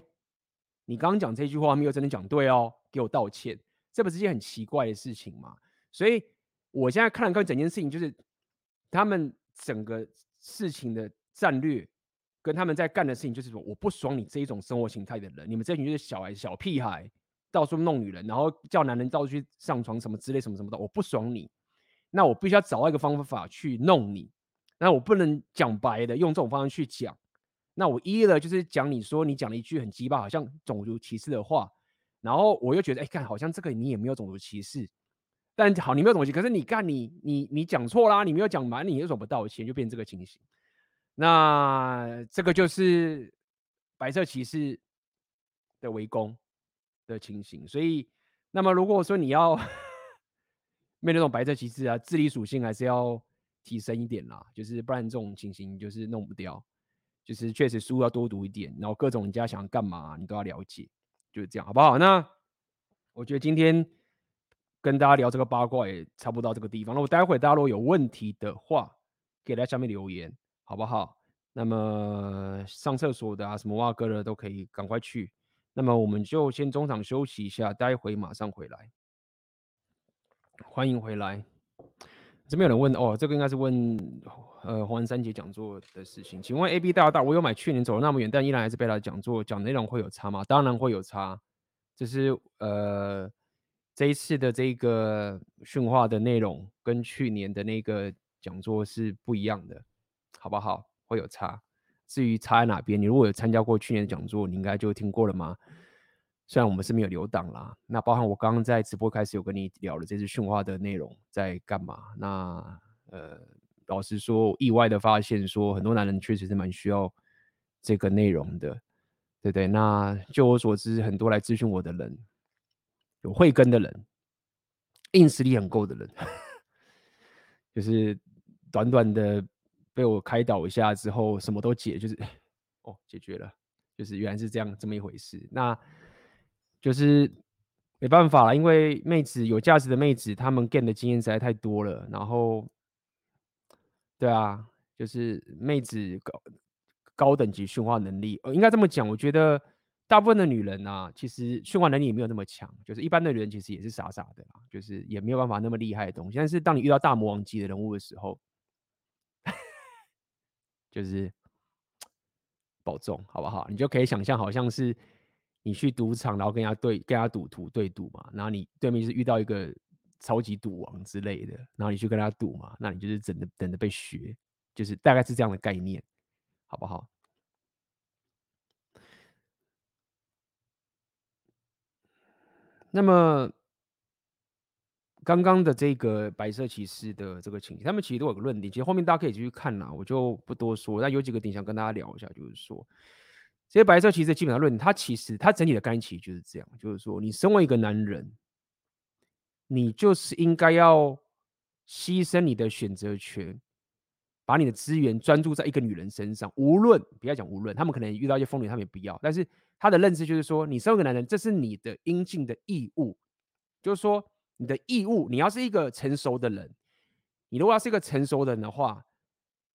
你刚刚讲这句话没有真的讲对哦，给我道歉。这不是件很奇怪的事情吗？所以我现在看了看整件事情，就是他们整个事情的战略，跟他们在干的事情，就是说我不爽你这一种生活形态的人，你们这群就是小孩、小屁孩，到处弄女人，然后叫男人到处去上床什么之类什么什么的，我不爽你，那我必须要找到一个方法去弄你，那我不能讲白的用这种方式去讲，那我一了就是讲你说你讲了一句很鸡巴，好像种族歧视的话。然后我又觉得，哎，看好像这个你也没有种族歧视，但好，你没有种族歧视，可是你干你你你讲错啦，你没有讲满，你为什么不道歉？就变这个情形。那这个就是白色歧视的围攻的情形。所以，那么如果说你要面对这种白色旗帜啊，治理属性还是要提升一点啦，就是不然这种情形就是弄不掉。就是确实书要多读一点，然后各种人家想干嘛，你都要了解。就是这样，好不好？那我觉得今天跟大家聊这个八卦也差不多到这个地方。那我待会大家如果有问题的话，可以在下面留言，好不好？那么上厕所的啊，什么挖哥的都可以赶快去。那么我们就先中场休息一下，待会马上回来。欢迎回来。这边有人问哦，这个应该是问呃黄三杰讲座的事情。请问 A B 大大，我有买去年走了那么远，但依然还是被他讲座讲内容会有差吗？当然会有差，就是呃这一次的这个训话的内容跟去年的那个讲座是不一样的，好不好？会有差。至于差在哪边，你如果有参加过去年的讲座，你应该就听过了吗？虽然我们是没有留档啦，那包含我刚刚在直播开始有跟你聊了这次训话的内容在干嘛？那呃，老实说，意外的发现说很多男人确实是蛮需要这个内容的，对不对？那就我所知，很多来咨询我的人，有慧根的人，硬实力很够的人，[laughs] 就是短短的被我开导一下之后，什么都解，就是哦，解决了，就是原来是这样这么一回事。那就是没办法了，因为妹子有价值的妹子，她们 gain 的经验实在太多了。然后，对啊，就是妹子高高等级驯化能力，呃，应该这么讲。我觉得大部分的女人啊，其实驯化能力也没有那么强。就是一般的人其实也是傻傻的啦，就是也没有办法那么厉害的东西。但是当你遇到大魔王级的人物的时候，就是保重，好不好？你就可以想象，好像是。你去赌场，然后跟人家对跟人家赌徒对赌嘛，然后你对面是遇到一个超级赌王之类的，然后你去跟他赌嘛，那你就是等着等着被学，就是大概是这样的概念，好不好？那么刚刚的这个白色骑士的这个情形，他们其实都有个论点，其实后面大家可以继续看啦，我就不多说。但有几个点想跟大家聊一下，就是说。这些白色骑士基本上论，他其实他整体的概念其实就是这样，就是说，你身为一个男人，你就是应该要牺牲你的选择权，把你的资源专注在一个女人身上。无论不要讲无论，他们可能遇到一些风流，他们也不要。但是他的认知就是说，你身为一个男人，这是你的应尽的义务。就是说，你的义务，你要是一个成熟的人，你如果要是一个成熟的人的话，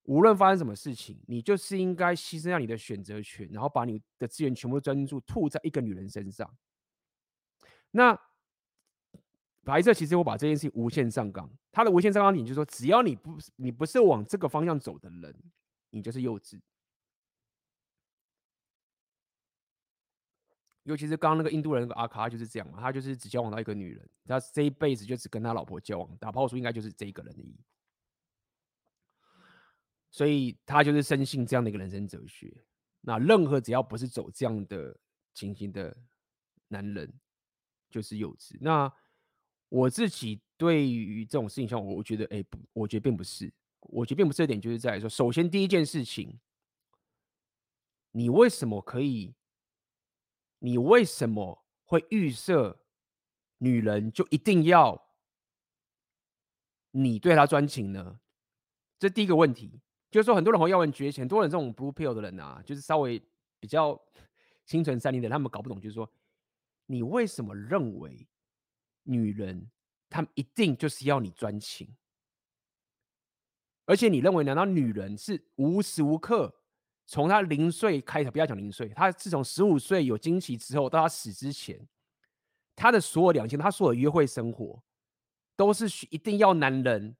无论发生什么事情，你就是应该牺牲掉你的选择权，然后把你的资源全部专注吐在一个女人身上。那白色其实我把这件事情无限上纲，他的无限上纲点就是说，只要你不你不是往这个方向走的人，你就是幼稚。尤其是刚刚那个印度人那个阿卡就是这样嘛，他就是只交往到一个女人，他这一辈子就只跟他老婆交往，打炮数应该就是这一个人的意义。所以他就是深信这样的一个人生哲学。那任何只要不是走这样的情形的男人，就是幼稚。那我自己对于这种事情上，我觉得，哎，不，我觉得并不是。我觉得并不是这点，就是在说，首先第一件事情，你为什么可以？你为什么会预设女人就一定要你对她专情呢？这第一个问题。就是说，很多人会要问觉醒，很多人这种 blue pill 的人啊，就是稍微比较 [laughs] 心存善念的，他们搞不懂，就是说，你为什么认为女人她们一定就是要你专情？而且你认为，难道女人是无时无刻从他零岁开始，不要讲零岁，他自从十五岁有经期之后到他死之前，他的所有两千，他所有约会生活，都是一定要男人。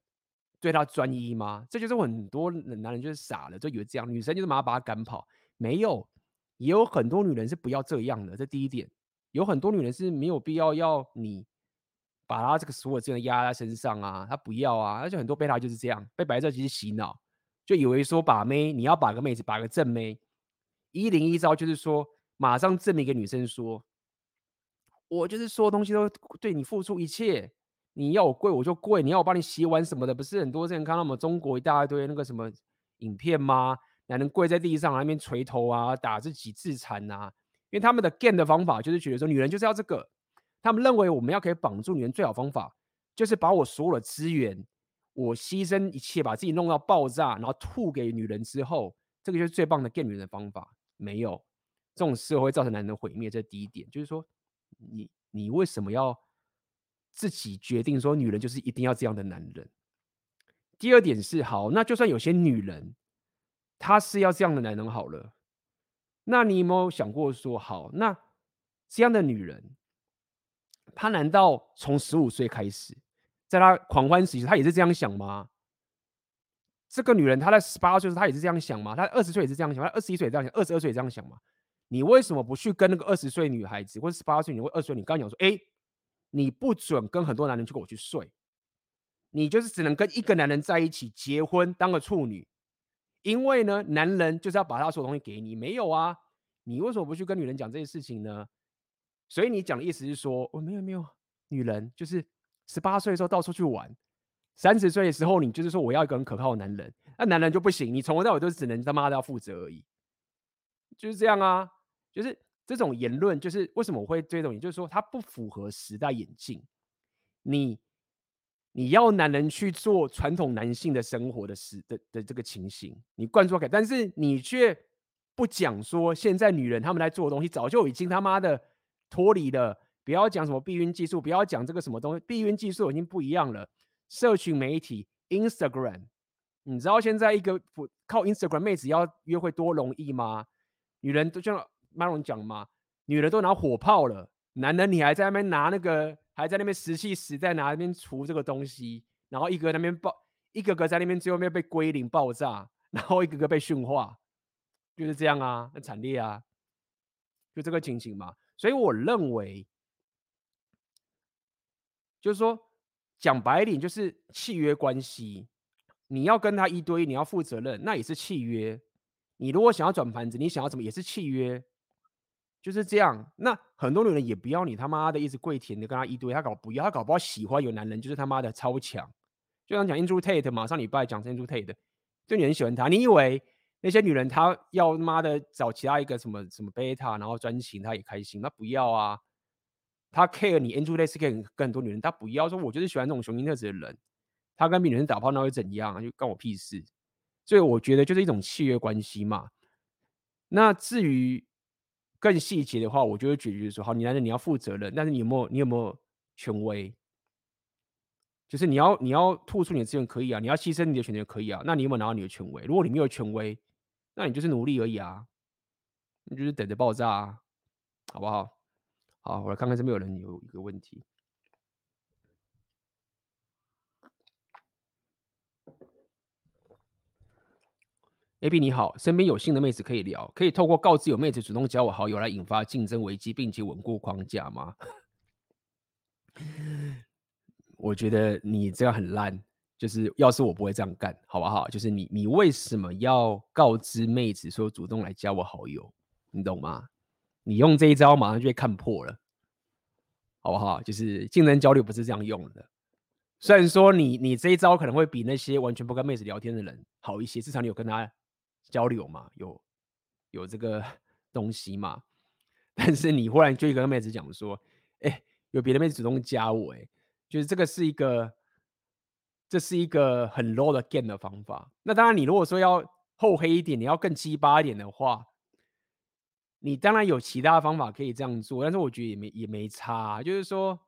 对他专一吗？这就是很多男人就是傻了，就以为这样，女生就是马上把他赶跑。没有，也有很多女人是不要这样的。这第一点，有很多女人是没有必要要你把她这个所有资源压在身上啊，她不要啊。而且很多贝塔就是这样，被白色其实洗脑，就以为说把妹，你要把个妹子，把个正妹，一零一招就是说马上证明给女生说，我就是所有东西都对你付出一切。你要我跪我就跪，你要我帮你洗碗什么的，不是很多之前看到我们中国一大堆那个什么影片吗？男人跪在地上那边垂头啊，打自己自残啊，因为他们的 game 的方法就是觉得说女人就是要这个，他们认为我们要可以绑住女人最好方法就是把我所有的资源，我牺牲一切把自己弄到爆炸，然后吐给女人之后，这个就是最棒的 game 女人的方法。没有这种事会造成男人的毁灭，这是第一点，就是说你你为什么要？自己决定说，女人就是一定要这样的男人。第二点是，好，那就算有些女人，她是要这样的男人好了，那你有没有想过说，好，那这样的女人，她难道从十五岁开始，在她狂欢时期，她也是这样想吗？这个女人她在十八岁时，她也是这样想吗？她二十岁也是这样想，她二十一岁也这样想，二十二岁也这样想吗？你为什么不去跟那个二十岁女孩子，或者十八岁女或二十岁，你刚讲说，哎？你不准跟很多男人去跟我去睡，你就是只能跟一个男人在一起结婚当个处女，因为呢，男人就是要把他所有东西给你，没有啊？你为什么不去跟女人讲这些事情呢？所以你讲的意思是说，我、哦、没有没有，女人就是十八岁的时候到处去玩，三十岁的时候你就是说我要一个很可靠的男人，那男人就不行，你从头到尾都只能他妈的要负责而已，就是这样啊，就是。这种言论就是为什么我会这种，也就是说它不符合时代演进。你你要男人去做传统男性的生活的时的的这个情形，你灌输给，但是你却不讲说现在女人他们在做的东西早就已经他妈的脱离了。不要讲什么避孕技术，不要讲这个什么东西，避孕技术已经不一样了。社群媒体 Instagram，你知道现在一个靠 Instagram 妹子要约会多容易吗？女人都这样。马龙讲嘛，女人都拿火炮了，男人你还在那边拿那个，还在那边石器时代拿那边除这个东西，然后一个那边爆，一个个在那边最后面被归零爆炸，[laughs] 然后一个个被驯化，就是这样啊，很惨烈啊，就这个情形嘛。所以我认为，就是说讲白一点，就是契约关系，你要跟他一堆，你要负责任，那也是契约。你如果想要转盘子，你想要怎么也是契约。就是这样，那很多女人也不要你他妈的一直跪舔的跟他一堆，他搞不要，他搞不好喜欢有男人就是他妈的超强，就像讲 Andrew Tate 嘛，上礼拜讲 Andrew Tate，就你很喜欢他，你以为那些女人她要他妈的找其他一个什么什么贝塔，然后专情，她也开心，那不要啊，他 care 你 Andrew Tate 跟很多女人，他不要说，我就是喜欢这种雄性特质的人，他跟别女人打炮那会怎样啊，就关我屁事，所以我觉得就是一种契约关系嘛，那至于。更细节的话，我就会解决说，好，你男人你要负责任，但是你有没有你有没有权威？就是你要你要吐出你的资源可以啊，你要牺牲你的权利可以啊。那你有没有拿到你的权威？如果你没有权威，那你就是奴隶而已啊，你就是等着爆炸啊，好不好？好，我来看看这边有人有一个问题。AB 你好，身边有性的妹子可以聊，可以透过告知有妹子主动加我好友来引发竞争危机，并且稳固框架吗？[laughs] 我觉得你这样很烂，就是要是我不会这样干，好不好？就是你你为什么要告知妹子说主动来加我好友？你懂吗？你用这一招马上就会看破了，好不好？就是竞争交流不是这样用的。虽然说你你这一招可能会比那些完全不跟妹子聊天的人好一些，至少你有跟他。交流嘛，有有这个 [laughs] 东西嘛？但是你忽然就跟妹子讲说，哎、有别的妹子主动加我、哎，就是这个是一个，这是一个很 low 的 game 的方法。那当然，你如果说要厚黑一点，你要更鸡巴一点的话，你当然有其他方法可以这样做。但是我觉得也没也没差、就是说，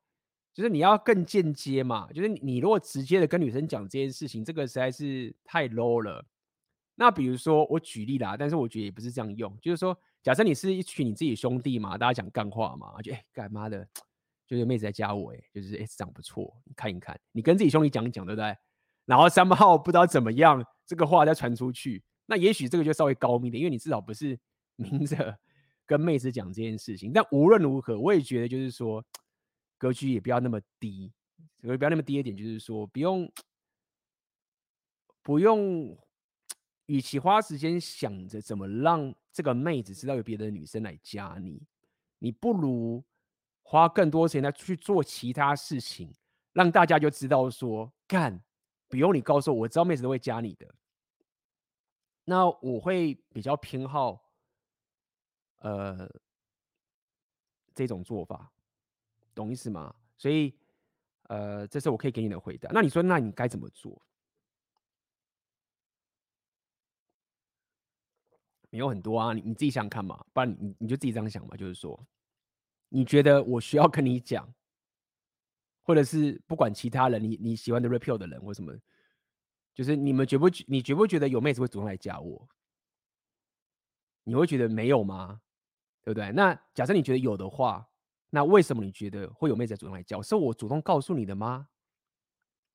就是你要更间接嘛。就是你，如果直接的跟女生讲这件事情，这个实在是太 low 了。那比如说我举例啦，但是我觉得也不是这样用，就是说，假设你是一群你自己兄弟嘛，大家讲干话嘛，就哎干妈的，就是妹子在加我哎，就是哎长不错，你看一看，你跟自己兄弟讲一讲，对不对？然后三号不知道怎么样，这个话再传出去，那也许这个就稍微高明点，因为你至少不是明着跟妹子讲这件事情。但无论如何，我也觉得就是说，格局也不要那么低，格局不要那么低一点，就是说不用不用。与其花时间想着怎么让这个妹子知道有别的女生来加你，你不如花更多时间来去做其他事情，让大家就知道说干，不用你告诉我，我知道妹子都会加你的。那我会比较偏好呃这种做法，懂意思吗？所以呃，这是我可以给你的回答。那你说，那你该怎么做？有很多啊，你你自己想想看嘛，不然你你就自己这样想嘛，就是说，你觉得我需要跟你讲，或者是不管其他人，你你喜欢的 repeal 的人或什么，就是你们觉不觉你觉不觉得有妹子会主动来加我？你会觉得没有吗？对不对？那假设你觉得有的话，那为什么你觉得会有妹子主动来教？是我主动告诉你的吗？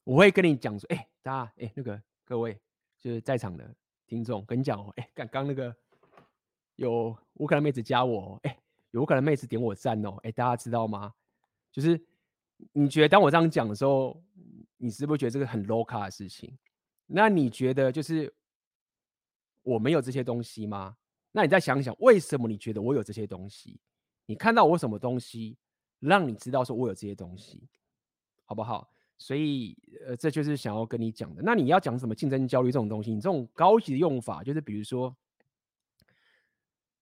我会跟你讲说，哎、大家，哎、那个各位就是在场的听众，跟你讲哦，哎、刚刚那个。有乌克兰妹子加我，哎、有乌克兰妹子点我赞哦，哎、大家知道吗？就是你觉得当我这样讲的时候，你是不是觉得这个很 low 卡的事情？那你觉得就是我没有这些东西吗？那你再想想，为什么你觉得我有这些东西？你看到我什么东西，让你知道说我有这些东西，好不好？所以呃，这就是想要跟你讲的。那你要讲什么竞争焦虑这种东西？你这种高级的用法，就是比如说。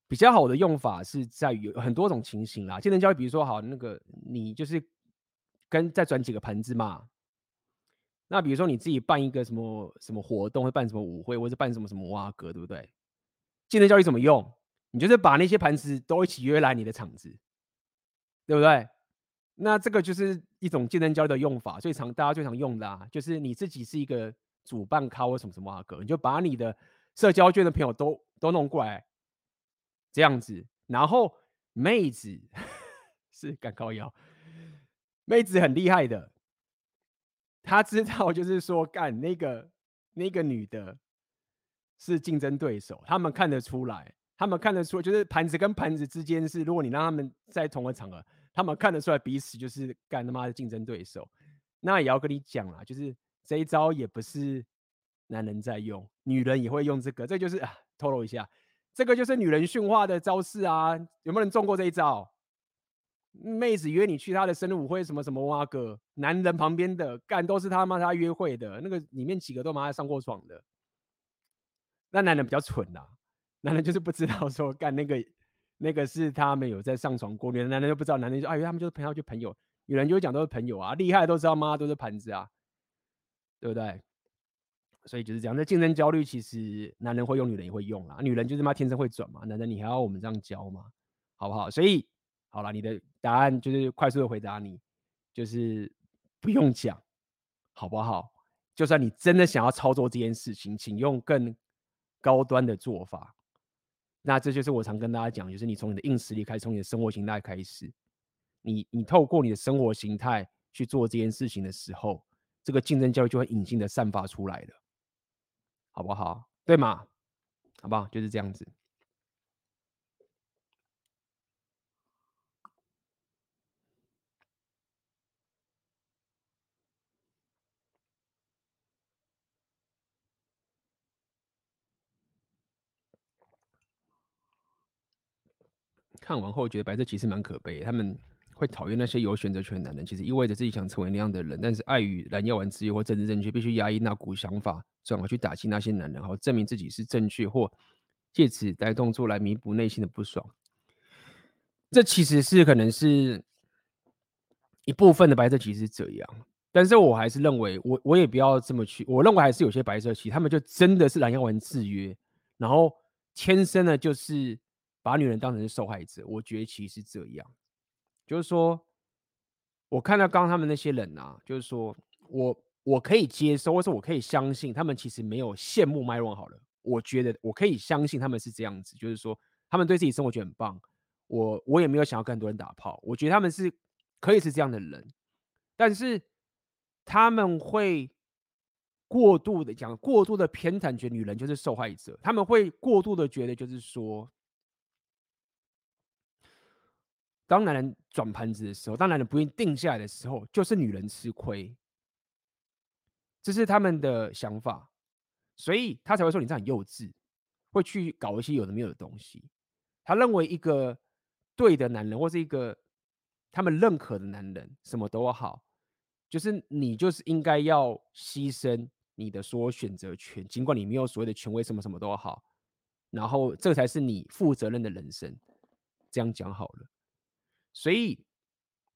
比较好的用法是在于有很多种情形啦，竞争焦虑，比如说好那个你就是跟再转几个盘子嘛，那比如说你自己办一个什么什么活动，会办什么舞会，或者办什么什么挖格，对不对？竞争焦虑怎么用？你就是把那些盘子都一起约来你的场子，对不对？那这个就是一种竞争焦虑的用法，最常大家最常用的啊，就是你自己是一个主办咖或什么什么挖格，你就把你的社交圈的朋友都都弄过来。这样子，然后妹子 [laughs] 是敢高腰，妹子很厉害的，她知道就是说干那个那个女的是竞争对手，他们看得出来，他们看得出，就是盘子跟盘子之间是，如果你让他们在同个场合，他们看得出来彼此就是干他妈的竞争对手，那也要跟你讲啦，就是这一招也不是男人在用，女人也会用这个，这就是啊，透露一下。这个就是女人驯化的招式啊！有没有人中过这一招？妹子约你去她的生日舞会，什么什么哇哥，男人旁边的干都是他妈他约会的那个，里面几个都妈上过床的。那男人比较蠢呐、男人就是不知道说干那个那个是他们有在上床过，女人男人就不知道，男人就哎他们就是朋友就朋友，女人就会讲都是朋友啊，厉害都知道妈都是盘子啊，对不对？所以就是这样，那竞争焦虑其实男人会用，女人也会用啦。女人就是妈天生会转嘛，男人你还要我们这样教吗？好不好？所以好了，你的答案就是快速的回答你，就是不用讲，好不好？就算你真的想要操作这件事情，请用更高端的做法。那这就是我常跟大家讲，就是你从你的硬实力开始，从你的生活形态开始，你你透过你的生活形态去做这件事情的时候，这个竞争教育就会隐性的散发出来了，好不好？对吗？好不好？就是这样子。看完后觉得白色其实蛮可悲，他们会讨厌那些有选择权的男人，其实意味着自己想成为那样的人，但是碍于蓝药丸自由或政治正确，必须压抑那股想法，转而去打击那些男人，然后证明自己是正确，或借此带动作来弥补内心的不爽。这其实是可能是一部分的白色其实是这样，但是我还是认为，我我也不要这么去，我认为还是有些白色其实他们就真的是蓝药丸制约，然后天生的就是。把女人当成是受害者，我觉得其实是这样，就是说，我看到刚刚他们那些人啊，就是说我我可以接受，或者我可以相信，他们其实没有羡慕 Myron 好了。我觉得我可以相信他们是这样子，就是说他们对自己生活觉得很棒。我我也没有想要跟很多人打炮，我觉得他们是可以是这样的人，但是他们会过度的讲，过度的偏袒，觉得女人就是受害者，他们会过度的觉得就是说。当男人转盘子的时候，当男人不愿意定下来的时候，就是女人吃亏，这是他们的想法，所以他才会说你这样很幼稚，会去搞一些有的没有的东西。他认为一个对的男人，或是一个他们认可的男人，什么都好，就是你就是应该要牺牲你的所有选择权，尽管你没有所谓的权威，什么什么都好，然后这才是你负责任的人生。这样讲好了。所以，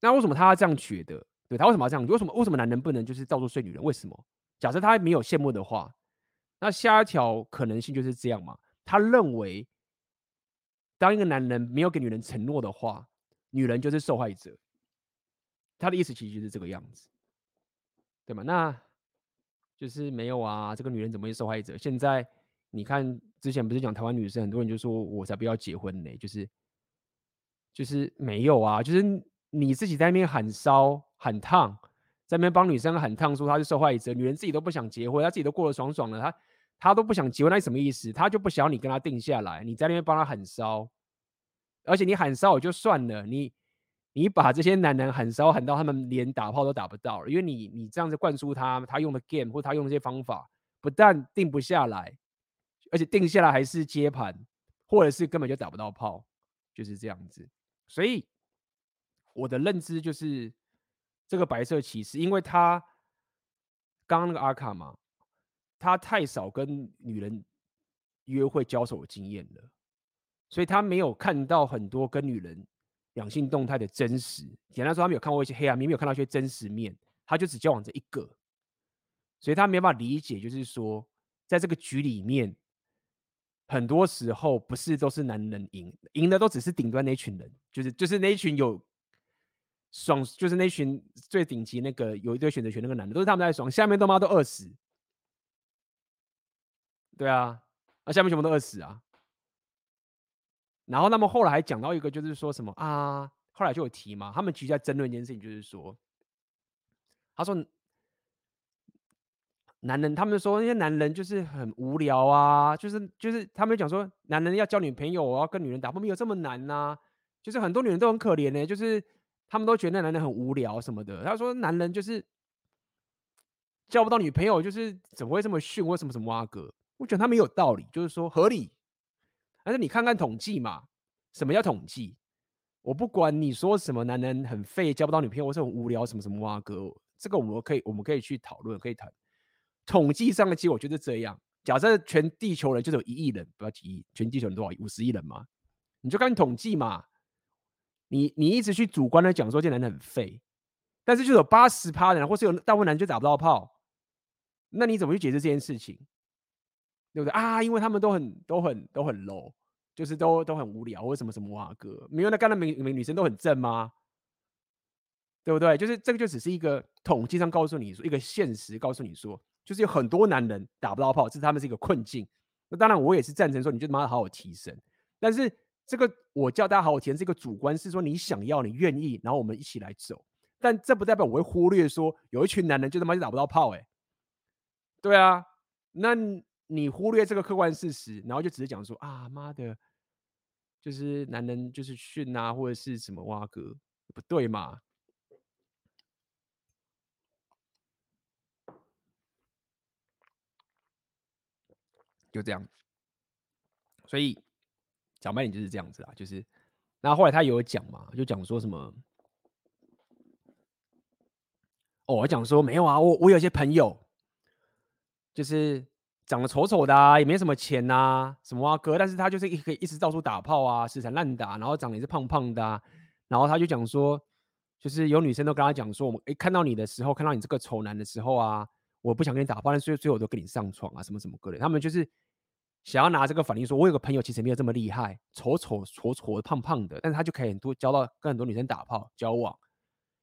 那为什么他要这样觉得？对，他为什么要这样？为什么为什么男人不能就是到处睡女人？为什么？假设他没有羡慕的话，那下一条可能性就是这样嘛？他认为，当一个男人没有给女人承诺的话，女人就是受害者。他的意思其实就是这个样子，对吗？那就是没有啊，这个女人怎么会受害者？现在你看，之前不是讲台湾女生，很多人就说我才不要结婚呢，就是。就是没有啊，就是你自己在那边喊烧喊烫，在那边帮女生喊烫，说她是受害者，女人自己都不想结婚，她自己都过得爽爽的，她她都不想结婚，那是什么意思？她就不想要你跟她定下来，你在那边帮她喊烧，而且你喊烧也就算了，你你把这些男人喊烧喊到他们连打炮都打不到了，因为你你这样子灌输他，他用的 game 或他用的这些方法，不但定不下来，而且定下来还是接盘，或者是根本就打不到炮，就是这样子。所以我的认知就是，这个白色骑士，因为他刚刚那个阿卡嘛，他太少跟女人约会交手的经验了，所以他没有看到很多跟女人两性动态的真实。简单说，他没有看过一些黑暗面，没有看到一些真实面，他就只交往这一个，所以他没办法理解，就是说，在这个局里面。很多时候不是都是男人赢，赢的都只是顶端那群人，就是就是那一群有爽，就是那群最顶级那个有一堆选择权那个男的，都是他们在爽，下面都妈都饿死。对啊，那、啊、下面全部都饿死啊。然后他们后来还讲到一个，就是说什么啊，后来就有提嘛，他们其实在争论一件事情，就是说，他说。男人，他们说那些男人就是很无聊啊，就是就是他们讲说，男人要交女朋友，我要跟女人打炮没有这么难呐、就是很多女人都很可怜呢、就是他们都觉得那男人很无聊什么的。他说男人就是交不到女朋友，就是怎么会这么逊？为什么什么阿哥？我觉得他没有道理，就是说合理。但是你看看统计嘛，什么叫统计？我不管你说什么，男人很废，交不到女朋友，或是很无聊，什么什么阿哥，这个我们可以我们可以去讨论，可以谈。统计上的结果就是这样。假设全地球人就有一亿人，不要几亿，全地球人多少亿？五十亿人嘛？你就看统计嘛。你你一直去主观的讲说这男的很废，但是就有八十趴人，或是有大部分男就打不到炮，那你怎么去解释这件事情？对不对啊？因为他们都很都很都很 low，就是都都很无聊，或什么什么哇哥，没有那干的美美女生都很正吗？对不对？就是这个就只是一个统计上告诉你说，一个现实告诉你说，就是有很多男人打不到炮，这是他们是一个困境。那当然，我也是赞成说，你就他妈好好提升。但是这个我叫大家好好提升，这个主观是说你想要，你愿意，然后我们一起来走。但这不代表我会忽略说，有一群男人就他妈就打不到炮，哎，对啊，那你忽略这个客观事实，然后就只是讲说啊妈的，就是男人就是训啊，或者是什么挖哥，不对嘛？就这样，所以讲白点就是这样子啊，就是，那后来他有讲嘛，就讲说什么，哦，我讲说没有啊，我我有些朋友，就是长得丑丑的，也没什么钱呐、什么啊哥，但是他就是一可以一直到处打炮啊，死缠烂打，然后长得也是胖胖的啊，然后他就讲说，就是有女生都跟他讲说，我们哎看到你的时候，看到你这个丑男的时候啊，我不想跟你打炮，但是最后我都跟你上床啊，什么什么各类，他们就是。想要拿这个反应说，我有个朋友其实没有这么厉害，丑丑丑丑的胖胖的，但是他就可以很多交到跟很多女生打炮交往，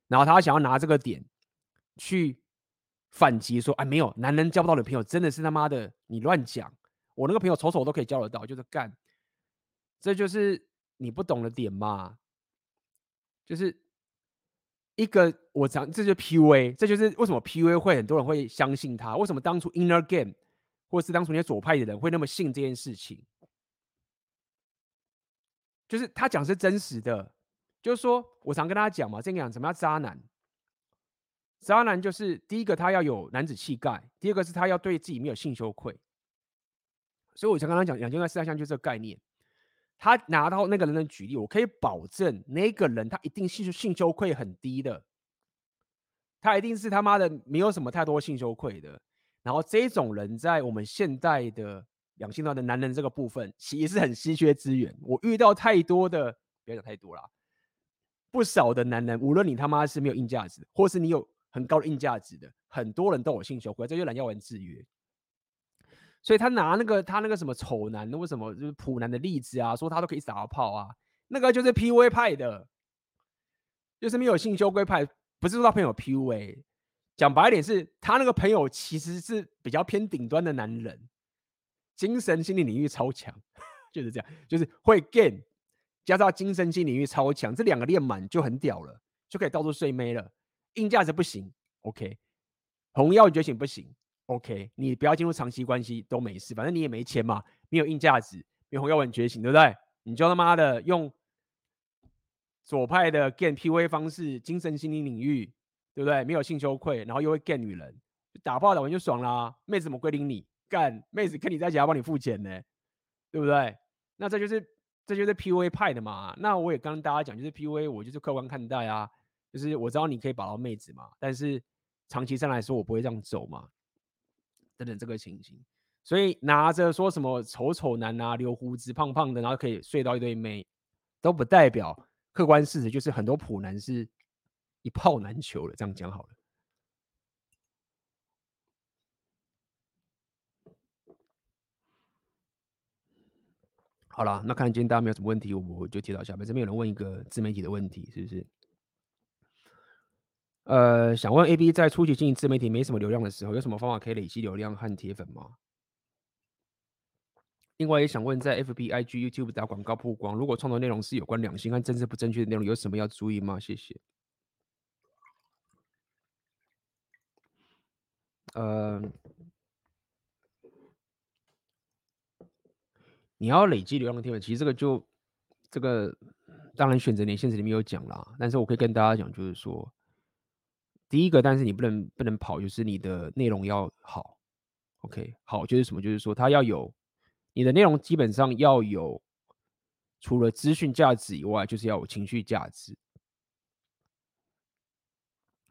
然后他想要拿这个点去反击说，哎，没有，男人交不到女朋友真的是他妈的你乱讲，我那个朋友丑丑都可以交得到，就是干，这就是你不懂的点嘛，就是一个我讲这就是 PUA，这就是为什么 PUA 会很多人会相信他，为什么当初 Inner Game。或是当初那些左派的人会那么信这件事情，就是他讲是真实的，就是说我常跟大家讲嘛，这个讲什么叫渣男？渣男就是第一个他要有男子气概，第二个是他要对自己没有性羞愧。所以我才刚刚讲两件事项，就这个概念。他拿到那个人的举例，我可以保证那个人他一定性性羞愧很低的，他一定是他妈的没有什么太多性羞愧的。然后这种人在我们现代的两性恋的男人这个部分，其实是很稀缺资源。我遇到太多的，不要讲太多了，不少的男人，无论你他妈是没有硬价值，或是你有很高的硬价值的，很多人都有性羞愧，这就懒叫人制约。所以他拿那个他那个什么丑男那，为什么就是普男的例子啊，说他都可以打炮啊，那个就是 PUA 派的，就是没有性羞愧派，不是说他朋友 PUA。讲白一点，是他那个朋友其实是比较偏顶端的男人，精神心理领域超强，[laughs] 就是这样，就是会 gain 加上精神心理领域超强，这两个练满就很屌了，就可以到处睡妹了。硬价值不行，OK，红药觉醒不行，OK，你不要进入长期关系都没事，反正你也没钱嘛，没有硬价值，没有要稳觉醒，对不对？你就他妈的用左派的 game PUA 方式，精神心理领域。对不对？没有性羞愧，然后又会干女人，打炮打完就爽啦。妹子怎么归零你干？妹子跟你在一起还要帮你付钱呢，对不对？那这就是这就是 PUA 派的嘛。那我也跟大家讲，就是 PUA，我就是客观看待啊。就是我知道你可以把到妹子嘛，但是长期上来说，我不会这样走嘛。等等这个情形，所以拿着说什么丑丑男啊，留胡子胖胖的，然后可以睡到一堆妹，都不代表客观事实，就是很多普男是。一炮难求了，这样讲好了。好了，那看今天大家没有什么问题，我就提到下面。这边有人问一个自媒体的问题，是不是？呃，想问 AB 在初期经营自媒体没什么流量的时候，有什么方法可以累积流量和铁粉吗？另外也想问，在 FB、IG、YouTube 打广告曝光，如果创作内容是有关两性和政治不正确的内容，有什么要注意吗？谢谢。呃，你要累积流量的铁粉，其实这个就这个当然选择年限制里面有讲啦，但是我可以跟大家讲，就是说，第一个，但是你不能不能跑，就是你的内容要好，OK，好就是什么？就是说它要有你的内容基本上要有除了资讯价值以外，就是要有情绪价值，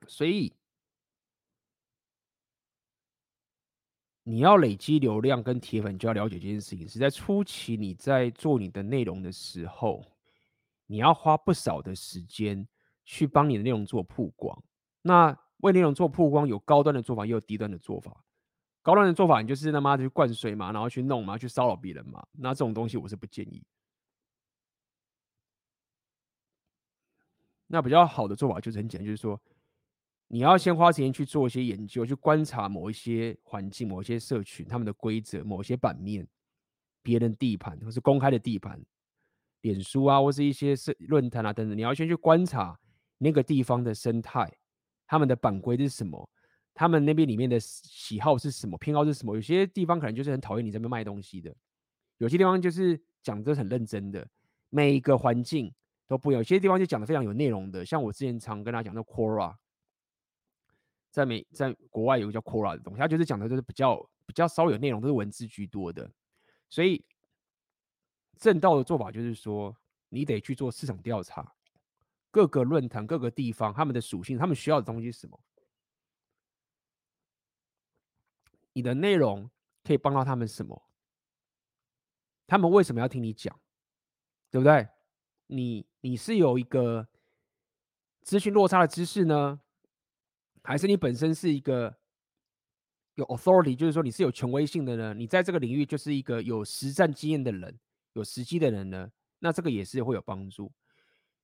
所以。你要累积流量跟铁粉，就要了解这件事情。是在初期你在做你的内容的时候，你要花不少的时间去帮你的内容做曝光。那为内容做曝光，有高端的做法，也有低端的做法。高端的做法，你就是他妈的去灌水嘛，然后去弄嘛，去骚扰别人嘛。那这种东西我是不建议。那比较好的做法就是很简单，就是说，你要先花时间去做一些研究，去观察某一些环境、某一些社群他们的规则、某些版面、别人地盘或是公开的地盘、脸书啊，或是一些社论坛啊等等，你要先去观察那个地方的生态，他们的版规是什么。他们那边里面的喜好是什么，偏好是什么？有些地方可能就是很讨厌你这边卖东西的，有些地方就是讲的很认真的。每一个环境都不一样，有些地方就讲的非常有内容的。像我之前常跟他讲的 Quora，在美在国外有个叫 Quora 的东西，他就是讲的就是比较比较稍有内容，都是文字居多的。所以正道的做法就是说，你得去做市场调查，各个论坛、各个地方他们的属性，他们需要的东西是什么。你的内容可以帮到他们什么？他们为什么要听你讲？对不对？你你是有一个资讯落差的知识呢，还是你本身是一个有 authority，就是说你是有权威性的呢？你在这个领域就是一个有实战经验的人，有实际的人呢？那这个也是会有帮助。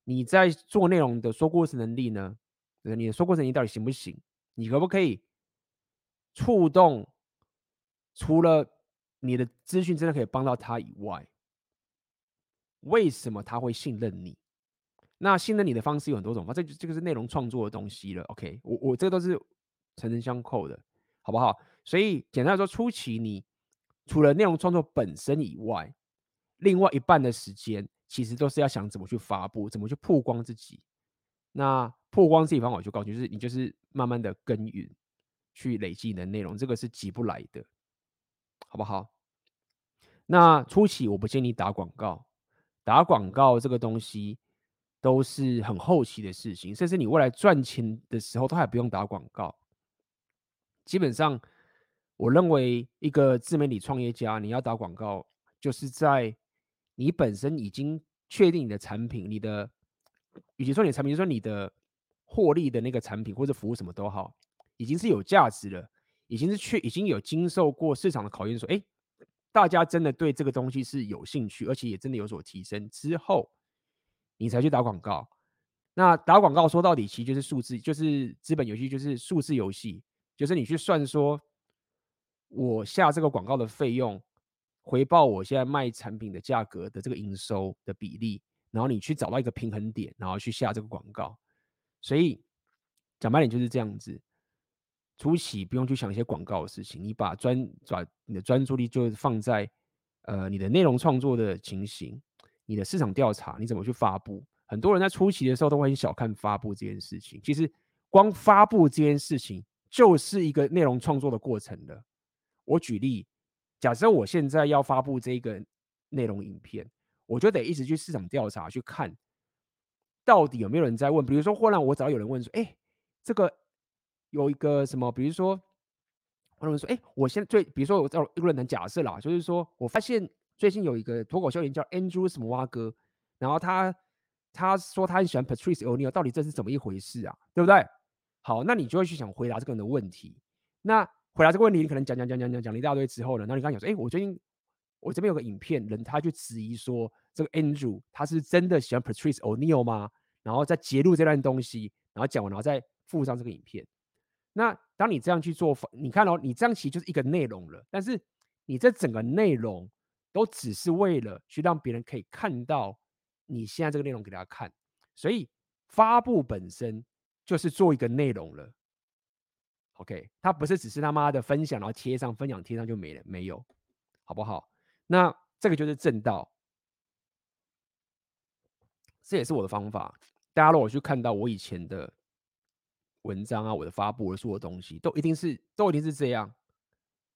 你在做内容的说故事能力呢？你的说故事能力到底行不行？你可不可以触动？除了你的资讯真的可以帮到他以外，为什么他会信任你？那信任你的方式有很多种方，这这个是内容创作的东西了。OK，我我这个都是层层相扣的，好不好？所以简单来说，初期你除了内容创作本身以外，另外一半的时间其实都是要想怎么去发布，怎么去曝光自己。那曝光自己方法就告诉你，就是你就是慢慢的耕耘，去累积你的内容，这个是急不来的。好不好？那初期我不建议你打广告，打广告这个东西都是很后期的事情，甚至你未来赚钱的时候都还不用打广告。基本上，我认为一个自媒体创业家，你要打广告，就是在你本身已经确定你的产品，你的，与其说你的产品，就说你的获利的那个产品或者服务什么都好，已经是有价值了。已经是确已经有经受过市场的考验，说，哎，大家真的对这个东西是有兴趣，而且也真的有所提升之后，你才去打广告。那打广告说到底，其实就是数字，就是资本游戏，就是数字游戏，就是你去算说，我下这个广告的费用，回报我现在卖产品的价格的这个营收的比例，然后你去找到一个平衡点，然后去下这个广告。所以讲白点就是这样子。初期不用去想一些广告的事情，你把专把你的专注力就放在呃你的内容创作的情形，你的市场调查，你怎么去发布？很多人在初期的时候都会很小看发布这件事情，其实光发布这件事情就是一个内容创作的过程了。我举例，假设我现在要发布这个内容影片，我就得一直去市场调查去看，到底有没有人在问？比如说，忽然我找到有人问说：“哎，这个。”有一个什么，比如说，有人说，哎，我现在最，比如说我找一个人的假设啦，就是说我发现最近有一个脱口秀演员叫 Andrew 什么蛙哥，然后他他说他很喜欢 Patrice O'Neill，到底这是怎么一回事啊？对不对？好，那你就会去想回答这个人的问题。那回答这个问题，你可能讲讲讲讲讲讲了一大堆之后呢，那你刚刚讲说，哎，我最近我这边有个影片，人他去质疑说，这个 Andrew 他是真的喜欢 Patrice O'Neill 吗？然后再截录这段东西，然后讲完，然后再附上这个影片。那当你这样去做，你看哦，你这样其实就是一个内容了。但是你这整个内容都只是为了去让别人可以看到你现在这个内容给大家看，所以发布本身就是做一个内容了。OK，它不是只是他妈的分享，然后贴上，分享贴上就没了，没有，好不好？那这个就是正道，这也是我的方法。大家如果去看到我以前的。文章啊，我的发布，我说的东西都一定是都一定是这样，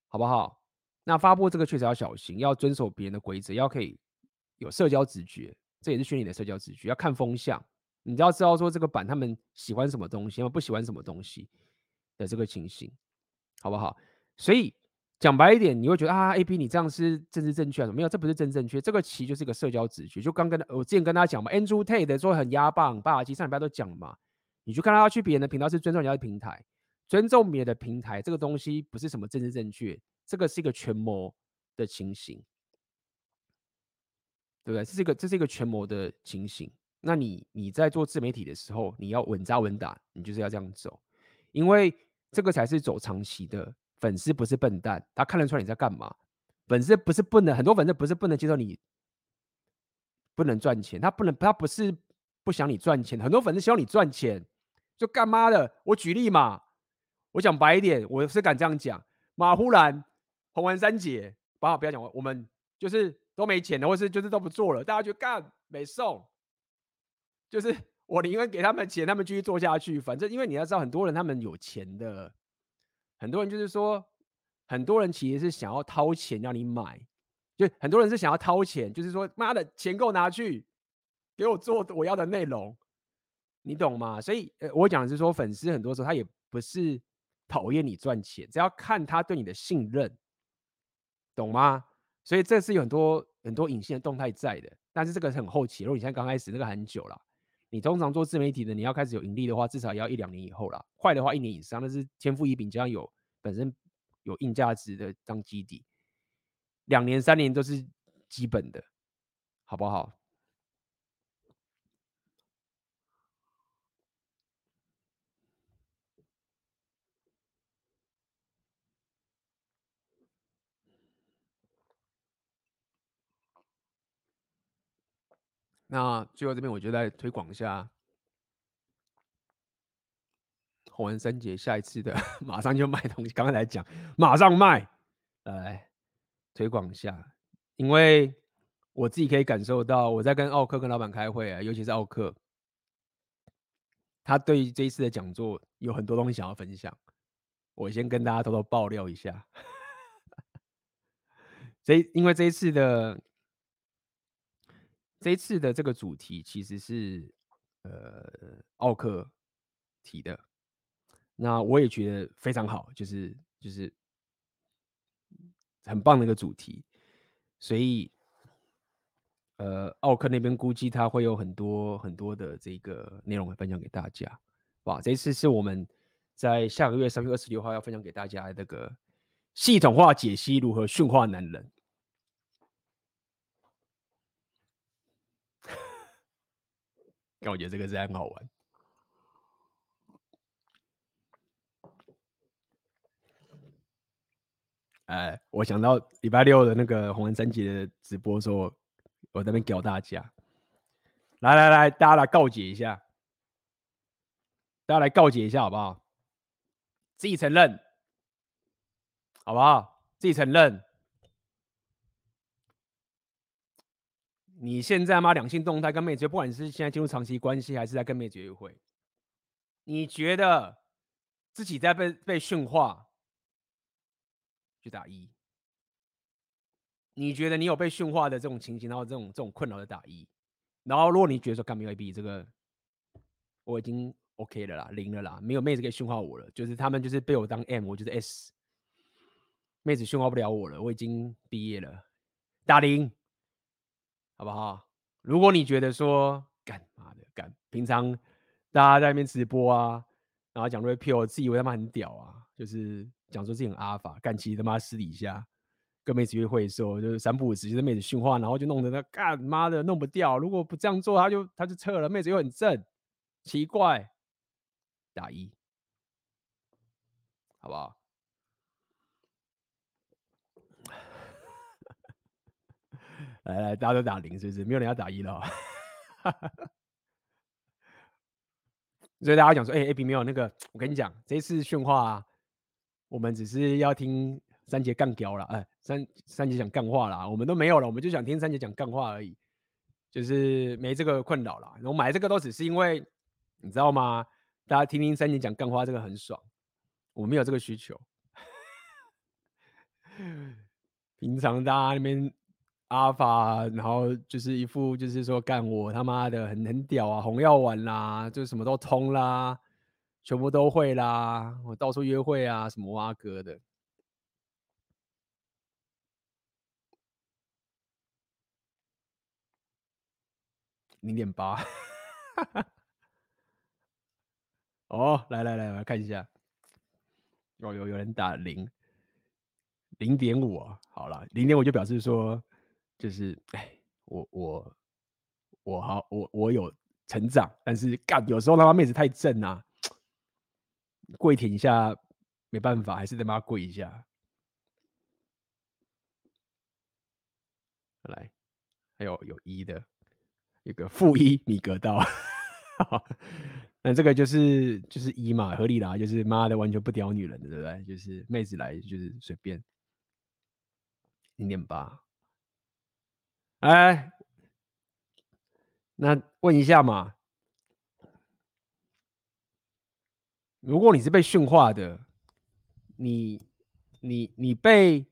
好不好？那发布这个确实要小心，要遵守别人的规则，要可以有社交直觉，这也是训练的社交直觉。要看风向，你要知道说这个版他们喜欢什么东西，他们不喜欢什么东西的这个情形，好不好？所以讲白一点，你会觉得啊，AB 你这样是政治正确啊？没有，这不是政治正确，这个其实就是一个社交直觉。就刚跟我之前跟大家讲嘛，Andrew Tate 说很压棒，霸气，上礼拜都讲嘛。你去看他去别人的频道是尊重人家的平台，尊重别人的平台这个东西不是什么政治正确，这个是一个权谋的情形，对不对？这是一个这是一个权谋的情形，那你你在做自媒体的时候，你要稳扎稳打，你就是要这样走，因为这个才是走长期的。粉丝不是笨蛋，他看得出来你在干嘛。粉丝不是不能，很多粉丝不是不能接受你不能赚钱，他不能，他不是不想你赚钱，很多粉丝希望你赚钱，就干嘛的。我举例嘛，我讲白一点，我是敢这样讲。马虎兰、洪文三姐，不好不要讲，我们就是都没钱了，或是就是都不做了，大家就干没送。就是我宁愿给他们钱，他们继续做下去。反正因为你要知道，很多人他们有钱的，很多人就是说，很多人其实是想要掏钱让你买，就很多人是想要掏钱，就是说妈的钱给我拿去，给我做我要的内容，你懂吗？所以呃，我讲的是说，粉丝很多时候他也不是讨厌你赚钱，只要看他对你的信任，懂吗？所以这是有很多很多隐性的动态在的，但是这个是很后期，如果你现在刚开始，那个很久了。你通常做自媒体的，你要开始有盈利的话，至少要一两年以后啦。快的话一年以上，那是天赋异禀，加上有本身有硬价值的当基底，两年三年都是基本的，好不好？那最后这边，我就再推广一下红文三姐下一次的，[laughs] 马上就卖东西。刚刚来讲，马上卖，来推广一下，因为我自己可以感受到，我在跟奥克跟老板开会啊，尤其是奥克，他对这一次的讲座有很多东西想要分享。我先跟大家偷偷爆料一下，[laughs] 这因为这一次的。这一次的这个主题其实是呃奥克提的，那我也觉得非常好，就是就是很棒的一个主题，所以呃奥克那边估计他会有很多很多的这个内容会分享给大家，哇！这一次是我们在下个月三月二十六号要分享给大家的这个系统化解析如何驯化男人。但我觉得这个是很好玩。哎，我想到礼拜六的那个洪文三姐的直播的时候，我在那边教大家，来来来，大家来告解一下，大家来告解一下好不好？自己承认，好不好？自己承认。你现在吗？两性动态跟妹子，不管是现在进入长期关系，还是在跟妹子约会，你觉得自己在被被驯化，就打一。你觉得你有被驯化的这种情形，然后这种这种困扰的打一。然后如果你觉得说干没有 B 这个，我已经 OK 了啦，零了啦，没有妹子可以驯化我了，就是他们就是被我当 M，我就是 S，妹子驯化不了我了，我已经毕业了，打零。好不好？如果你觉得说干妈的干，平常大家在那边直播啊，然后讲瑞 P，我自以为他妈很屌啊，就是讲说自己很阿法，干其实他妈私底下跟妹子约会的时候，就是三不五时就是妹子训话，然后就弄得那干妈的弄不掉。如果不这样做，他就他就撤了。妹子又很正，奇怪，打一，好不好？来来，大家都打零，是不是？没有人要打一了。[laughs] 所以大家讲说，哎、欸、，AB 没有那个，我跟你讲，这次训话、我们只是要听三节干屌了，哎，三三节讲杠话啦，我们都没有了，我们就想听三节讲杠话而已，就是没这个困扰了。然后买这个都只是因为，你知道吗？大家听听三节讲杠话，这个很爽，我没有这个需求。[laughs] 平常大家那边。阿法，然后就是一副就是说干我他妈的很很屌啊，红药丸啦，就什么都通啦，全部都会啦，我到处约会啊，什么挖哥的，零点八，哦，来来来，我来看一下，哦有有人打零，零点五啊，好了，零点五就表示说。就是，哎，我我我好，我我有成长，但是干有时候他妈妹子太正啊，跪舔一下没办法，还是得妈跪一下。来，还有有一的，一个负一米格道，[laughs] 那这个就是就是一嘛，合理啦，就是妈的完全不屌女人的，对不对？就是妹子来就是随便零点八，哎，那问一下嘛，如果你是被驯化的，你你你被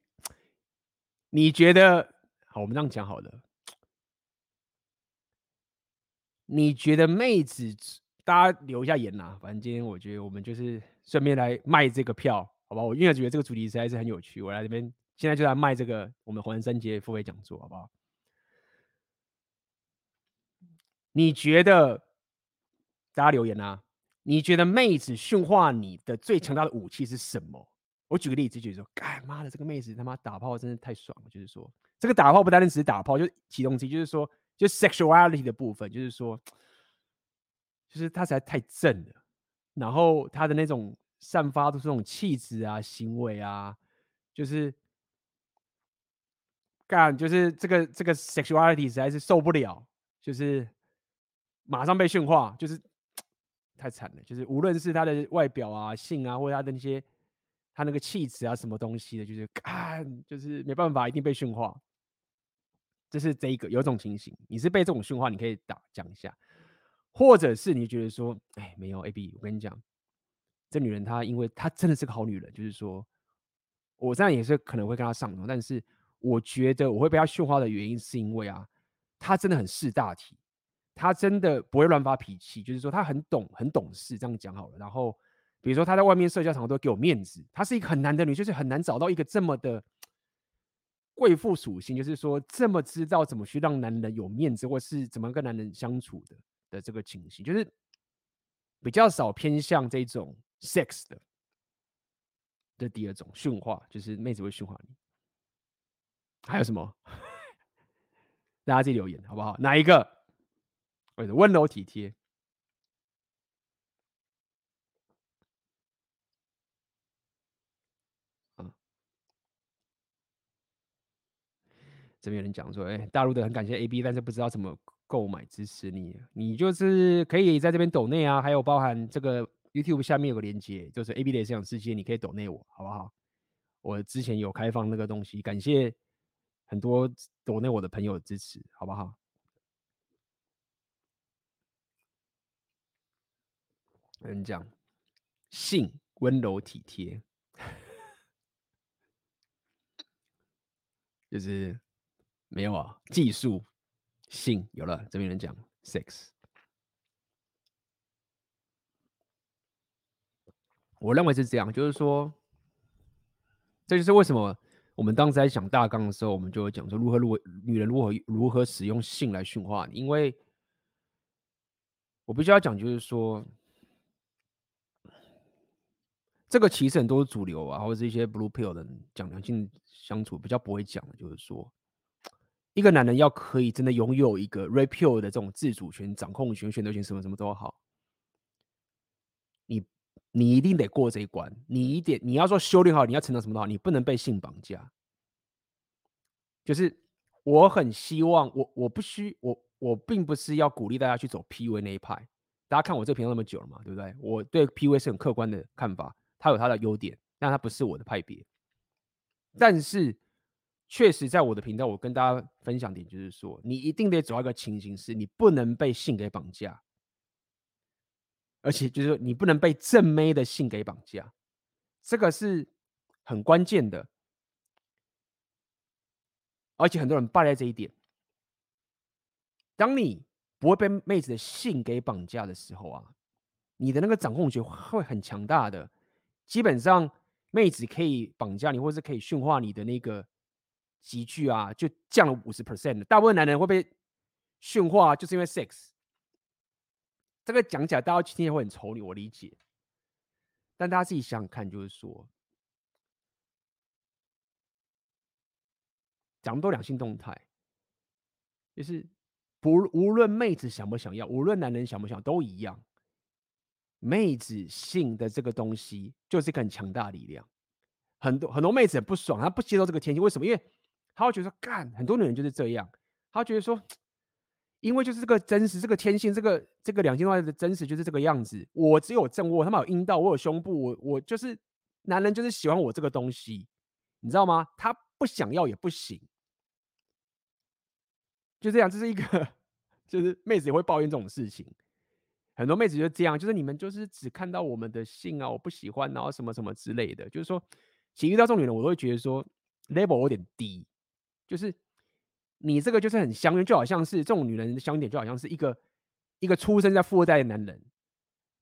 你觉得？好，我们这样讲好了。你觉得妹子，大家留一下言呐。反正今天我觉得我们就是顺便来卖这个票，好吧？我因为觉得这个主题实在是很有趣，我来这边现在就来卖这个我们黄三节付费讲座，好不好？你觉得大家留言啊？你觉得妹子驯化你的最强大的武器是什么？我举个例子，就是说，干妈的这个妹子他妈打炮真的太爽了，就是说。这个打炮不单单只是打炮，就启动机，就是说，就 sexuality 的部分，就是说，就是他实在太正了，然后他的那种散发出这种气质啊、行为啊，就是干，就是这个这个 sexuality 实在是受不了，就是马上被驯化，就是太惨了，就是无论是他的外表啊、性啊，或者他的那些他那个气质啊、什么东西的，就是啊，就是没办法，一定被驯化。这是这一个有种情形，你是被这种驯化，你可以打讲一下，或者是你觉得说，哎，没有 AB，我跟你讲，这女人她因为她真的是个好女人，就是说，我这样也是可能会跟她上床，但是我觉得我会被她驯化的原因是因为啊，她真的很识大体，他真的不会乱发脾气，就是说他很懂很懂事，这样讲好了。然后比如说他在外面社交场合都给我面子，她是一个很难的女，就是很难找到一个这么的。贵妇属性就是说，这么知道怎么去让男人有面子，或是怎么跟男人相处的的这个情形，就是比较少偏向这种 sex 的。这第二种驯化，就是妹子会驯化你。还有什么？[laughs] 大家自己留言好不好？哪一个？温柔体贴。这边有人讲说，哎，大陆的很感谢 AB，但是不知道怎么购买支持你。你就是可以在这边抖内啊，还有包含这个 YouTube 下面有个链接，就是 AB 的思想世界，你可以抖内我，好不好？我之前有开放那个东西，感谢很多抖内我的朋友的支持，好不好？有人讲性温柔体贴，就是。没有啊，技术性有了。这边人讲 sex，我认为是这样，就是说，这就是为什么我们当时在讲大纲的时候，我们就会讲说如何如何女人如何如何使用性来驯化你。因为我必须要讲，就是说，这个其实很多主流啊，或者是一些 blue pill 的人讲良性相处比较不会讲的，就是说。一个男人要可以真的拥有一个 red pill 的这种自主权、掌控权、选择权，什么什么都好，你你一定得过这一关。你一点你要说修炼好，你要成长什么都好，你不能被性绑架。就是我很希望，我我不需我我并不是要鼓励大家去走 PUA 那一派。大家看我这个频道那么久了嘛，对不对？我对 PUA 是很客观的看法，它有他的优点，但他不是我的派别。但是。确实，在我的频道，我跟大家分享点就是说，你一定得找一个情形，是你不能被性给绑架，而且就是说，你不能被正妹的性给绑架，这个是很关键的。而且很多人败在这一点。当你不会被妹子的性给绑架的时候啊，你的那个掌控权会很强大的。基本上，妹子可以绑架你，或是可以驯化你的那个。急剧啊，就降了五十 percent。大部分男人会被驯化，就是因为 sex。这个讲起来，大家听起会很丑女，我理解。但大家自己想想看，就是说，讲那么多两性动态，就是不无论妹子想不想要，无论男人想不想要，都一样。妹子性的这个东西就是一个很强大力量。很多很多妹子很不爽，她不接受这个天性，为什么？因为她会觉得说，干，很多女人就是这样，她觉得说，因为就是这个真实，这个天性，这个这个两性关系的真实就是这个样子。我只有正卧，他妈有阴道，我有胸部，我我就是男人，就是喜欢我这个东西，你知道吗？他不想要也不行。就这样，这是一个，[laughs] 就是妹子也会抱怨这种事情。很多妹子就这样，就是你们就是只看到我们的性啊，我不喜欢，然后什么什么之类的。就是说，其实遇到这种女人，我都会觉得说 level 有点低。就是你这个就是很香艳，就好像是这种女人的香点，就好像是一个一个出生在富二代的男人，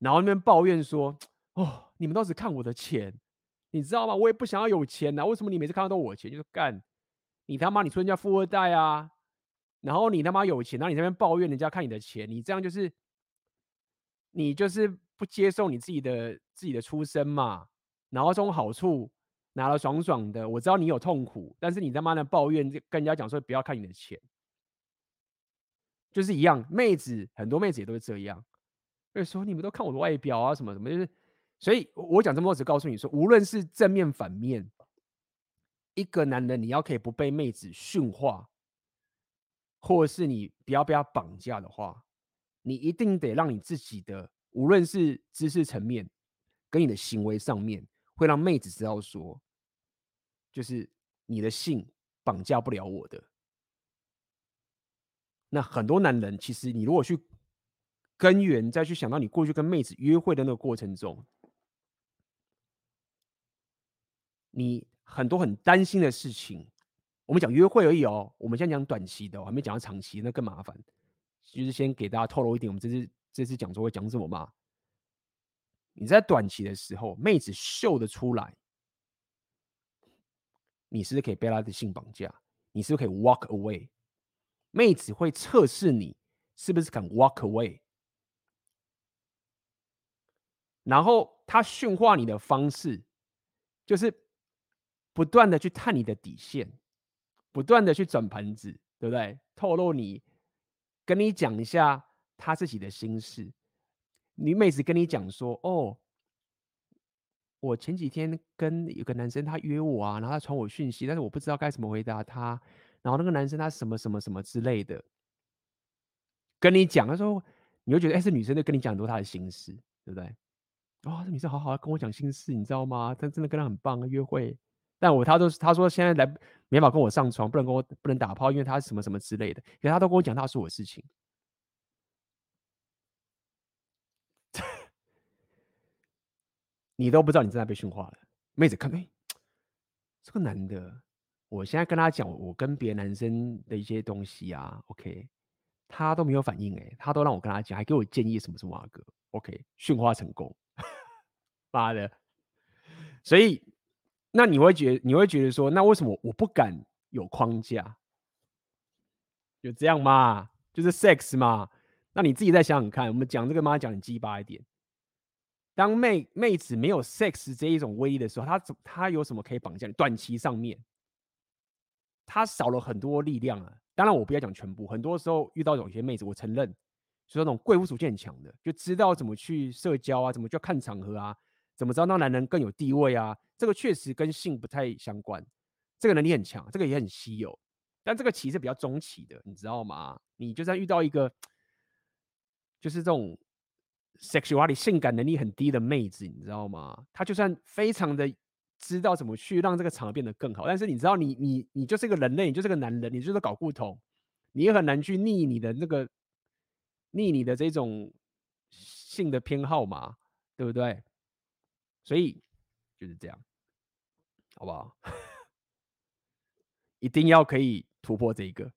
然后那边抱怨说：“哦，你们都只看我的钱，你知道吗？我也不想要有钱呐、为什么你每次看到都我钱？就是干你他妈，你出生在富二代啊！”然后你他妈有钱，然后你那边抱怨人家看你的钱，你这样就是，你就是不接受你自己的自己的出身嘛。然后这种好处拿了爽爽的，我知道你有痛苦，但是你他妈的抱怨，跟人家讲说不要看你的钱，就是一样。妹子很多妹子也都是这样，所以说你们都看我的外表啊什么什么，就是所以我讲这么多，只告诉你说，无论是正面反面，一个男人你要可以不被妹子驯化。或者是你不要被他绑架的话，你一定得让你自己的，无论是知识层面，跟你的行为上面，会让妹子知道说，就是你的性绑架不了我的。那很多男人，其实你如果去根源，再去想到你过去跟妹子约会的那个过程中，你很多很担心的事情。我们讲约会而已哦，我们现在讲短期的，我还没讲到长期，那更麻烦。就是先给大家透露一点，我们这次这次讲座会讲什么嘛？你在短期的时候，妹子秀得出来，你是不是可以被她的性绑架？你是不是可以 walk away？妹子会测试你是不是敢 walk away，然后她驯化你的方式，就是不断的去探你的底线。不断的去转盘子，对不对？透露你，跟你讲一下他自己的心事。女妹子跟你讲说：“哦，我前几天跟有个男生他约我啊，然后他传我讯息，但是我不知道该怎么回答他。然后那个男生他什么什么什么之类的，跟你讲，他说你会觉得哎，这女生在跟你讲很多她的心事，对不对？哦，这女生好好跟我讲心事，你知道吗？她真的跟他很棒啊，约会。”但我他都他说现在来没法跟我上床，不能跟我不能打炮，因为他什么什么之类的。可是他都跟我讲他说我事情，[laughs] 你都不知道你正在被驯化了。妹子看，哎，这个男的，我现在跟他讲我跟别的男生的一些东西啊，OK，他都没有反应，哎，他都让我跟他讲，还给我建议什么什么啊哥，OK，驯化成功，[laughs] 妈的，所以。那你会觉你会觉得说，那为什么我不敢有框架？有这样吗，就是 sex 嘛。那你自己再想想看，我们讲这个嘛，讲很鸡巴一点。当妹妹子没有 sex 这一种威力的时候，她怎她有什么可以绑架你？短期上面，她少了很多力量啊。当然，我不要讲全部，很多时候遇到有些妹子，我承认，就是那种贵妇属性很强的，就知道怎么去社交啊，怎么去看场合啊。怎么知道那男人更有地位啊？这个确实跟性不太相关，这个能力很强，这个也很稀有，但这个其实比较中期的，你知道吗？你就算遇到一个就是这种 sexuality 性感能力很低的妹子，你知道吗？她就算非常的知道怎么去让这个场合变得更好，但是你知道你，你你你就是个人类，你就是个男人，你就是搞不同，你也很难去逆你的那个逆你的这种性的偏好嘛，对不对？所以就是这样，好不好？[laughs] 一定要可以突破这一个。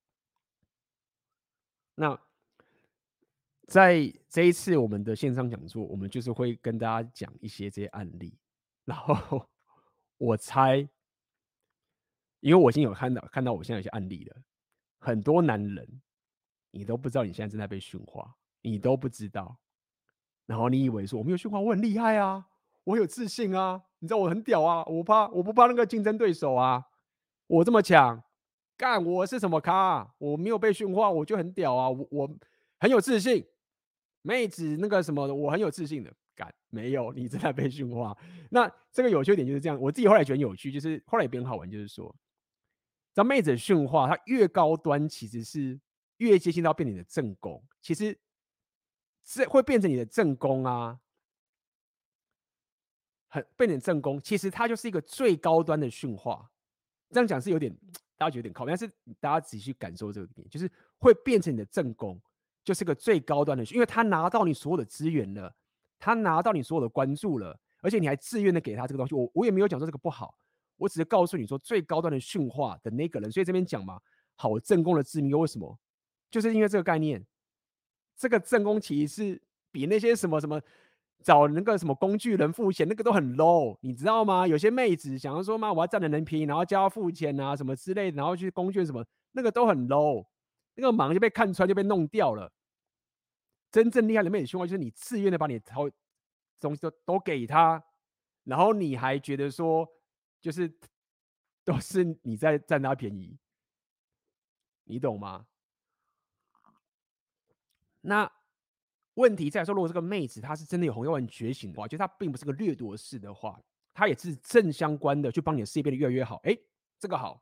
那在这一次我们的线上讲座，我们就是会跟大家讲一些这些案例。然后我猜，因为我已经有看到看到我现在有些案例了，很多男人你都不知道你现在正在被驯化，你都不知道。然后你以为说我没有驯化，我很厉害啊。我有自信啊，你知道我很屌啊，我怕我不怕那个竞争对手啊，我这么强，干我是什么咖？我没有被驯化，我就很屌啊！我我很有自信，妹子那个什么，我很有自信的。干没有，你 [laughs] 正在被驯化。那这个有趣点就是这样，我自己后来觉得有趣，就是后来也变好玩，就是说，当妹子驯化，它越高端，其实是越接近到变你的正宫，其实这会变成你的正宫啊，很变成正宫，其实它就是一个最高端的驯化。这样讲是有点。大家觉得有点靠，但是大家仔细感受这个点，就是会变成你的正宫，就是个最高端的，因为他拿到你所有的资源了，他拿到你所有的关注了，而且你还自愿的给他这个东西。我我也没有讲说这个不好，我只是告诉你说最高端的驯化的那个人。所以这边讲嘛，好正宫的致命又为什么？就是因为这个概念，这个正宫其实是比那些什么什么。找那个什么工具人付钱，那个都很 low，你知道吗？有些妹子想要说嘛，我要占人人便宜，然后叫他付钱啊，什么之类的，然后去工具什么，那个都很 low，那个忙就被看穿，就被弄掉了。真正厉害的妹子胸怀就是你自愿的把你掏东西都都给他，然后你还觉得说，就是都是你在占他便宜，你懂吗？那。问题在说，如果这个妹子她是真的有红药丸觉醒的话，就她并不是个掠夺式的话，她也是正相关的，去帮你的事业变得越来越好。哎，这个好，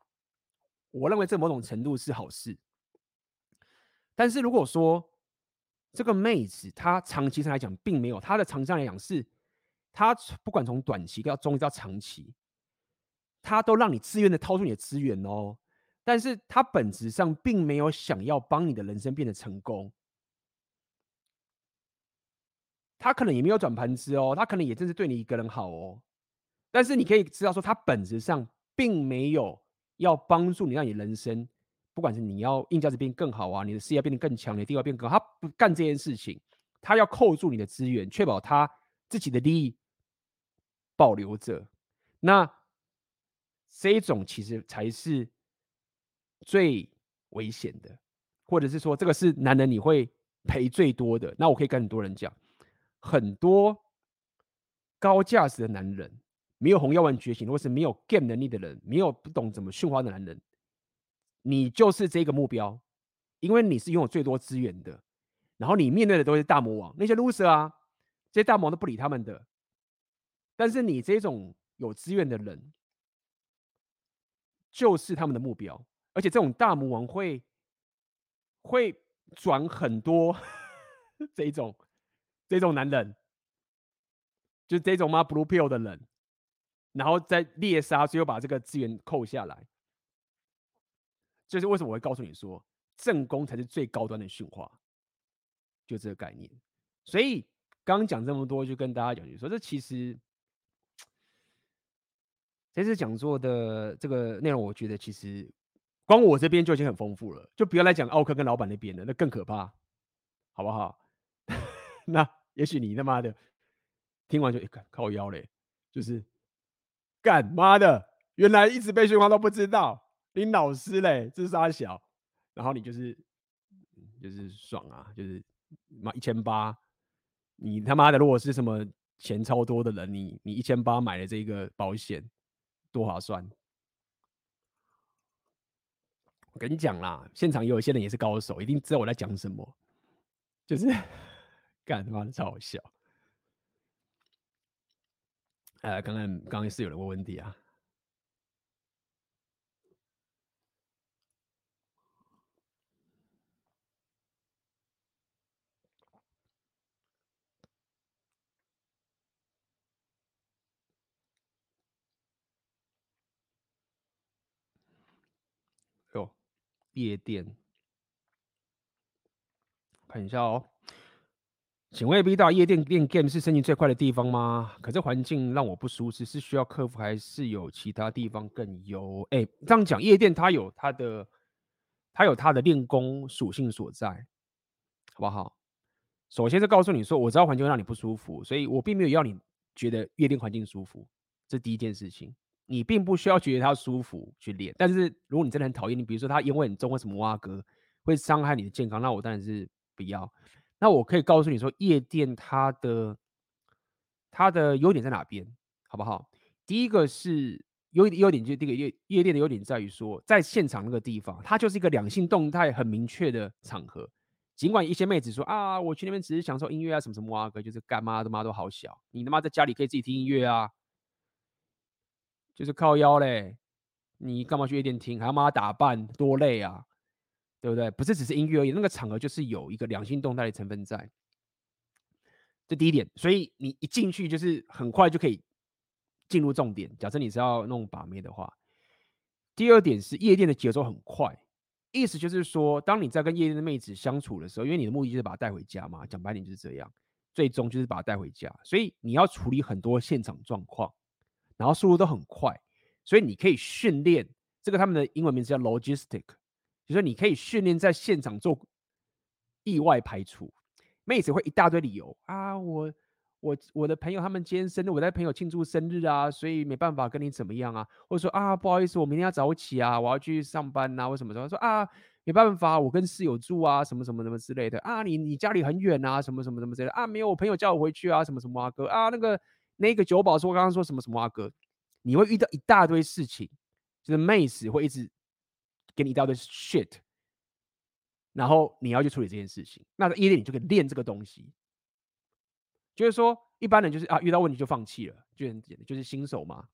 我认为这某种程度是好事。但是如果说这个妹子她长期上来讲并没有，她的长期来讲是，她不管从短期到中期到长期，她都让你自愿的掏出你的资源哦，但是她本质上并没有想要帮你的人生变得成功。他可能也没有转盘子哦，他可能也真是对你一个人好哦，但是你可以知道说，他本质上并没有要帮助你，让你人生，不管是你要硬价值变更好啊，你的事业变得更强，你的地位变更，他不干这件事情，他要扣住你的资源，确保他自己的利益保留着。那这一种其实才是最危险的，或者是说，这个是男人你会赔最多的。那我可以跟很多人讲。很多高价值的男人，没有红药丸觉醒，或是没有 game 能力的人，没有不懂怎么驯化的男人，你就是这个目标，因为你是拥有最多资源的，然后你面对的都是大魔王，那些 loser 啊，这些大魔王都不理他们的，但是你这种有资源的人，就是他们的目标，而且这种大魔王会会转很多 [laughs] 这一种。这种男人，就是这种吗？Blue Pill 的人，然后再猎杀，最后把这个资源扣下来。就是为什么我会告诉你说，正宫才是最高端的驯化，就这个概念。所以刚刚讲这么多，就跟大家讲，就说这其实这次讲座的这个内容，我觉得其实光我这边就已经很丰富了，就不要来讲奥克跟老板那边的，那更可怕，好不好？那。也许你他妈的听完就一看靠腰嘞，就是干妈的，原来一直被驯化都不知道，你老师嘞，这是三小，然后你就是就是爽啊，就是妈一千八，你他妈的如果是什么钱超多的人，你你一千八买了这个保险，多划算！我跟你讲啦，现场有一些人也是高手，一定知道我在讲什么，就是。干他妈的超好笑！呃，刚刚刚刚是有人问问题啊。哟，夜店，看一下哦。请问 B 大夜店练 game 是升级最快的地方吗？可是环境让我不舒适，是需要克服还是有其他地方更优？哎、这样讲，夜店它有它的，它有它的练功属性所在，好不好？首先是告诉你说，我知道环境让你不舒服，所以我并没有要你觉得夜店环境舒服，这第一件事情，你并不需要觉得它舒服去练。但是如果你真的很讨厌，你比如说它烟味很重或什么挖哥会伤害你的健康，那我当然是不要。那我可以告诉你说，夜店它的它的优点在哪边，好不好？第一个是优优点就是这个夜夜店的优点在于说，在现场那个地方，它就是一个两性动态很明确的场合。尽管一些妹子说啊，我去那边只是享受音乐啊，什么什么啊，哥就是干妈的妈都好小，你他妈在家里可以自己听音乐啊，就是靠腰嘞，你干嘛去夜店听，还要妈打扮，多累啊，对不对？不是只是音乐而已，那个场合就是有一个良性动态的成分在。这第一点，所以你一进去就是很快就可以进入重点。假设你是要弄把妹的话，第二点是夜店的节奏很快。意思就是说，当你在跟夜店的妹子相处的时候，因为你的目的就是把她带回家嘛，讲白点就是这样，最终就是把她带回家，所以你要处理很多现场状况，然后速度都很快，所以你可以训练这个他们的英文名字叫 logistic，就是说你可以训练在现场做意外排除，妹子会一大堆理由啊，我。我我的朋友他们今天生日，我在朋友庆祝生日啊，所以没办法跟你怎么样啊，或者说啊不好意思，我明天要早起啊，我要去上班、啊，为什么说说啊没办法，我跟室友住啊，什么什么什么之类的。啊，你你家里很远啊，什么什么什么之类的。啊，没有我朋友叫我回去啊，什么什么啊哥。啊那个那个酒保说刚刚说什么什么啊哥，你会遇到一大堆事情，就是妹子会一直给你一大堆 shit，然后你要去处理这件事情，那在夜店你就可以练这个东西。就是说，一般人就是啊，遇到问题就放弃了，就很简单，就是新手嘛，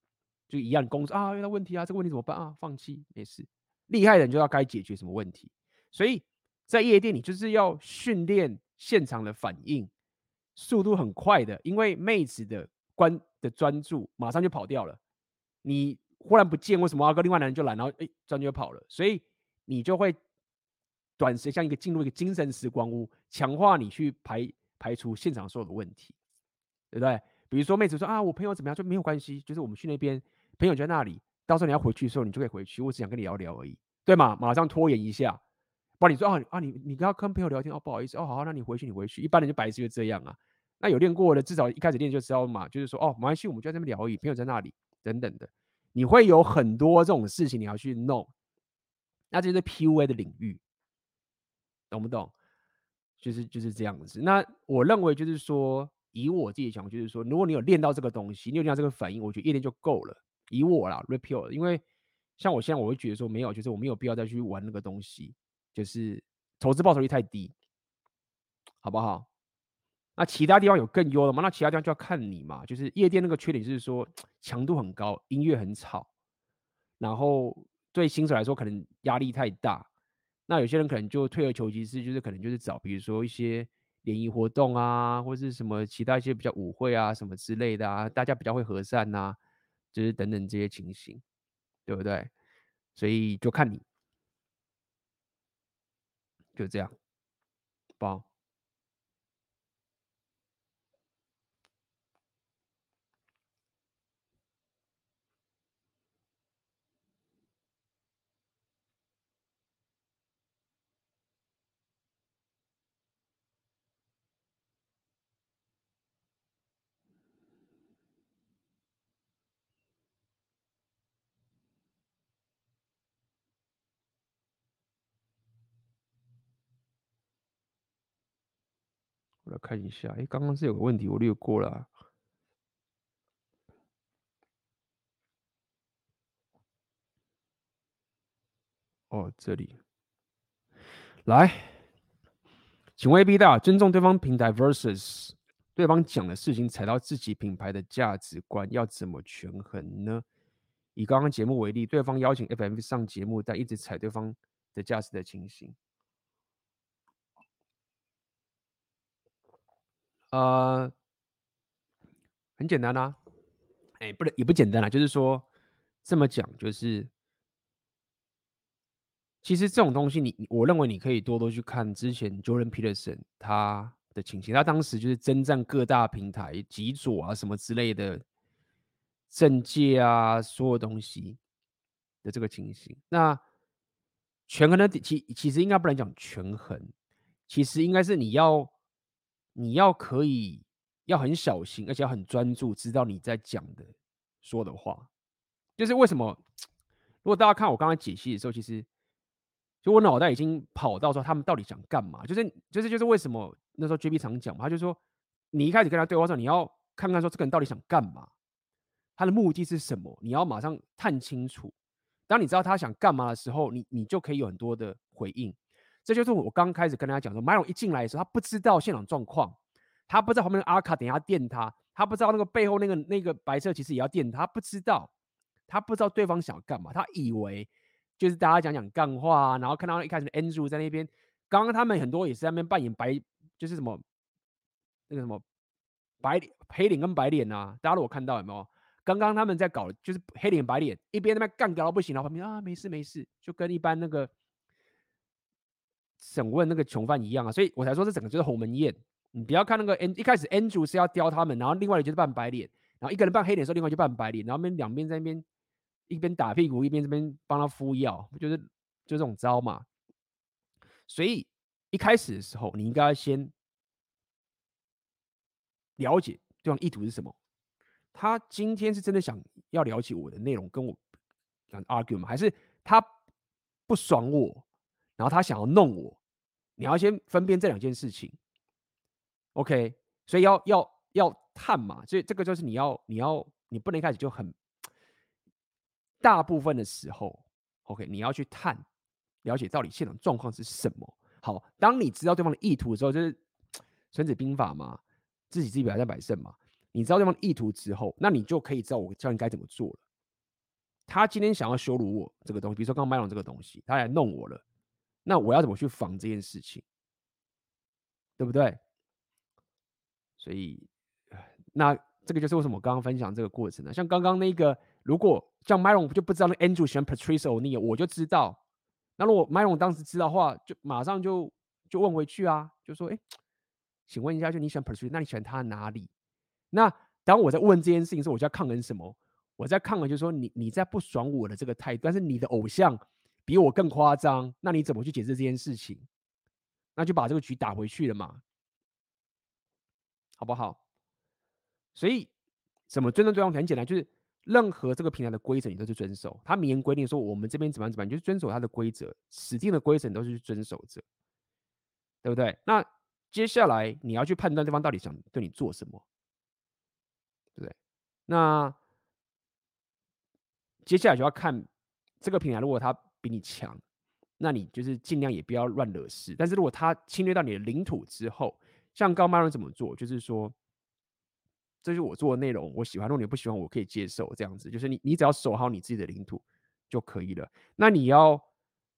就一样工作啊，遇到问题啊，这个问题怎么办啊？放弃没事。厉害的人就要该解决什么问题。所以在夜店里就是要训练现场的反应，速度很快的，因为妹子的关的专注马上就跑掉了。你忽然不见，为什么阿哥另外男人就来，然后哎，专注就跑了，所以你就会短时像一个进入一个精神时光屋，强化你去排。排除现场所有的问题，对不对？比如说妹子说啊，我朋友怎么样，就没有关系，就是我们去那边，朋友就在那里，到时候你要回去的时候，你就可以回去，我只想跟你聊聊而已，对吗？马上拖延一下，不然你说啊啊，你你跟他跟朋友聊天哦，不好意思哦，好，那你回去，你回去，一般人就白痴就这样啊。那有练过的，至少一开始练就知道嘛，就是说哦，没关系，我们就在那边聊而已，朋友在那里等等的，你会有很多这种事情你要去弄，那这是 PUA 的领域，懂不懂？就是就是这样子。那我认为就是说，以我自己讲，就是说，如果你有练到这个东西，你有练到这个反应，我觉得一练就够了。以我啦，repeal，因为像我现在，我会觉得说没有，就是我没有必要再去玩那个东西，就是投资报酬率太低，好不好？那其他地方有更优的吗？那其他地方就要看你嘛。就是夜店那个缺点就是说强度很高，音乐很吵，然后对新手来说可能压力太大。那有些人可能就退而求其次，就是可能就是找，比如说一些联谊活动啊，或是什么其他一些比较舞会啊，什么之类的啊，大家比较会和善呐、啊，就是等等这些情形，对不对？所以就看你，就这样，包。我来看一下，哎，刚刚是有个问题，我略过了。哦，这里，来，请问 AB 大，尊重对方平台 versus 对方讲的事情踩到自己品牌的价值观，要怎么权衡呢？以刚刚节目为例，对方邀请 FM 上节目，但一直踩对方的价值的情形。呃，很简单啊，哎，不能也不简单啊，就是说这么讲，就是其实这种东西你，你我认为你可以多多去看之前 Jordan Peterson 他的情形，他当时就是征战各大平台、极左啊什么之类的政界啊，所有东西的这个情形。那权衡的其其实应该不能讲权衡，其实应该是你要。你要可以要很小心，而且要很专注，知道你在讲的说的话。就是为什么？如果大家看我刚刚解析的时候，其实就我脑袋已经跑到说他们到底想干嘛。就是就是就是为什么那时候 JB 常讲嘛，他就说你一开始跟他对话时候，你要看看说这个人到底想干嘛。他的目的是什么？你要马上探清楚。当你知道他想干嘛的时候，你你就可以有很多的回应。这就是我刚开始跟大家讲说，Myron 一进来的时候，他不知道现场状况，他不知道旁边的阿卡等下电他，他不知道那个背后那个那个白色其实也要电他，他不知道，他不知道对方想干嘛，他以为就是大家讲讲干话啊，然后看到一开始 Andrew 在那边，刚刚他们很多也是在那边扮演白，就是什么那个什么白脸黑脸跟白脸啊，大家如果看到有没有？刚刚他们在搞就是黑脸白脸，一边那边干搞不行，然后旁边啊没事没事，就跟一般那个。审问那个囚犯一样啊，所以我才说这整个就是鸿门宴。你不要看那个 N 一开始 Andrew 是要刁他们，然后另外一个就是扮白脸，然后一个人扮黑脸的时候，另外就扮白脸，然后边两边在那边一边打屁股一边这边帮他敷药，就是就这种招嘛。所以一开始的时候，你应该先了解对方意图是什么。他今天是真的想要了解我的内容，跟我 argue 吗？还是他不爽我？然后他想要弄我，你要先分辨这两件事情，OK？所以要要要探嘛，所以这个就是你要你要你不能一开始就很，大部分的时候，OK？你要去探，了解到底现场状况是什么。好，当你知道对方的意图的时候，就是 [tsk]《孙子兵法》嘛，知己知彼，百战百胜嘛。你知道对方意图之后，那你就可以知道我教你该怎么做了。他今天想要羞辱我这个东西，比如说刚刚麦龙这个东西，他来弄我了。那我要怎么去防这件事情，对不对？所以，那这个就是为什么我刚刚分享这个过程呢？像刚刚那个，如果像 Myron 就不知道那 Andrew 喜欢 Patrice O'Neal，我就知道。那如果 Myron 当时知道的话，就马上就就问回去啊，就说：“哎，请问一下，就你喜欢 Patrice，那你喜欢他哪里？”那当我在问这件事情的时候，我就要抗衡什么？我在抗衡，就是说你你在不爽我的这个态度，但是你的偶像。比我更夸张，那你怎么去解释这件事情？那就把这个局打回去了嘛，好不好？所以怎么尊重对方很简单，就是任何这个平台的规则你都是遵守。他明言规定说我们这边怎么样怎么样，你就遵守他的规则，指定的规则你都是去遵守着，对不对？那接下来你要去判断对方到底想对你做什么，对不对？那接下来就要看这个平台，如果他。比你强，那你就是尽量也不要乱惹事。但是如果他侵略到你的领土之后，像高曼人怎么做？就是说，这是我做的内容，我喜欢，如果你不喜欢，我可以接受这样子。就是你，你只要守好你自己的领土就可以了。那你要，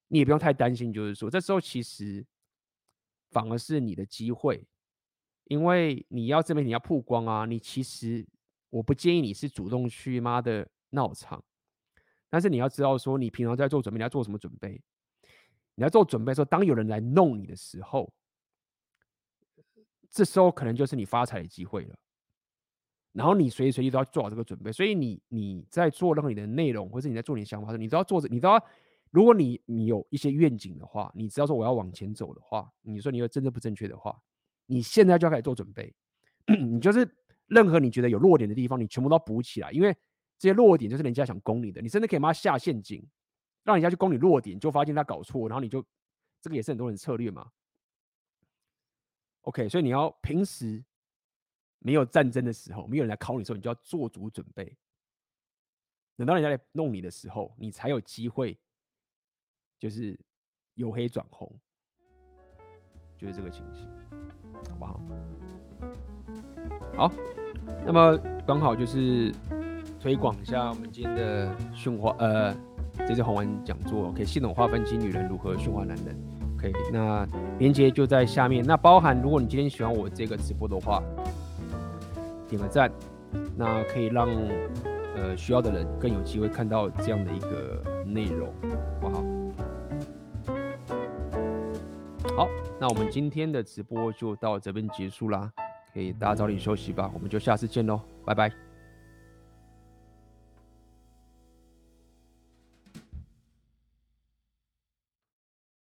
你也不用太担心，就是说，这时候其实反而是你的机会，因为你要这边你要曝光啊。你其实我不建议你是主动去妈的闹场。但是你要知道，说你平常在做准备，你要做什么准备？你要做准备的时候，当有人来弄你的时候，这时候可能就是你发财的机会了。然后你随时随地都要做好这个准备。所以你你在做任何你的内容，或者你在做你的想法的时候，你都要做着，你都要。如果你你有一些愿景的话，你知道说我要往前走的话，你说你有真正不正确的话，你现在就要开始做准备。[clears throat] 你就是任何你觉得有弱点的地方，你全部都要补起来，因为。这些弱点就是人家想攻你的，你真的可以把他下陷阱，让人家去攻你弱点，就发现他搞错，然后你就这个也是很多人策略嘛。OK，所以你要平时没有战争的时候，没有人来考你的时候，你就要做足准备。等到人家来弄你的时候，你才有机会，就是由黑转红，就是这个情形，好不好？好，那么刚好就是。推广一下我们今天的驯化，呃，这次红丸讲座，可以系统化分析女人如何驯化男人。可以，那链接就在下面。那包含，如果你今天喜欢我这个直播的话，点个赞，那可以让呃需要的人更有机会看到这样的一个内容，好不好？好，那我们今天的直播就到这边结束啦。可以大家早点休息吧，我们就下次见喽，拜拜。